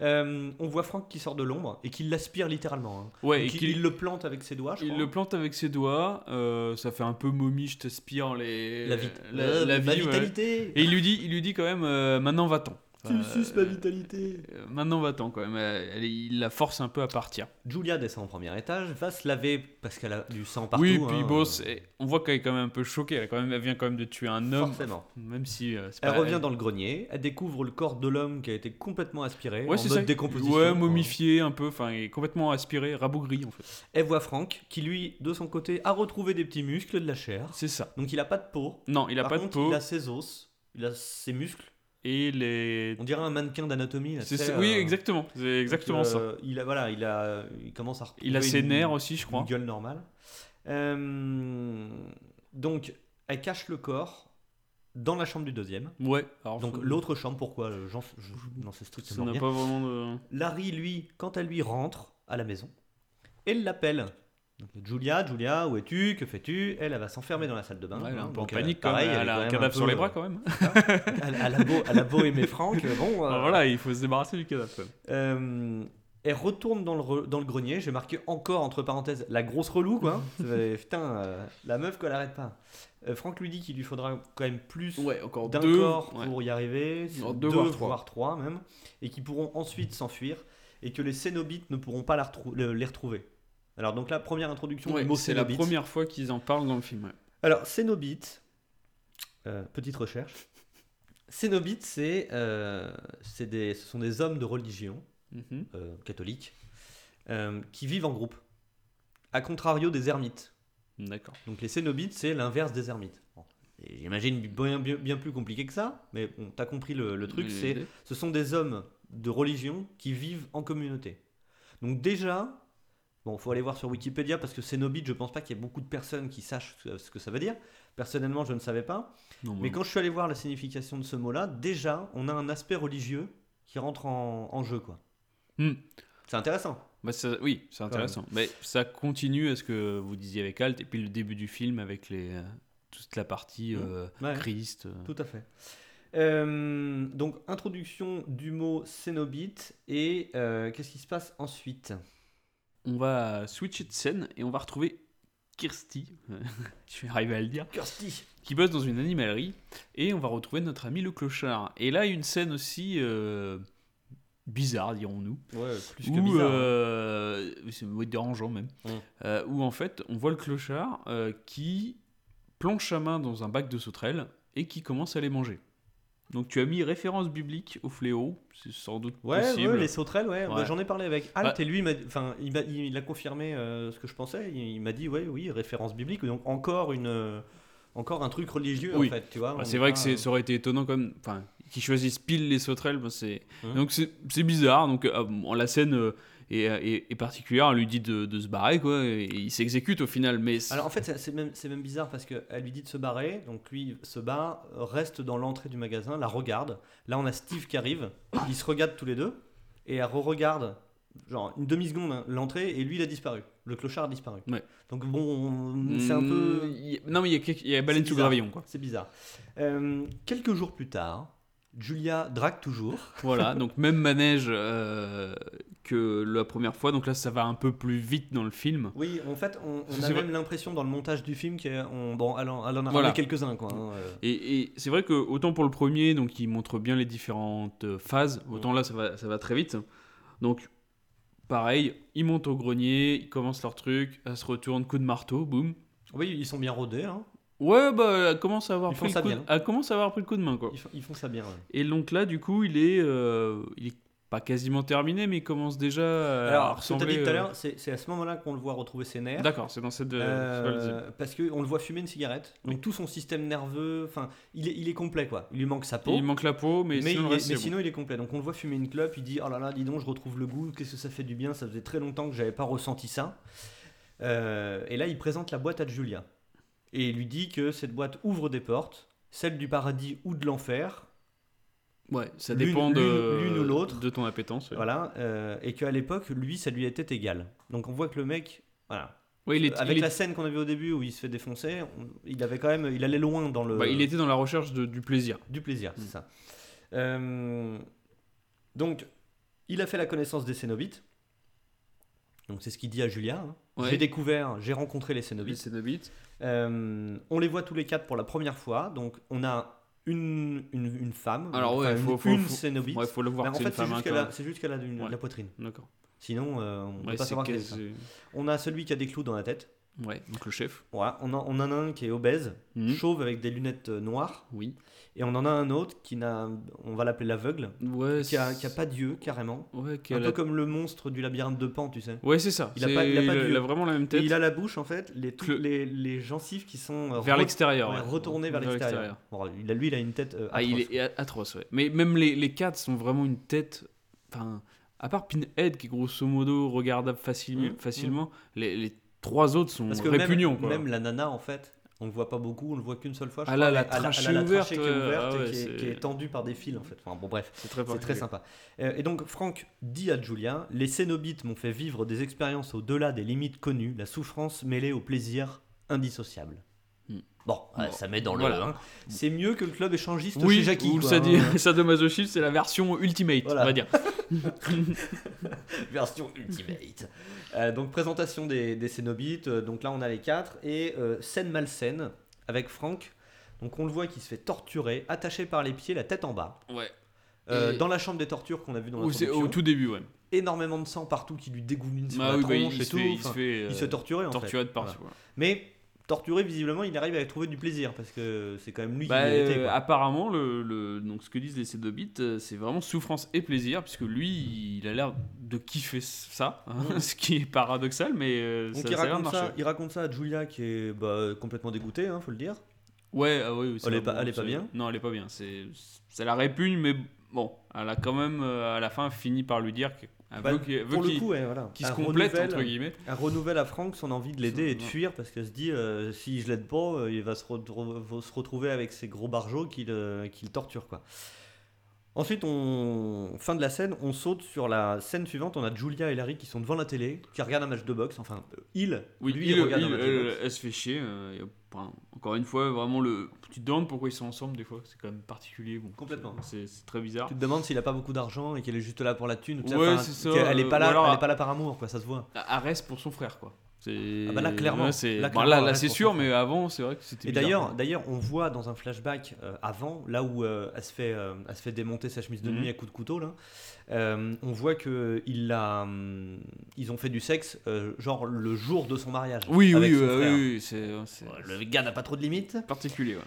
Euh, on voit Franck qui sort de l'ombre et qui l'aspire littéralement. hein. Ouais, et Donc, il, qu'il- il le plante avec ses doigts, je Il crois. le plante avec ses doigts, euh, ça fait un peu momie, je t'aspire les... La, ouais. vitalité. Et il lui dit, il lui dit quand même, euh, maintenant va-t'en. Tu Euh, suces ma vitalité. euh, maintenant va-t'en quand même. Euh, elle- il la force un peu à partir. Julia descend au premier étage, va se laver parce qu'elle a du sang partout. oui, puis hein, bon, euh, c'est- on voit qu'elle est quand même un peu choquée. Elle, est quand même, elle vient quand même de tuer un homme. Forcément. Même si. euh, Elle pas- revient dans le grenier, elle découvre le corps de l'homme qui a été complètement aspiré, Ouais, en c'est mode ça. décomposition. Ouais, quoi. momifié un peu, enfin, il est complètement aspiré, rabougri en fait. Elle voit Franck qui, lui, de son côté, a retrouvé des petits muscles, de la chair. C'est ça. Donc il a pas de peau. Non, il a Par pas contre, de peau il a ses os, il a ses muscles. Et les. On dirait un mannequin d'anatomie. C'est- c'est- Oui, euh, exactement. C'est exactement donc, ça. euh, Il a, voilà, il a, il commence à Il a ses une- nerfs aussi, je crois. Une gueule normale. Euh, donc, elle cache le corps dans la chambre du deuxième. Ouais. Alors, Donc faut- l'autre chambre, pourquoi euh, J'en je- sais Ça strictement n'a rien. pas vraiment de. Larry, lui, quand elle lui rentre à la maison, elle l'appelle. Donc, Julia, Julia, où es-tu Que fais-tu? Elle, elle va s'enfermer dans la salle de bain. Ouais, elle est un hein. peu en Donc, euh, panique quand pareil, est Elle a un cadavre sur les euh, bras quand même. elle, elle a beau, elle a beau aimer Franck, bon. euh, Alors voilà, il faut se débarrasser du cadavre. quand même. Euh, elle retourne dans le, re- dans le grenier. J'ai marqué encore entre parenthèses la grosse relou quoi. Putain, euh, la meuf quoi, elle arrête pas. Euh, Franck lui dit qu'il lui faudra quand même plus Ouais, encore d'un corps ouais. pour y arriver, deux, deux, voire voire, trois. trois même, et qui pourront ensuite s'enfuir et que les Cénobites ne pourront pas la retrou- le- les retrouver. Alors donc la première introduction Ouais, du mot c'est la Cénobite. première fois qu'ils en parlent dans le film. ouais. Alors Cénobites, euh, petite recherche. Cénobites, c'est euh, c'est des, ce sont des hommes de religion euh, catholiques euh, qui vivent en groupe. A contrario des ermites. D'accord. Donc les cénobites, c'est l'inverse des ermites. Bon. J'imagine bien, bien, bien plus compliqué que ça, mais bon, t'as compris le, le truc, c'est ce sont des hommes de religion qui vivent en communauté. Donc déjà, Bon, faut aller voir sur Wikipédia parce que Cénobite, je pense pas qu'il y ait beaucoup de personnes qui sachent ce que ça veut dire. Personnellement, je ne savais pas. Non, Mais quand je suis allé voir la signification de ce mot-là, déjà, on a un aspect religieux qui rentre en, en jeu, quoi. Hmm. C'est intéressant. bah, ça- oui, c'est intéressant. Mais ça continue à ce que vous disiez avec Alt, et puis le début du film avec les, euh, toute la partie euh, Ouais. Christ. euh. Tout à fait. Euh, donc, introduction du mot Cénobite et euh, qu'est-ce qui se passe ensuite? On va switcher de scène et on va retrouver Kirsty, je vais arriver à le dire, Kirsty qui bosse dans une animalerie, et on va retrouver notre ami le clochard. Et là, une scène aussi euh, bizarre, dirons-nous. Ouais, plus que bizarre. hein. euh, ouais, dérangeant même. Euh, où en fait, on voit le clochard qui plonge sa main dans un bac de sauterelles et qui commence à les manger. Donc tu as mis référence biblique au fléau, c'est sans doute Ouais, possible. ouais, les sauterelles, ouais. Ouais. Bah, J'en ai parlé avec Alt Bah- et lui, il m'a- enfin, il, m'a- il a confirmé euh, ce que je pensais. Il, il m'a dit, ouais, oui, référence biblique. Donc encore une, euh, encore un truc religieux Oui. en fait, tu vois. Bah, c'est est vrai que euh, ça aurait été étonnant comme, enfin, qu'ils choisissent pile les sauterelles, bah, c'est Hum. donc c'est bizarre. Donc euh, la scène euh, est- est particulière, on lui dit de, de se barrer quoi, et il s'exécute au final. Mais Alors en fait, c'est- même, même bizarre parce qu'elle lui dit de se barrer, donc lui se barre, reste dans l'entrée du magasin, la regarde. Là, on a Steve qui arrive, ils se regardent tous les deux, et elle re-regarde, genre une demi-seconde, hein, l'entrée, et lui, il a disparu. Le clochard a disparu. Ouais. Donc bon, c'est un Mm, peu. a- Non mais il y a, quelque- il y a baleine sous gravillon quoi. C'est bizarre. Euh, quelques jours plus tard, Julia drague toujours. Voilà, donc même manège euh, que la première fois, donc là ça va un peu plus vite dans le film. Oui, en fait, on, a même l'impression dans le montage du film qu'on. Bon, elle en, elle en a Voilà. quelques-uns, quoi. hein, euh. Et, et c'est vrai que autant pour le premier, donc il montre bien les différentes euh, phases, autant là ça va, ça va très vite. Donc pareil, ils montent au grenier, ils commencent leur truc, elle se retourne, coup de marteau, boum. Oui, ils sont bien rodés. Hein. Ouais, bah elle commence à avoir, Ils pris le, coup de, bien. elle commence à avoir pris le coup de main quoi. Ils, font, ils font ça bien. ouais. Et donc là, du coup, il est, euh, il est pas quasiment terminé, mais il commence déjà à Alors, ce que tu as ressembler. dit tout à euh, l'heure, c'est à ce moment-là qu'on le voit retrouver ses nerfs. D'accord, c'est dans cette. euh. Euh, parce qu'on le voit fumer une cigarette. Donc tout son système nerveux, enfin, il est, il est complet quoi. Il lui manque sa peau. Il manque la peau, mais, mais sinon, il est- reste, mais bon. sinon, il est complet. Donc on le voit fumer une clope. Il dit Oh là là, dis donc, je retrouve le goût. Qu'est-ce que ça fait du bien Ça faisait très longtemps que j'avais pas ressenti ça. Euh, et là, il présente la boîte à Julia. Et il lui dit que cette boîte ouvre des portes, celle du paradis ou de l'enfer. Ouais, ça dépend de l'une- ou l'autre. de ton appétence. ouais. Voilà. euh, et qu'à l'époque, lui, ça lui était égal. Donc on voit que le mec. Voilà. Ouais, il, est, Avec il, la scène qu'on a vue au début où il se fait défoncer, on- il avait quand même, il allait loin dans le bah, il était dans la recherche de- du plaisir. du plaisir, c'est Mm. ça. Euh, donc, il a fait la connaissance des Cénobites. Donc c'est ce qu'il dit à Julia. hein. Ouais. J'ai découvert, j'ai rencontré les Cénobites. C'est. Euh, on les voit tous les quatre pour la première fois. Donc on a une, une, une femme, Alors, enfin, ouais, une, faut- une faut- Cénobite. Ouais, faut le voir en c'est fait, une c'est femme. juste hein, qu'elle quand a, même. c'est juste qu'elle a une- Ouais. de la poitrine. D'accord. Sinon, euh, on ne peut pas c'est savoir qu'elle est ça. c'est- On a celui qui a des clous dans la tête. Ouais, donc le chef. Voilà. On, en- on en a un qui est obèse, Mhm. chauve avec des lunettes euh, noires. Oui. Et on en a un autre qui n'a, on va l'appeler l'aveugle, Ouais, qui a, qui a pas d'yeux carrément. Ouais, qui Un a peu comme le monstre du labyrinthe de Pan, tu sais. Ouais, c'est ça. Il a pas- il a pas il a vraiment la même Et tête. il a la bouche en fait, les, les, les gencives qui sont euh, Vers l'extérieur. ouais, ouais. retournées vers l'extérieur. Bon, il a, lui, il a une tête euh, Ah, il est atroce, ouais. Mais même les, les quatre sont vraiment une tête. Enfin, à part Pinhead qui est grosso modo regardable facilement, Mhm, facilement les, les trois autres sont Parce que répugnants, même, quoi. même la nana en fait, on le voit pas beaucoup, on le voit qu'une seule fois. Je Ah crois, là, la trachée la ouverte, qui est ouais, ouverte ah et qui, est, c'est- qui est tendue par des fils en fait. Enfin bon bref. C'est très très sympa. Euh, et donc Franck dit à Julia Les Cénobites m'ont fait vivre des expériences au-delà des limites connues, la souffrance mêlée au plaisir indissociable. Hmm. Bon, ça met dans le. voilà. hein. C'est mieux que le club échangiste Oui, chez Jackie. ou quoi, ça dit, hein. sadomasochisme, c'est la version ultimate, Voilà. on va dire. Version ultimate. Euh, donc présentation des, des Cénobites. euh, donc là on a les quatre et euh, scène malsaine avec Franck. Donc on le voit qui se fait torturer, attaché par les pieds, la tête en bas. Ouais. Euh, Et- dans la chambre des tortures qu'on a vu dans l'introduction. au tout début, ouais. énormément de sang partout qui lui dégouline sur Ah la oui, bah, il, et se tout. fait, il se fait, il se fait torturer en torturer fait. de partout. Voilà. Mais torturé visiblement il arrive à trouver du plaisir parce que c'est quand même lui Bah, qui l'a été. euh, quoi. apparemment, le, le- donc ce que disent les Cédobites, euh, c'est vraiment souffrance et plaisir, puisque lui, il a l'air de kiffer ça, hein, ce qui est paradoxal, mais euh, Donc ça, il ça raconte, ça, il raconte ça à Julia qui est bah, complètement dégoûtée, hein, faut le dire. Ouais, ah oui, oui, Elle est pas- elle est pas bien Non, elle est pas bien. C'est, ça la répugne, mais bon, elle a quand même, à la fin, fini par lui dire que Elle Bah, veut pour le coup, ouais, voilà. qui se complète, entre guillemets. Elle renouvelle à Franck son envie de l'aider et de fuir parce qu'elle se dit euh, si je l'aide pas, euh, il va se, retrouver avec ces gros barjots qui le, qui le torturent. Quoi. Ensuite, on... fin de la scène, on saute sur la scène suivante. On a Julia et Larry qui sont devant la télé, qui regardent un match de boxe. Enfin, euh, il, Oui, lui, il, regarde il- un match de elle, boxe. elle se fait chier. euh, encore une fois, vraiment, le... tu te demandes pourquoi ils sont ensemble des fois. C'est quand même particulier. Bon, Complètement. C'est très bizarre. Tu te demandes s'il a pas beaucoup d'argent et qu'il est juste là pour la thune. Ouais, enfin, c'est ça, qu'elle est euh, pas ou là, alors- elle est pas là par amour, quoi. Ça se voit. Arès pour son frère, quoi. Ah bah là, clairement. Ouais, c'est- Là, là, là, c'est sûr, mais avant, c'est vrai que c'était Et bizarre, d'ailleurs, d'ailleurs, on voit dans un flashback euh, avant, là où euh, elle, se fait, euh, elle se fait démonter sa chemise de Mhm. nuit à coups de couteau, là, on voit que il hum, ils ont fait du sexe, genre le jour de son mariage. Oui, avec oui, son oui, frère. oui, oui, c'est c'est Le gars n'a pas trop de limites. particulier. ouais.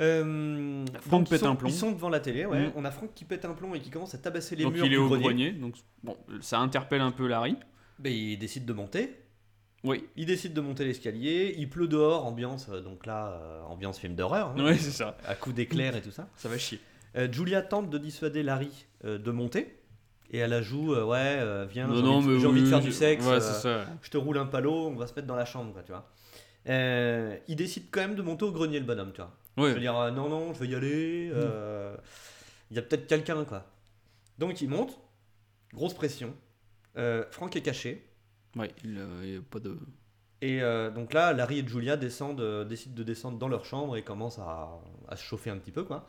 Euh, Franck donc, pète sont- un plomb. Ils sont devant la télé, ouais. Mhm. On a Franck qui pète un plomb et qui commence à tabasser les Donc murs il est du au grenier. grenier. Donc bon, ça interpelle un peu Larry. Ben, il décide de monter. Oui. Il décide de monter l'escalier. Il pleut dehors, ambiance, euh, donc là, euh, ambiance film d'horreur. hein. Ouais, c'est ça. À coups d'éclairs et tout ça. Ça va chier. Euh, Julia tente de dissuader Larry euh, de monter. Et elle ajoute Ouais, viens, j'ai envie, de- envie oui, faire du sexe. ouais, ça. Je te roule un palot, on va se mettre dans la chambre, quoi, tu vois. Il décide quand même de monter au grenier, le bonhomme, tu vois. Ouais. Je veux dire, non, non, je vais y aller. Il y a peut-être quelqu'un, quoi. Donc il monte, grosse pression. Franck est caché. Ouais, il, euh, il y a pas de. Et euh, donc là, Larry et Julia descendent, euh, décident de descendre dans leur chambre et commencent à, à se chauffer un petit peu, quoi.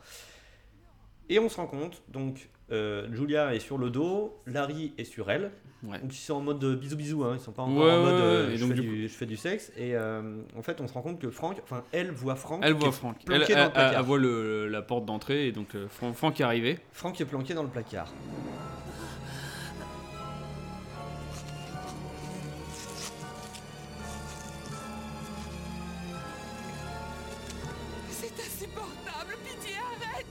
Et on se rend compte, donc euh, Julia est sur le dos, Larry est sur elle. Ouais. Donc ils sont en mode bisous bisous, hein, ils sont pas encore Ouais, en mode euh, je, fais du du, je fais du sexe. Et euh, en fait, on se rend compte que Franck, enfin elle voit Franck. Elle voit Franck. Elle, voit le- la porte d'entrée et donc Fran- Franck est arrivé. Franck est planqué dans le placard. Insupportable, pitié, arrête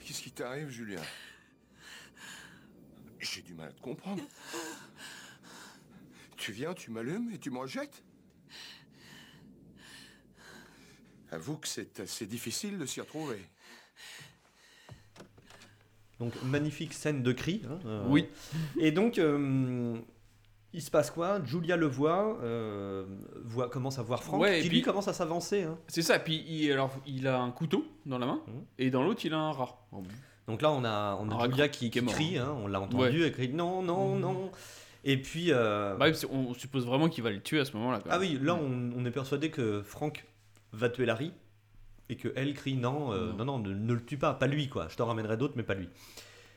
Qu'est-ce qui t'arrive, Julien? J'ai du mal à te comprendre. Tu viens, tu m'allumes et tu me rejettes? Avoue que c'est assez difficile de s'y retrouver. Donc magnifique scène de cri. hein, euh, Oui. Et donc euh, il se passe quoi? Julia le voit, euh, voit, commence à voir Franck, Ouais, et qui puis- lui commence à s'avancer. hein. C'est ça. Puis il, alors il a un couteau dans la main Mhm. et dans l'autre il a un rat. Donc là on a, on a rat Julia qui, qui est qui mort. crie, hein, on l'a entendu, elle crie non, non, non. Et puis... Bah, on suppose vraiment qu'il va le tuer à ce moment-là. ah oui, là on, on est persuadé que Franck va tuer Larry et que elle crie non, euh, non, non, ne, ne le tue pas, pas lui quoi. Je t'en ramènerai d'autres, mais pas lui.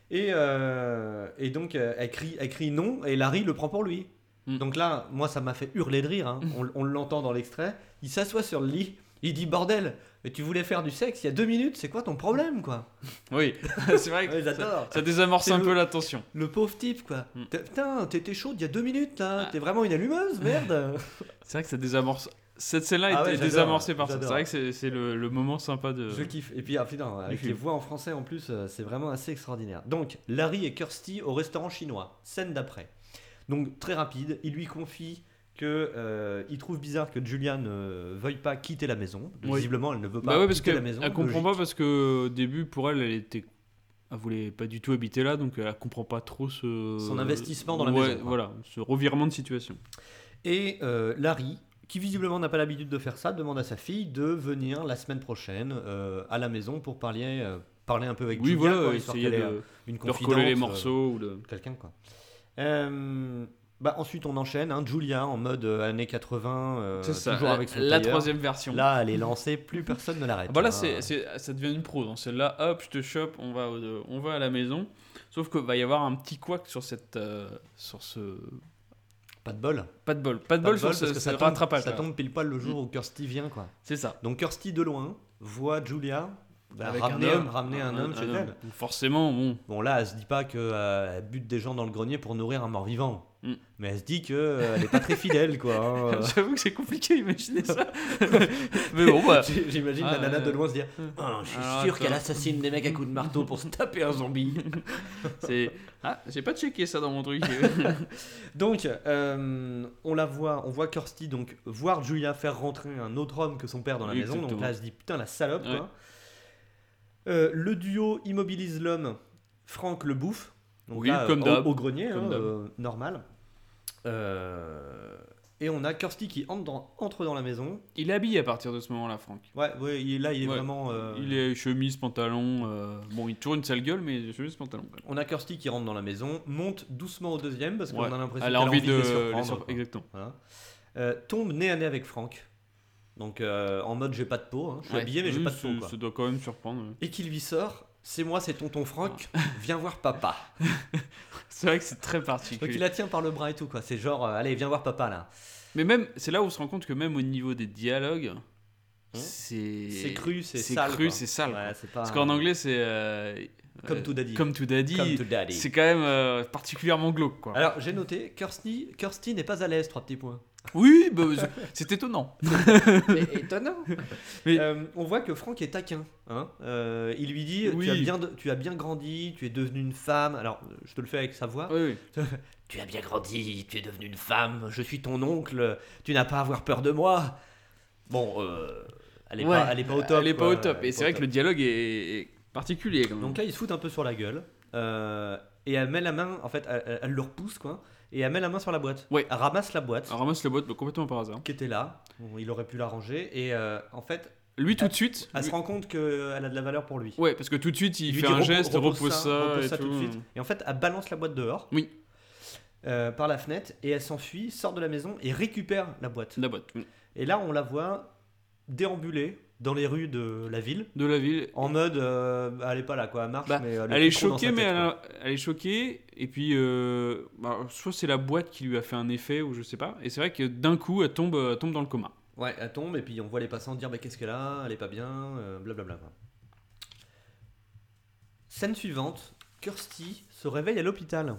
Et, euh, et donc euh, elle crie, elle crie non et Larry le prend pour lui. Mm. Donc là, moi ça m'a fait hurler de rire. hein. On, on l'entend dans l'extrait. Il s'assoit sur le lit. Il dit bordel, mais tu voulais faire du sexe il y a deux minutes. C'est quoi ton problème quoi? Oui, c'est vrai que Ouais, ça, désamorce un le- peu la tension. Le pauvre type quoi. Mm. T'es- Putain, t'étais chaude il y a deux minutes là. Ah. T'es vraiment une allumeuse, merde. C'est vrai que ça désamorce. Cette scène-là Ah ouais, désamorcée par ça. C'est vrai que c'est- le, le moment sympa de. Je kiffe. Et puis, ah, putain, avec les voix en français en plus, euh, c'est vraiment assez extraordinaire. Donc, Larry et Kirsty au restaurant chinois. Scène d'après. Donc, très rapide, il lui confie que euh, trouve bizarre que Julia ne veuille pas quitter la maison. Oui. Visiblement, elle ne veut pas Bah ouais, parce quitter la maison. elle comprend logique. pas parce que au début pour elle elle était elle voulait pas du tout habiter là donc elle comprend pas trop ce Son investissement dans la Ouais, maison, voilà ce revirement de situation Et euh, Larry, qui visiblement n'a pas l'habitude de faire ça, demande à sa fille de venir la semaine prochaine euh, à la maison pour parler, euh, parler un peu avec oui Julia, voilà quoi, essayer qu'elle ait, de, euh, une de recoller les morceaux ou de quelqu'un quoi. Bah ensuite on enchaîne, hein, Julia en mode années 80, euh, c'est ça toujours la, avec son la tailleur. troisième version Là elle est lancée, plus personne ne l'arrête. Ah bah là hein. ça devient une prose hein. celle-là hop je te chope on va on va à la maison sauf que va y avoir un petit couac sur cette sur ce pas de bol. pas de bol pas de bol de sur bol, ce, parce que ça tombe, rattrapage ça là. tombe pile poil le jour où Kirsty vient quoi. c'est ça Donc Kirsty de loin voit Julia bah, avec ramener, un homme ramener un, homme chez elle. Forcément bon Bon là elle se dit pas qu'elle bute des gens dans le grenier pour nourrir un mort vivant. Mm. Mais elle se dit qu'elle n'est pas très fidèle, quoi. hein. J'avoue que c'est compliqué d'imaginer ça. Mais bon, bah. J'imagine Ah, la nana euh, de loin se dire Oh, Je suis Alors, sûr qu'elle assassine des mecs à coups de marteau pour se taper un zombie. C'est. Ah, j'ai pas checké ça dans mon truc. Donc, euh, on la voit, on voit Kirsty donc voir Julia faire rentrer un autre homme que son père dans la maison. Donc là, elle se dit putain la salope. Ouais. Quoi. Euh, le duo immobilise l'homme. Franck le bouffe. Donc Oui, là, comme au- grenier, Comme hein, euh, normal. Euh, et on a Kirsty qui entre dans, entre dans la maison. Il est habillé à partir de ce moment-là, Franck. Ouais, ouais, il- là il est Ouais. vraiment. euh, Il est chemise, pantalon. euh, Bon, il a toujours une sale gueule, mais chemise, pantalon. On a Kirsty qui rentre dans la maison, monte doucement au deuxième parce qu'on Ouais. a l'impression Elle qu'elle a envie de les les surprendre, quoi. Exactement. Voilà. Euh, tombe nez à nez avec Franck. Donc en mode j'ai pas de peau, hein. je suis habillé mais j'ai pas de peau. ça- quoi. Ça doit quand même surprendre. Et qui lui sort C'est moi, c'est tonton Franck, viens voir papa. C'est vrai que c'est très Donc particulier. il la tient par le bras et tout, quoi. C'est genre, euh, allez, viens voir papa là. Mais même, c'est là où on se rend compte que même au niveau des dialogues, c'est. C'est cru, c'est C'est sale. cru, quoi. c'est sale. Ouais, c'est pas. Parce qu'en anglais, c'est. euh, Comme euh, to daddy. Comme to daddy. Comme to daddy. C'est quand même euh, particulièrement glauque, quoi. Alors j'ai noté, Kirsty, Kirsty n'est pas à l'aise, trois petits points. Oui, bah, c'est- étonnant. C'est étonnant. Mais- Euh, on voit que Franck est taquin. Hein Euh, il lui dit Oui. tu, as bien, tu as bien grandi, tu es devenue une femme. Alors, je te le fais avec sa voix. Oui, oui. Tu as bien grandi, tu es devenue une femme, je suis ton oncle, tu n'as pas à avoir peur de moi. Bon, euh, elle, est Ouais, pas, elle est pas au top. Elle est pas quoi. au top. Et est c'est vrai que le dialogue est, est particulier quand même. Donc là, il se fout un peu sur la gueule. euh, et elle met la main, en fait, elle, elle- le repousse, quoi. Et elle met la main sur la boîte. Ouais. Elle ramasse la boîte Elle ramasse la boîte bah, complètement par hasard. qui était là. Bon, il aurait pu la ranger. Et euh, en fait, Lui, tout de suite. elle lui- se rend compte qu'elle a de la valeur pour lui. Ouais, parce que tout de suite, il fait dit, un repose- geste, repose, ça, repose et ça tout. tout de suite. Et en fait, elle balance la boîte dehors. Oui. euh, par la fenêtre et elle s'enfuit, sort de la maison et récupère la boîte. La boîte. oui. Et là, on la voit déambuler dans les rues de la ville De la ville. en mode euh, elle est pas là quoi, elle marche Bah, mais elle, Elle est choquée, mais elle, quoi. a- elle est choquée. Et puis, euh, bah, soit c'est la boîte qui lui a fait un effet, ou je sais pas. Et c'est vrai que d'un coup, elle tombe, elle tombe dans le coma. Ouais, elle tombe et puis on voit les passants dire bah, qu'est-ce qu'elle a, elle est pas bien, euh, blablabla. Scène suivante, Kirsty se réveille à l'hôpital.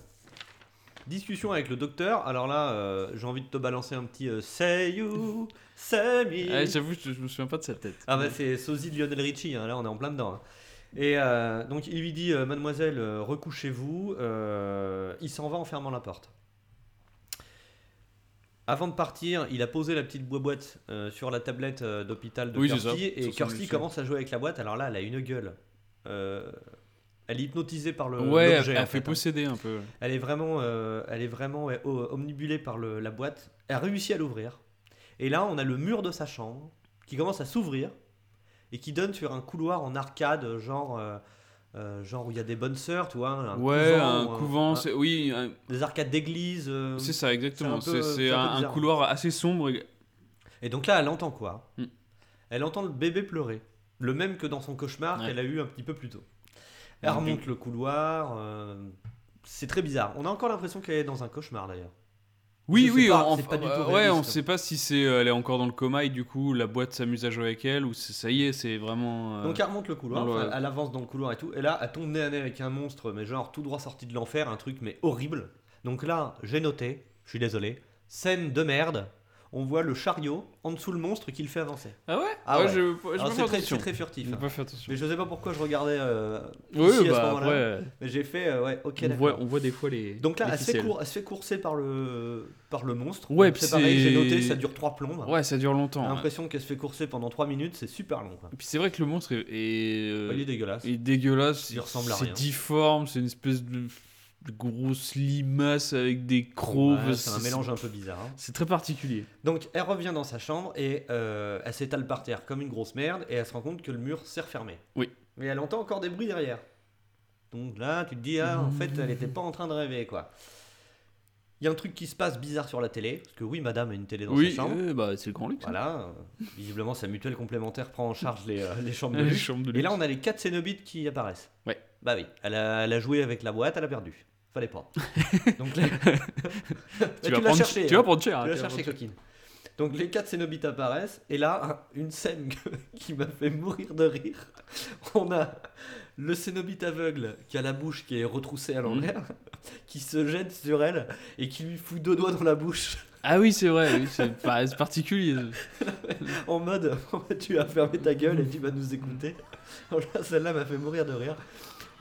Discussion avec le docteur. Alors là, euh, j'ai envie de te balancer un petit euh, Say you, say me. Ouais, J'avoue, je, je me souviens pas de sa tête. Ah bah c'est sosie de Lionel Richie, hein, là on est en plein dedans. hein. Et euh, donc il lui dit, euh, mademoiselle, euh, recouchez-vous, euh, il s'en va en fermant la porte. Avant de partir, il a posé la petite boîte sur la tablette d'hôpital de Oui, Kirsty, et Kirsty commence à jouer avec la boîte, alors là elle a une gueule. Elle est hypnotisée par le ouais, elle, elle en fait fait, hein. posséder un peu. Elle est vraiment, elle est vraiment ouais, omnibulée par le- la boîte. Elle réussit à l'ouvrir. Et là, on a le mur de sa chambre qui commence à s'ouvrir et qui donne sur un couloir en arcade, genre, euh, euh, genre où il y a des bonnes sœurs, tu vois. Un ouais, couvent, un ou couvent, un- oui, un- des arcades d'église. euh. c'est ça, exactement. c'est un couloir assez sombre. et- donc là, elle entend quoi Hmm. Elle entend le bébé pleurer. Le même que dans son cauchemar Ouais. qu'elle a eu un petit peu plus tôt. Elle remonte le couloir. euh, C'est très bizarre. On a encore l'impression qu'elle est dans un cauchemar d'ailleurs. Oui, oui, pas, on, pas du tout euh, ouais, on sait pas si c'est euh, elle est encore dans le coma et du coup la boîte s'amuse à jouer avec elle ou ça y est, c'est vraiment. euh, Donc elle remonte le couloir, enfin, elle avance dans le couloir et tout, et là elle tombe nez à nez avec un monstre, mais genre tout droit sorti de l'enfer, un truc mais horrible. Donc là j'ai noté, je suis désolé, scène de merde, on voit le chariot en dessous le monstre qui le fait avancer. Ah ouais? Ah Ouais, ouais. je j'ai fait c'est très, c'est très furtif. J'ai hein. pas fait attention. Mais je sais pas pourquoi je regardais euh, Oui, ici à ce bah moment-là, après, mais j'ai fait euh, ouais ok on, voit, on voit des fois les. Donc là les elle se, fait cour- elle se fait courser par le, par le monstre. Ouais, Donc, puis c'est pareil, c'est- j'ai noté, ça dure 3 plombes. Ouais, ça dure J'ai longtemps. ouais. l'impression qu'elle se fait courser pendant 3 minutes, c'est super long. Quoi. Et puis c'est vrai que le monstre est, est, euh, Il est dégueulasse. est dégueulasse. Il ressemble à C'est rien. difforme, c'est une espèce de, de grosse limace avec des crocs. Ouais, c'est un mélange un peu bizarre. hein. C'est très particulier. Donc elle revient dans sa chambre et euh, elle s'étale par terre comme une grosse merde et elle se rend compte que le mur s'est refermé. Oui. Mais elle entend encore des bruits derrière. Donc là, tu te dis, ah, en fait, elle n'était pas en train de rêver, quoi. Il y a un truc qui se passe bizarre sur la télé, parce que oui, madame a une télé dans oui, sa chambre. euh, bah, c'est le grand luxe. hein. Voilà, euh, visiblement sa mutuelle complémentaire prend en charge les, euh, les chambres de Les chambres de Et luxe. là, on a les 4 Cénobites qui apparaissent. Ouais. Bah oui, elle a, elle a joué avec la boîte, elle a perdu. Fallait pas. Donc là, tu, vas prendre, cherché, tu hein. vas prendre cher. hein, Tu tu vas cherché, prendre cher. coquine. Donc les quatre Cénobites apparaissent, et là, une scène qui m'a fait mourir de rire. On a le Cénobite aveugle qui a la bouche qui est retroussée à l'envers, qui se jette sur elle et qui lui fout deux doigts dans la bouche, Ah oui, c'est vrai, oui, c'est particulier. en mode tu vas fermer ta gueule et tu vas nous écouter. Là, Celle-là m'a fait mourir de rire.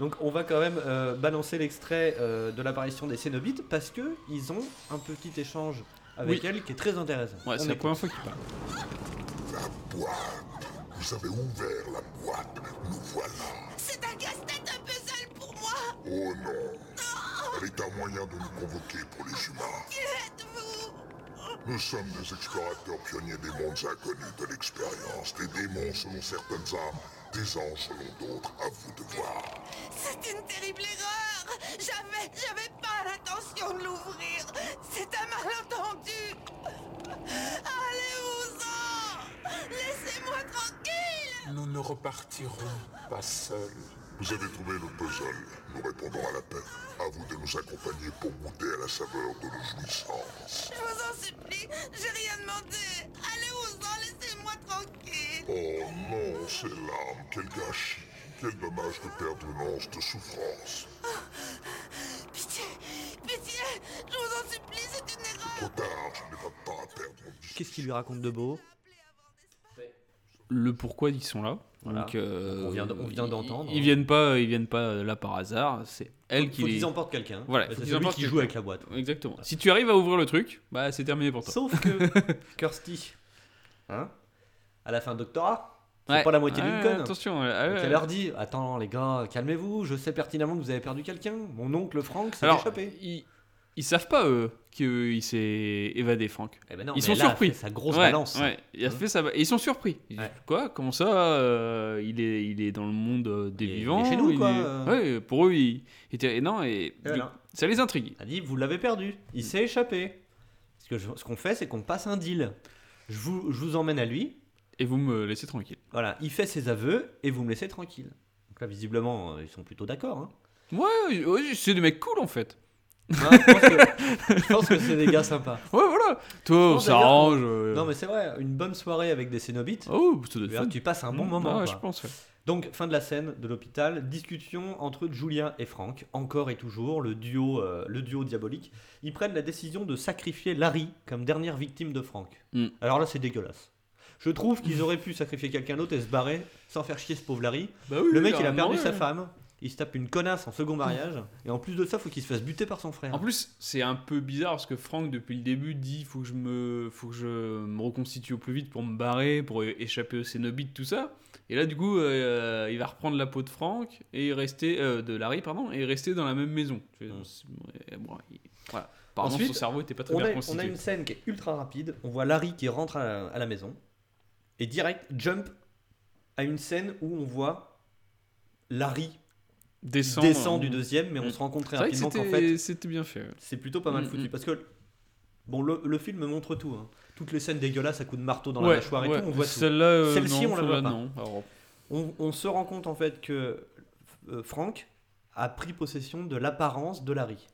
Donc on va quand même euh, balancer l'extrait euh, de l'apparition des Cénobites parce que ils ont un petit échange avec Oui. elle qui est très intéressant. Ouais, On c'est la écoute. première fois qu'il parle. La boîte. Vous avez ouvert la boîte. Nous voilà. C'est un casse-tête un puzzle pour moi Oh non. Elle est un moyen de nous convoquer pour les humains. Qui êtes-vous? Nous sommes des explorateurs pionniers des mondes inconnus de l'expérience. Des démons selon certaines âmes, des anges selon d'autres. À vous de voir. C'est une terrible erreur J'avais... j'avais pas l'intention de l'ouvrir C'est un malentendu Allez-vous-en Laissez-moi tranquille Nous ne repartirons pas seuls. Vous avez trouvé le puzzle. Nous répondons à l'appel. À vous de nous accompagner pour goûter à la saveur de nos jouissances. Je vous en supplie, j'ai rien demandé Allez-vous-en, laissez-moi tranquille Oh non, ces larmes, quel gâchis. Quel dommage de perdre une once de souffrance. Pitié Pitié Je vous en supplie, c'est une erreur Trop tard, je n'ai pas de temps à perdre. Qu'est-ce qu'il lui raconte de beau? Le pourquoi ils sont là. Voilà. Donc, euh, On vient de- on vient ils- d'entendre. Ils, viennent pas, ils viennent pas là par hasard. C'est elle qui Faut qu'ils emportent quelqu'un. Voilà, faut c'est celui qui joue avec la boîte. Exactement. Si tu arrives à ouvrir le truc, bah c'est terminé pour toi. Sauf que Kirsty, hein, à la fin doctorat, c'est Ouais. pas la moitié Ouais, d'une conne. Attention. Donc ouais. elle leur dit Attends, les gars, calmez-vous, je sais pertinemment que vous avez perdu quelqu'un. Mon oncle Franck s'est échappé. Ils savent pas eux qu'il s'est évadé, Franck. Eh ben non, ils sont a surpris. fait sa grosse ouais, balance. Ouais, il a fait ça. Et ils sont surpris. Ils disent, Ouais. Quoi Comment ça euh, il, est, il est dans le monde euh, des Il est- il est vivants chez nous, il quoi, est- euh. Pour eux, il il était. et non, et, Et voilà. ça les intrigue. Elle dit Vous l'avez perdu, il s'est échappé. Ce que je- ce qu'on fait, c'est qu'on passe un deal. Je vous, je vous emmène à lui, Et vous me laissez tranquille. voilà, il fait ses aveux et vous me laissez tranquille. Donc là, visiblement, euh, ils sont plutôt d'accord. Hein. Ouais, c'est des mecs cool en fait. Non, je pense que, je pense que c'est des gars sympas. Ouais, voilà. Toi, on s'arrange. euh. Non, mais c'est vrai, une bonne soirée avec des Cénobites, Oh, ça doit être tu vois, fun. tu passes un bon Mm, moment. ouais, quoi. je pense. ouais. Donc, fin de la scène de l'hôpital, discussion entre Julia et Frank, encore et toujours, le duo, euh, le duo diabolique. Ils prennent la décision de sacrifier Larry comme dernière victime de Frank. Mm. Alors là, c'est dégueulasse. Je trouve qu'ils auraient pu sacrifier quelqu'un d'autre et se barrer sans faire chier ce pauvre Larry. Bah Le mec, il a perdu sa femme, il se tape une connasse en second mariage, et en plus de ça, faut qu'il se fasse buter par son frère. En plus, c'est un peu bizarre parce que Franck, depuis le début, dit faut que je me, faut que je me reconstitue au plus vite pour me barrer, pour échapper aux Cénobites, tout ça. Et là, du coup, euh, il va reprendre la peau de Franck et rester, euh, de Larry, pardon, et rester dans la même maison. Bon, voilà. Apparemment, Ensuite, son cerveau était pas très on bien a, on a constitué. une scène qui est ultra rapide. On voit Larry qui rentre à la, à la maison. Et direct, jump à une scène où on voit Larry Descend, descend euh, du deuxième, mais on se rend compte très rapidement qu'en c'était fait, c'était bien fait. c'est plutôt pas mal Mm, foutu. mm. Parce que, bon, le, le film montre tout. hein. Toutes les scènes dégueulasses à coups de marteau dans Ouais, la mâchoire et ouais. tout, on voit tout. Celle-là, euh, Celle-ci, on la voit pas. non. Alors, On, on se rend compte en fait que euh, Frank a pris possession de l'apparence de Larry.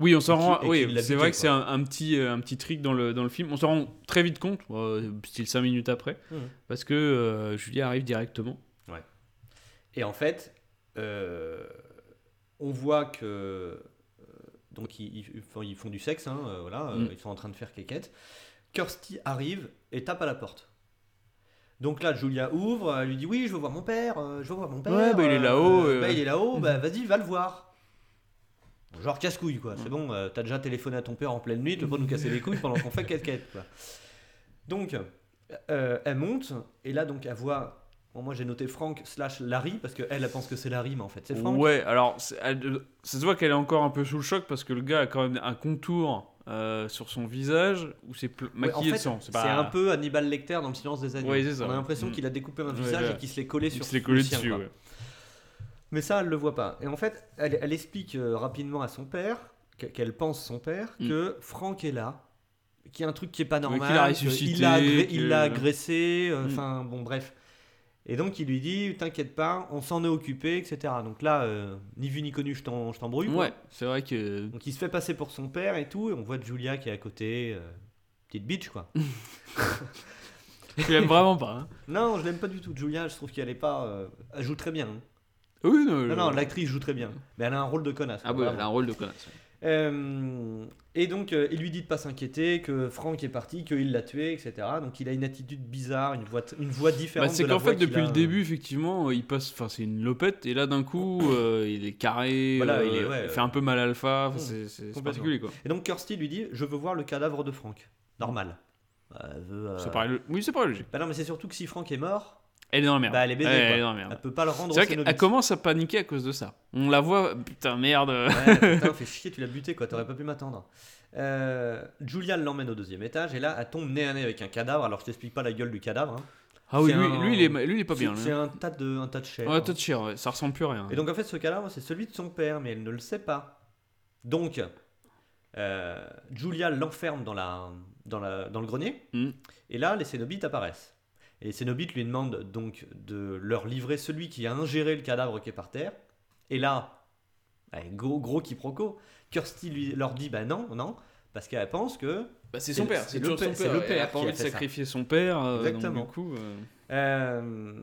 Oui, on s'en rend. Oui, c'est vrai que c'est un, un petit, euh, un petit trick dans le, dans le film. On s'en rend très vite compte, euh, style 5 minutes après, Mhm. parce que Julia arrive directement. Et en fait, on voit que. euh, donc, ils, ils font, ils font du sexe, hein, euh, voilà, euh, Mm. ils sont en train de faire quéquette. Kirsty arrive et tape à la porte. Donc là, Julia ouvre, elle lui dit Oui, je veux voir mon père, euh, je veux voir mon père. Ouais, bah, il est euh, là-haut, euh. bah, il est là-haut, bah vas-y, va le voir. Genre casse-couille, quoi. C'est bon, euh, t'as déjà téléphoné à ton père en pleine nuit, tu veux pas nous casser les couilles pendant qu'on fait quoi. Donc, euh, elle monte, et là, donc, elle voit. Bon, moi, j'ai noté Frank slash Larry, parce qu'elle, elle pense que c'est Larry, mais en fait, c'est Frank. Ouais, alors elle- ça se voit qu'elle est encore un peu sous le choc parce que le gars a quand même un contour euh, sur son visage où c'est Ouais, maquillé en fait, de sang. C'est pas... un peu Hannibal Lecter dans le silence des agneaux. Ouais, On a l'impression Mm. qu'il a découpé un visage ouais. et qu'il se l'est collé Il sur se l'est le collé dessus. Mais ça, elle le voit pas. Et en fait, elle, elle explique euh, rapidement à son père, que- qu'elle pense son père, Mm. que Frank est là, qu'il y a un truc qui est pas normal, l'a que ressuscité, il l'a agré- que- il l'a agressé, euh, Mm. enfin bon bref. Et donc il lui dit, t'inquiète pas, on s'en est occupé, etc. Donc là, euh, ni vu ni connu, je je t'embrouille. Ouais, c'est vrai que. Donc il se fait passer pour son père et tout, et on voit Julia qui est à côté. euh, petite bitch quoi. Tu l'aimes vraiment pas. Hein. non, je l'aime pas du tout. Julia, je trouve qu'elle est pas. euh, elle joue très bien. hein. Oui, non, Non, non, l'actrice joue très bien. Mais elle a un rôle de connasse. Ah ouais, elle a un rôle de connasse. Euh, et donc, euh, il lui dit de pas s'inquiéter, que Franck est parti, qu'il l'a tué, etc. Donc, il a une attitude bizarre, une voix, une voix différente. Bah, c'est de qu'en fait, depuis a- le début, effectivement, il passe. Enfin, c'est une lopette, et là, d'un coup, euh, il est carré. Voilà, euh, il est- ouais, il fait un peu mal alpha. Mmh, c'est- c'est c'est complètement. particulier, quoi. Et donc, Kirsty lui dit Je veux voir le cadavre de Franck. Normal. Bah, elle veut, euh, Ça paraît Oui, c'est pas logique. Bah non, mais c'est surtout que si Franck est mort, Elle est dans la merde. bah, elle est baisée. Quoi. elle est dans la merde. Elle peut pas le rendre C'est vrai qu'elle commence à paniquer à cause de ça. On la voit, putain, merde. Ouais, putain, fait chier, tu l'as buté quoi, t'aurais pas pu m'attendre. Euh, Julia l'emmène au deuxième étage et là elle tombe nez à nez avec un cadavre. Alors je t'explique pas la gueule du cadavre. hein. Ah oui, lui, un- lui, il est, lui, il est pas bien. C'est là. un tas de, un tas de chair. Ouais, toi de chair, ouais, ça ressemble plus à rien. Et donc en fait ce cadavre c'est celui de son père mais elle ne le sait pas. Donc euh, Julia l'enferme dans, la, dans, la, dans le grenier Mm. et là les Cénobites apparaissent. Et les Cénobites lui demandent donc de leur livrer celui qui a ingéré le cadavre qui est par terre. Et là, ouais, gros, gros quiproquo, Kirsty lui, leur dit bah non, non, parce qu'elle pense que Bah, c'est son père, c'est c'est le toujours père- son c'est père. le Elle a père pas envie de ça. sacrifier son père. euh, Exactement. Donc, du coup, euh, Euh,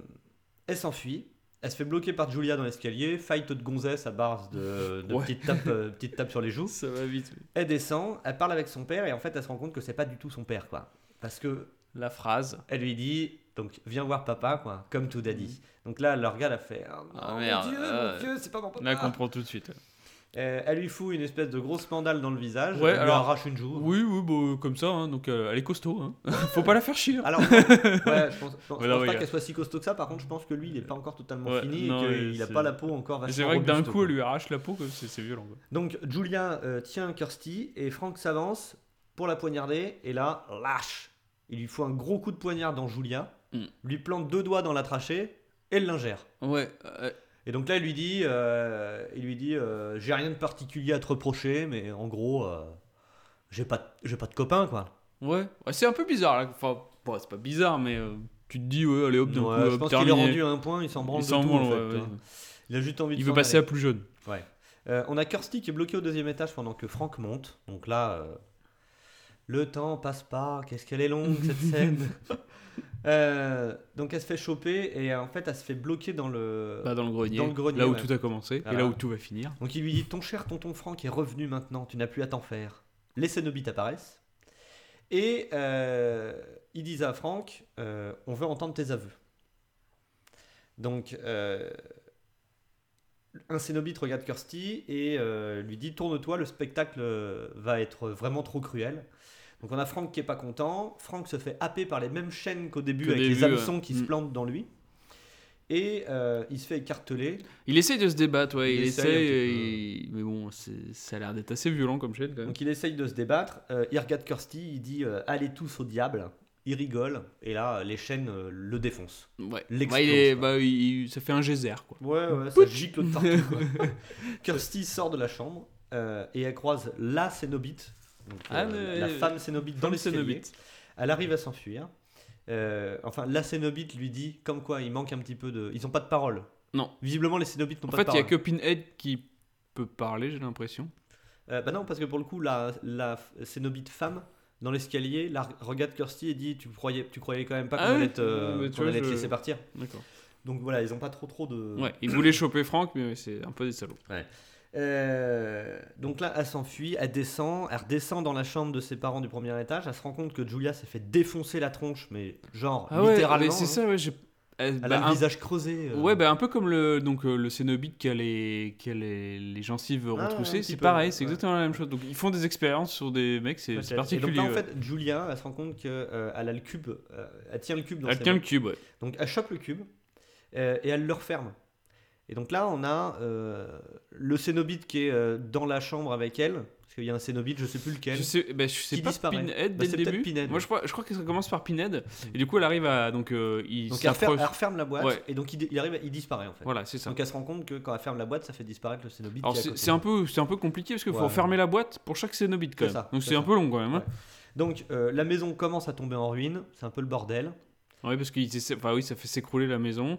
elle s'enfuit. Elle se fait bloquer par Julia dans l'escalier. Fight de gonzesse à base de, de Ouais. petites, tapes, euh, petites tapes sur les joues. ça va vite. oui. Elle descend, elle parle avec son père et en fait elle se rend compte que c'est pas du tout son père quoi. Parce que La phrase. elle lui dit donc viens voir papa quoi, comme tout daddy. Donc là elle le regarde, elle fait oh, Ah, mon merde, Dieu, euh, mon Dieu, c'est pas mon papa. Là, comprend tout de suite. Euh, elle lui fout une espèce de grosse mandale dans le visage. Ouais, elle lui alors- arrache une joue. Oui, oui, bah, comme ça, hein, donc euh, elle est costaud. Hein. Faut pas la faire chier. hein. Alors, ouais, je pense, je pense pas qu'elle soit si costaud que ça. Par contre, je pense que lui, il est pas encore totalement Ouais, fini non, et qu'il a pas la peau encore C'est vrai que d'un coup, elle lui arrache la peau, c'est c'est violent. quoi. Donc Julia euh, tient Kirsty et Frank s'avance pour la poignarder et là, lâche. Il lui faut un gros coup de poignard dans Julia, Mm. lui plante deux doigts dans la trachée et le l'ingère. Ouais, euh, Et donc là, il lui dit, euh, il lui dit, euh, j'ai rien de particulier à te reprocher, mais en gros, euh, j'ai pas, de- j'ai pas de copain quoi. ouais. Ouais, c'est un peu bizarre. Là. Enfin, bon, c'est pas bizarre, mais euh, tu te dis, ouais, allez hop, d'un Ouais, coup, je pense qu'il est rendu à un point, il s'en branle Il de tout, branle, en fait, ouais, hein. Il a juste envie de Il veut passer à plus jeune. Ouais. Euh, on a Kirsty qui est bloqué au deuxième étage pendant que Frank monte. Donc là, euh, le temps passe pas. Qu'est-ce qu'elle est longue cette scène. Euh, donc elle se fait choper et en fait elle se fait bloquer dans le. Bah, dans le grenier. Dans le grenier, là où ouais. tout a commencé Voilà. et là où tout va finir. Donc il lui dit Ton cher tonton Frank est revenu maintenant, tu n'as plus à t'en faire. Les Cénobites apparaissent. Et euh, ils disent à Frank euh, On veut entendre tes aveux. Donc euh, un Cénobite regarde Kirsty et euh, lui dit Tourne-toi, le spectacle euh, va être vraiment trop cruel. Donc on a Frank qui est pas content. Frank se fait happer par les mêmes chaînes qu'au début avec début, les hameçons ouais. qui se Mm. plantent dans lui. Et euh, il se fait écarteler. Il essaye de se débattre, ouais, Il il, essaye mais bon, ça a l'air d'être assez violent comme chaîne quand même. Donc il essaye de se débattre. Euh, il regarde Kirsty, il dit euh, Allez tous au diable. Il rigole. Et là, les chaînes euh, le défoncent. Ouais, il est- quoi. bah, il- ça fait un geyser quoi. Ouais, ouais, ça gicle de partout. Kirsty sort de la chambre euh, et elle croise la Cénobite, donc, Ah, euh, la femme Cénobite dans l'escalier. Elle arrive à s'enfuir. Euh, enfin, la Cénobite lui dit comme quoi il manque un petit peu de. Ils n'ont pas de parole. Non. Visiblement, les Cénobites n'ont En pas fait, de il y a parole. que Pinhead qui peut parler, j'ai l'impression. Euh, bah non, parce que pour le coup, la, la Cénobite femme dans l'escalier la regarde Kirsty et dit tu croyais, tu croyais quand même pas qu'on Ah oui allait te, Euh, qu'on allait te je- laisser partir. D'accord. Donc voilà, ils ont pas trop trop de. Ouais, il voulait choper Franck, mais c'est un peu des salauds. Euh, donc là, elle s'enfuit, elle descend, elle redescend dans la chambre de ses parents du premier étage. Elle se rend compte que Julia s'est fait défoncer la tronche, mais genre Ah ouais, littéralement. mais c'est hein. ça, ouais. j'ai- Elle, Elle bah, a le un- visage creusé. euh. Ouais, bah un peu comme le, donc, euh, le Cénobite qui a les, qui a les, les gencives Ah, retroussées, c'est pareil, ouais. c'est exactement la même chose. Donc ils font des expériences sur des mecs, c'est Peut-être. Et donc particulier. là, en fait, Julia, elle se rend compte qu'elle a le cube, euh, elle tient le cube dans Elle ses tient mains. le cube, ouais. Donc elle chope le cube euh, et elle le referme. Et donc là, on a euh, le Cénobite qui est euh, dans la chambre avec elle. Parce qu'il y a un Cénobite, je sais plus lequel. Je sais, bah, je sais Qui pas disparaît. Pinhead Bah, dès c'est le début. Pinhead. Moi je crois, je crois que ça commence par Pinhead. Et du coup elle arrive à. Donc euh, il Donc elle referme, elle referme la boîte Ouais. et donc il, il arrive, il disparaît en fait. Voilà, c'est ça. Donc elle se rend compte que quand elle ferme la boîte, ça fait disparaître le Cénobite. Alors c'est un peu, c'est un peu compliqué parce qu'il faut Ouais. fermer la boîte pour chaque Cénobite quand C'est même. ça, Donc c'est un peu long quand même. hein. Donc la maison commence à tomber en ruine. C'est un peu le bordel. Ouais, parce que enfin, oui, ça fait s'écrouler la maison.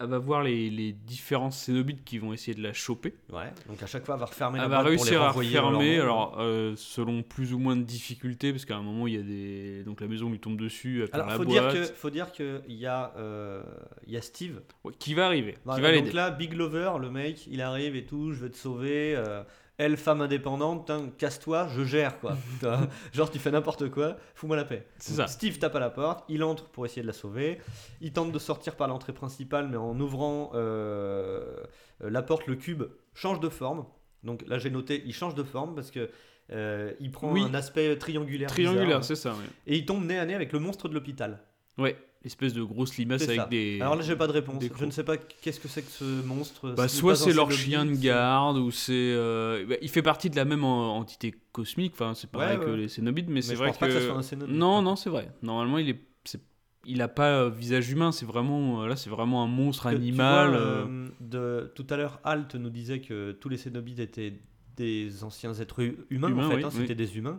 Il- elle va voir les, les différents cénobites qui vont essayer de la choper. Ouais, donc à chaque fois, elle va refermer la Elle va boîte pour les réussir à refermer, alors euh, selon plus ou moins de difficultés, parce qu'à un moment il y a des donc la maison lui tombe dessus, elle Alors, la faut dire que faut dire que il y a euh, il y a Steve. Ouais, qui va arriver, qui va donc là, Big Lover, le mec, il arrive et tout, je vais te sauver. euh, elle, femme indépendante, putain, casse-toi, je gère quoi. Genre, tu fais n'importe quoi, fous-moi la paix. Ça. Steve tape à la porte, il entre pour essayer de la sauver. Il tente de sortir par l'entrée principale, mais en ouvrant euh, la porte, le cube change de forme. Donc là, j'ai noté, il change de forme parce que euh, il prend Oui. un aspect triangulaire. Triangulaire, c'est ça. Ouais. Et il tombe nez à nez avec le monstre de l'hôpital. Ouais, l'espèce de grosse limace avec ça. des. Alors là, j'ai pas de réponse. Je ne sais pas qu'est-ce que c'est que ce monstre. Bah, Ce soit c'est leur chien de garde, ou c'est. euh, bah, il fait partie de la même en- entité cosmique, enfin, c'est pareil Ouais, que les cénobites, mais, c'est je vrai pense que. pas que ça soit un cénobite, non, par non, c'est vrai. Normalement, il est. Il a pas euh, visage humain, c'est vraiment. euh, Là, c'est vraiment un monstre Que tu animal. vois, euh, de, tout à l'heure, Alt nous disait que tous les cénobites étaient des anciens êtres hu- humains. Humains, en fait, oui, hein, oui. c'était des humains.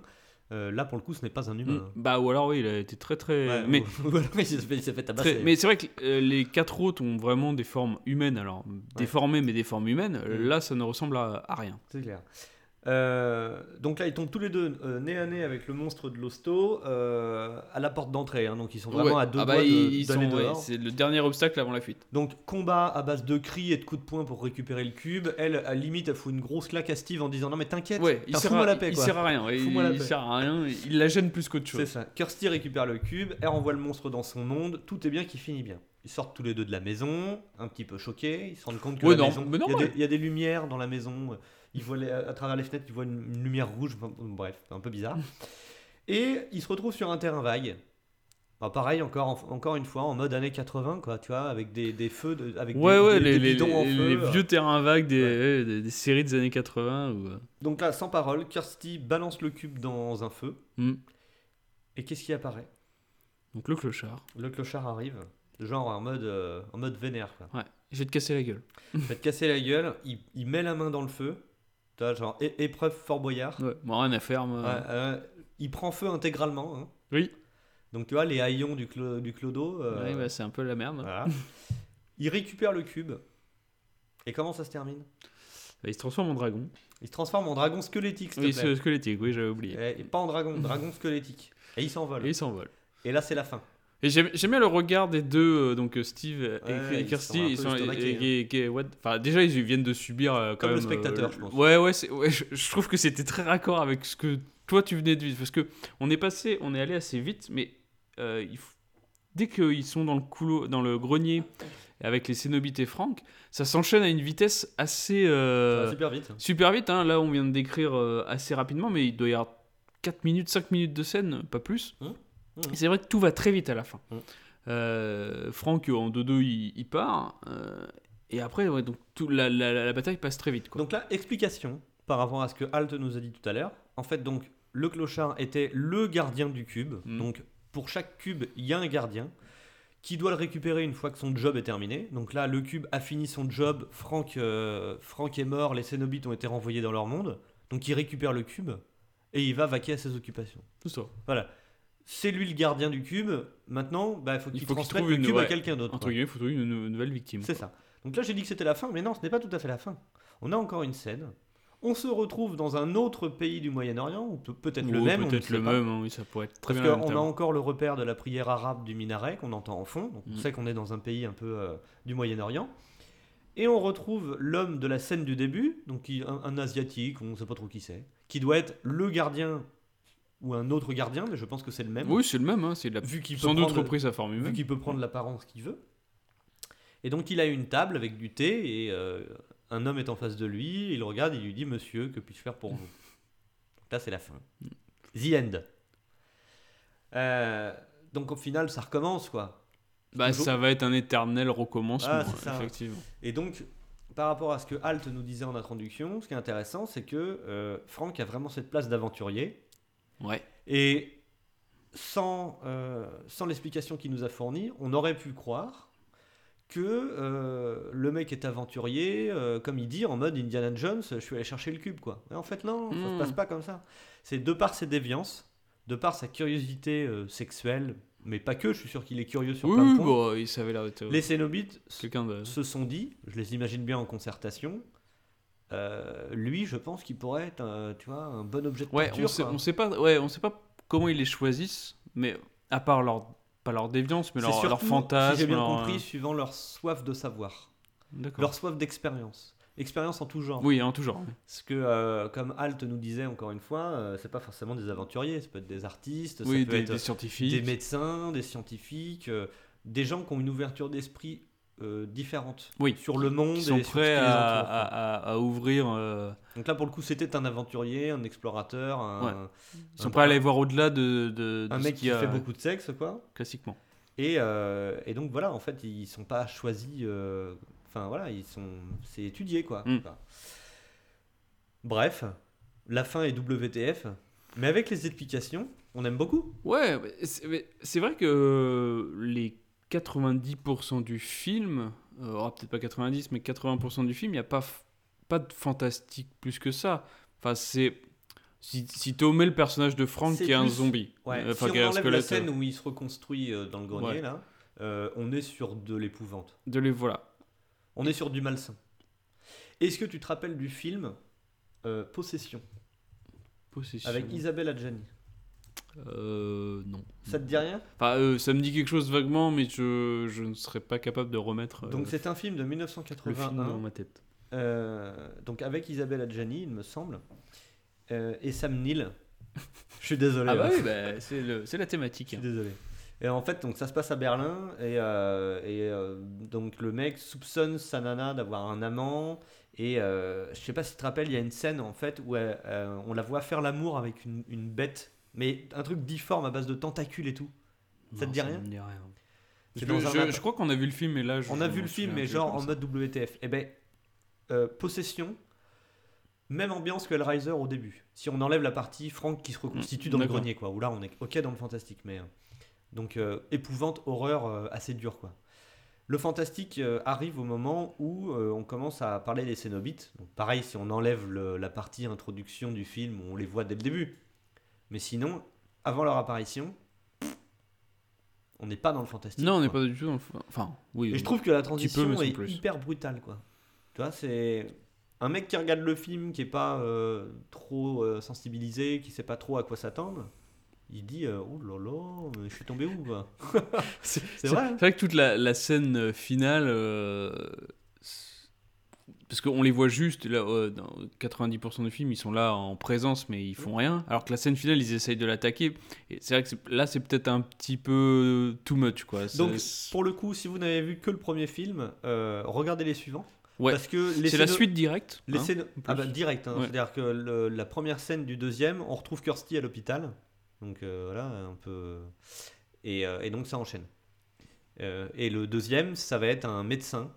Euh, là, pour le coup, ce n'est pas un humain. mm, Bah, ou alors, oui, il a été très très. Ouais, mais, ou- il s'est fait, tabasser. très- mais c'est vrai que euh, les quatre autres ont vraiment des formes humaines, alors déformées, mais des formes humaines. Mm. Là, ça ne ressemble à, à rien. C'est clair. Euh, donc là, ils tombent tous les deux euh, nez à nez avec le monstre de l'hosto euh, à la porte d'entrée. hein. donc ils sont vraiment Ouais. à deux Ah bah, doigts de- sont- ouais, c'est le dernier obstacle avant la fuite. Donc combat à base de cris et de coups de poing pour récupérer le cube. Elle, à limite, elle fout une grosse claque à Steve en disant non mais t'inquiète, Ouais, il sert, à, la paix il quoi. sert à rien. ouais, Fous-moi la il sert à rien. Il la gêne plus qu'autre chose. C'est ça. Kirsty récupère le cube, elle renvoie le monstre dans son monde, tout est bien qui finit bien. Ils sortent tous les deux de la maison, un petit peu choqués, ils se rendent compte que la non, maison... y il y a des lumières dans la maison, ils voient les- à travers les fenêtres, ils voient une, une lumière rouge, enfin, bref, un peu bizarre. Et ils se retrouvent sur un terrain vague. Bah, pareil, encore, en- encore une fois, en mode années 80, quoi, tu vois, avec des, des feux, de, avec Ouais, des, ouais, des- les, des les- bidons en feu. les euh. vieux terrains vagues des, ouais, des, des séries des années 80. Ou... euh, Donc là, sans parole, Kirsty balance le cube dans un feu. Hmm. Et qu'est-ce qui apparaît? Donc le clochard. Le clochard arrive, genre en mode, euh, en mode vénère. Quoi. Ouais, je vais te casser la gueule. Il va te casser la gueule, il, il met la main dans le feu. Genre é- épreuve Fort Boyard. Ouais, bon, rien à faire. moi. Ouais, euh, il prend feu intégralement. hein. Oui. Donc tu vois, les haillons du, clo- du clodo. euh, Ouais, bah, c'est un peu la merde. voilà. il récupère le cube. Et comment ça se termine? Bah, il se transforme en dragon. Il se transforme en dragon squelettique, s'il Oui, plaît. squelettique, oui, j'avais oublié. Et, et pas en dragon, dragon squelettique. Et il s'envole. Et il s'envole. Et là, c'est la fin. Et bien le regard des deux, euh, donc euh, Steve et- Ouais, et ils Kirsty. sont Ils sont, estomaqués, et- hein. et- et- what- enfin, déjà, ils viennent de subir euh, quand Comme le même, spectateur, euh, je pense. Ouais, ouais, je, je trouve que c'était très raccord avec ce que toi tu venais de vivre. Parce que on est passé, on est allé assez vite, mais euh, il faut- dès qu'ils sont dans le, couloir, dans le grenier avec les Cénobites et Franck, ça s'enchaîne à une vitesse assez. euh, super vite. Super vite, hein. là on vient de décrire assez rapidement, mais il doit y avoir 4 minutes, 5 minutes de scène, pas plus. Mmh. Mmh. Et c'est vrai que tout va très vite à la fin. Mmh. Euh, Franck en 2-2 il, il part, euh, et après ouais, donc tout, la, la- la bataille passe très vite. Quoi. Donc là, explication par rapport à ce que Halt nous a dit tout à l'heure. En fait, donc, le clochard était le gardien du cube. Mm. Donc, pour chaque cube, il y a un gardien qui doit le récupérer une fois que son job est terminé. Donc là, le cube a fini son job. Franck, euh, Franck est mort. Les Cénobites ont été renvoyés dans leur monde. Donc, il récupère le cube et il va vaquer à ses occupations. Tout ça. Voilà. C'est lui le gardien du cube. Maintenant, bah, faut Il faut qu'il transmette trouve le cube ouais, à quelqu'un d'autre. Entre guillemets, il faut trouver une, une nouvelle victime. C'est ça. Donc là, j'ai dit que c'était la fin, mais non, ce n'est pas tout à fait la fin. On a encore une scène. On se retrouve dans un autre pays du Moyen-Orient, ou peut- peut-être le même. Peut-être le pas. même, hein, oui, ça pourrait être très Parce bien. même qu'on a encore le repère de la prière arabe du minaret qu'on entend en fond. Donc on Mm. sait qu'on est dans un pays un peu euh, du Moyen-Orient. Et on retrouve l'homme de la scène du début, donc un asiatique, on ne sait pas trop qui c'est, qui doit être le gardien ou un autre gardien, mais je pense que c'est le même. Oui, c'est le même. Hein, c'est la... Vu qu'il sans doute prendre- repris sa forme vu qu'il peut prendre l'apparence qu'il veut. Et donc il a une table avec du thé et euh, un homme est en face de lui, il regarde, il lui dit Monsieur, que puis-je faire pour vous? Là c'est la fin. The end. Euh, donc au final ça recommence quoi. Bah, Toujours- ça va être un éternel recommencement, Ah, ça. effectivement. Et donc par rapport à ce que Halt nous disait en introduction, ce qui est intéressant c'est que euh, Franck a vraiment cette place d'aventurier. Ouais. Et sans, euh, sans l'explication qu'il nous a fournie, on aurait pu croire que euh, le mec est aventurier, euh, comme il dit, en mode Indiana Jones, je suis allé chercher le cube, quoi. Mais en fait, non, ça Mm. se passe pas comme ça. C'est de par ses déviances, de par sa curiosité sexuelle, mais pas que, je suis sûr qu'il est curieux sur Oui, plein de points. bon, il savait là. Les Cénobites de. se sont dit, je les imagine bien en concertation, euh, lui, je pense qu'il pourrait être, euh, tu vois, un bon objet de Ouais, torture. on sait, quoi. on sait pas, ouais, on sait pas comment ils les choisissent, mais à part leur, pas leur déviance, mais leur, surtout, leur fantasme. si j'ai bien leur, compris, euh, suivant leur soif de savoir, leur soif d'expérience. Expérience en tout genre. Oui, en tout genre. Parce que, euh, comme Alt nous disait encore une fois, euh, c'est pas forcément des aventuriers, ça peut être des artistes, Oui, ça peut des, être des scientifiques. des médecins, des scientifiques, des gens qui ont une ouverture d'esprit euh, différente Oui, sur le monde et sont ce qui prêts à, ouvrir. euh, Donc là, pour le coup, c'était un aventurier, un explorateur, un, Ouais. ils sont un- prêts à aller voir au-delà de, de, de un ce mec qu'il qui a fait beaucoup de sexe, quoi. classiquement. Et, euh, et donc voilà, en fait, ils sont pas choisis. Enfin voilà, ils sont. C'est étudié, quoi. Mm. Enfin, Bref, la fin est WTF, mais avec les explications, on aime beaucoup. Ouais, c'est vrai que les 90% du film, euh, oh, peut-être pas 90, mais 80% du film, il n'y a pas, pas de fantastique plus que ça. Enfin, c'est. Si, si tu omets le personnage de Frank qui est un zombie, Ouais. euh, si enfin on est un enlève la scène euh, où il se reconstruit dans le grenier, Ouais. là, euh, on est sur de l'épouvante. de les voilà. On est sur du malsain. Est-ce que tu te rappelles du film euh, Possession? Possession. avec Isabelle Adjani Euh, non. Ça te dit rien? Enfin, euh, ça me dit quelque chose vaguement, mais je, je ne serais pas capable de remettre euh, Donc c'est un film de le film 1981. dans ma tête. Euh, donc avec Isabelle Adjani, il me semble, et Sam Neill. Je suis désolé. Ah bah hein. oui, bah, c'est la Je thématique. suis hein. désolé. Et en fait, donc ça se passe à Berlin et, et donc le mec soupçonne sa nana d'avoir un amant et je sais pas si tu te rappelles, il y a une scène en fait où on la voit faire l'amour avec une, une bête, mais un truc difforme à base de tentacules et tout. Ça te Non, dit rien me dit rien. Je, dans un je- app- je crois qu'on a vu le film, mais là, je- On a vu le film, mais genre en ça. mode WTF. Eh ben, euh, Possession, même ambiance que Hellraiser au début. Si on enlève la partie Frank qui se reconstitue dans le grenier, quoi. Où là, on est ok dans le fantastique, mais euh, donc euh, épouvante, horreur euh, assez dure, quoi. Le fantastique euh, arrive au moment où euh, on commence à parler des Cénobites. Donc pareil, si on enlève le- la partie introduction du film, on les voit dès le début. Mais sinon, avant leur apparition, on n'est pas dans le fantastique. Non, on n'est pas du tout dans le. Enfin, oui. Et je trouve que la transition est plus. hyper brutale, quoi. Tu vois, c'est un mec qui regarde le film, qui est pas euh, trop euh, sensibilisé, qui sait pas trop à quoi s'attendre. Il dit euh, Oh là là, je suis tombé où quoi? C'est vrai. hein. C'est vrai que toute la, la scène euh, finale. Parce qu'on les voit juste, là, euh, dans 90% du film, ils sont là en présence, mais ils font rien. Alors que la scène finale, ils essayent de l'attaquer. Et c'est vrai que là, c'est peut-être un petit peu too much, quoi. Donc, pour le coup, si vous n'avez vu que le premier film, euh, regardez les suivants. Ouais. Parce que c'est la suite directe. Les hein, en ah bah direct, hein. Ouais. c'est-à-dire que le- la première scène du deuxième, on retrouve Kirsty à l'hôpital. Donc euh, voilà, un peu. Et, et donc ça enchaîne. Et le deuxième, ça va être un médecin.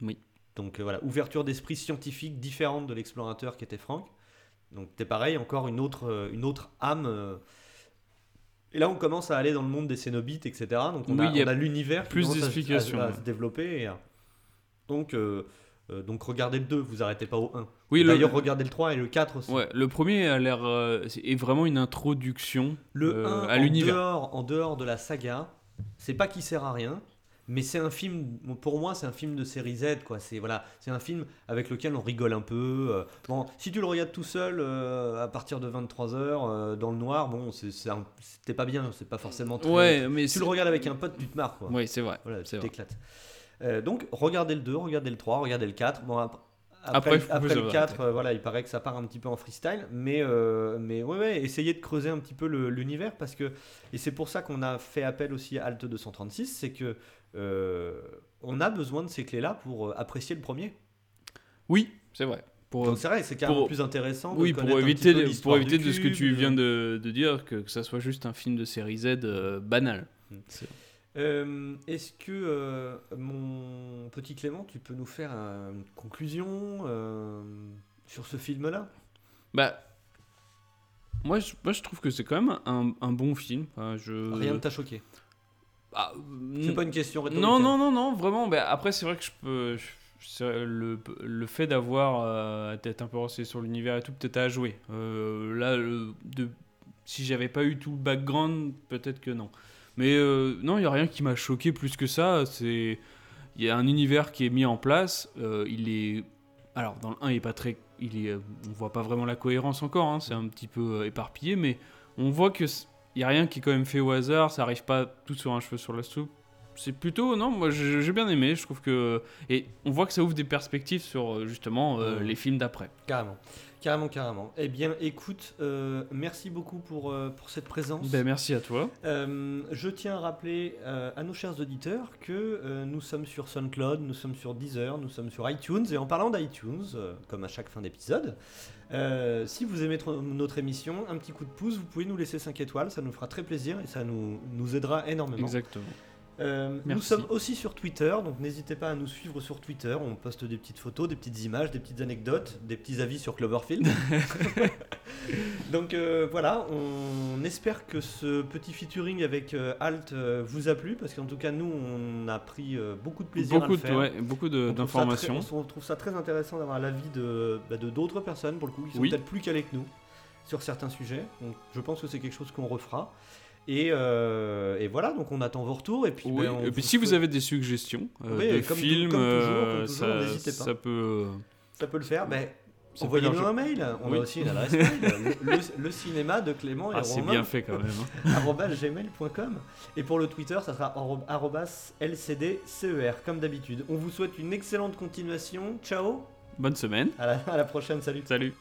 Oui. Donc euh, voilà, ouverture d'esprit scientifique différente de l'explorateur qui était Frank. Donc c'est pareil, encore une autre, euh, une autre âme. euh. Et là, on commence à aller dans le monde des Cénobites, etc. Donc on Oui, a, l'univers qui plus à- d'explications, à, se développer. et, donc, euh, euh, donc regardez le 2, vous arrêtez pas au 1. Oui, le- D'ailleurs, regardez le 3 et le 4 aussi. Ouais, le premier a l'air. euh, est vraiment une introduction Le 1, à en l'univers. dehors, en dehors de la saga, c'est pas qu'il sert à rien, mais c'est un film, pour moi, c'est un film de série Z, quoi. C'est voilà, c'est un film avec lequel on rigole un peu. euh. Bon, si tu le regardes tout seul euh, à partir de 23h dans le noir, bon, c'était pas bien, c'est pas forcément très. Ouais, mais si tu le regardes avec un pote, tu te marres, quoi. Oui, c'est vrai. Voilà, tu t'éclates. Euh, donc, regardez le 2, regardez le 3, regardez le 4. Bon, ap- Après, après, le avoir 4, euh, voilà, il paraît que ça part un petit peu en freestyle. Mais, euh, mais ouais, ouais, essayez de creuser un petit peu l'univers. parce que Et c'est pour ça qu'on a fait appel aussi à Alt 236. C'est que euh, on a besoin de ces clés-là pour euh, apprécier le premier. Oui, c'est vrai. Pour, Donc c'est vrai, c'est carrément pour- plus intéressant. de oui, pour éviter, petit peu de, l'histoire pour éviter de ce que tu euh. viens de, de dire, que, que ça soit juste un film de série Z euh, banal. Mm. C'est- Euh, Est-ce que, euh, mon petit Clément, tu peux nous faire euh, une conclusion euh, sur ce film-là? Bah, moi je, moi, je trouve que c'est quand même un, un bon film. Enfin, je... Rien ne t'a choqué? Ah, C'est n- pas une question rhétorique. Non, hein. non, non, non, vraiment. Bah, après, c'est vrai que je peux. je- le, le fait d'avoir euh, d'être un peu renseigné sur l'univers et tout, peut-être à jouer. Euh, là, le- de, si j'avais pas eu tout le background, peut-être que non. Mais euh, non, il n'y a rien qui m'a choqué plus que ça. C'est il y a un univers qui est mis en place. euh, il est alors dans le 1, il est pas très, il est, on voit pas vraiment la cohérence encore. hein, c'est un petit peu éparpillé, mais on voit que il y a rien qui est quand même fait au hasard. Ça arrive pas tout sur un cheveu sur la soupe. C'est plutôt non, moi j'ai bien aimé. Je trouve que et on voit que ça ouvre des perspectives sur euh, justement euh, Mhm. les films d'après. Carrément. Carrément, carrément. Eh bien, écoute, euh, merci beaucoup pour, euh, pour cette présence. Ben, merci à toi. Euh, je tiens à rappeler à nos chers auditeurs que nous sommes sur SoundCloud, nous sommes sur Deezer, nous sommes sur iTunes. Et en parlant d'iTunes, comme à chaque fin d'épisode, euh, si vous aimez notre émission, un petit coup de pouce, vous pouvez nous laisser 5 étoiles, ça nous fera très plaisir et ça nous, nous aidera énormément. Exactement. Euh, nous sommes aussi sur Twitter, donc n'hésitez pas à nous suivre sur Twitter. On poste des petites photos, des petites images, des petites anecdotes, des petits avis sur Cloverfield. donc euh, voilà, on espère que ce petit featuring avec euh, Alt vous a plu, parce qu'en tout cas nous on a pris beaucoup de plaisir à Beaucoup le de, faire. ouais, beaucoup de- On ça d'informations. On trouve ça très intéressant d'avoir l'avis de bah, d'autres personnes pour le coup, qui sont Oui. peut-être plus calés que nous sur certains sujets. Donc je pense que c'est quelque chose qu'on refera. Et, euh, et voilà, donc on attend vos retours. Et puis, Oui, ben, et puis si vous avez des suggestions euh, Oui, de comme films, comme toujours, comme euh, toujours, ça, n'hésitez pas. ça peut. euh, Ça peut le faire, mais peut envoyez-nous un mail. On Oui. a aussi une adresse mail, le, cinéma de Clément et Ah, c'est bien fait quand même. hein. gmail.com. Et pour le Twitter, ça sera lcdcer, comme d'habitude. On vous souhaite une excellente continuation. Ciao, Bonne semaine. à la, à la prochaine, salut. Salut.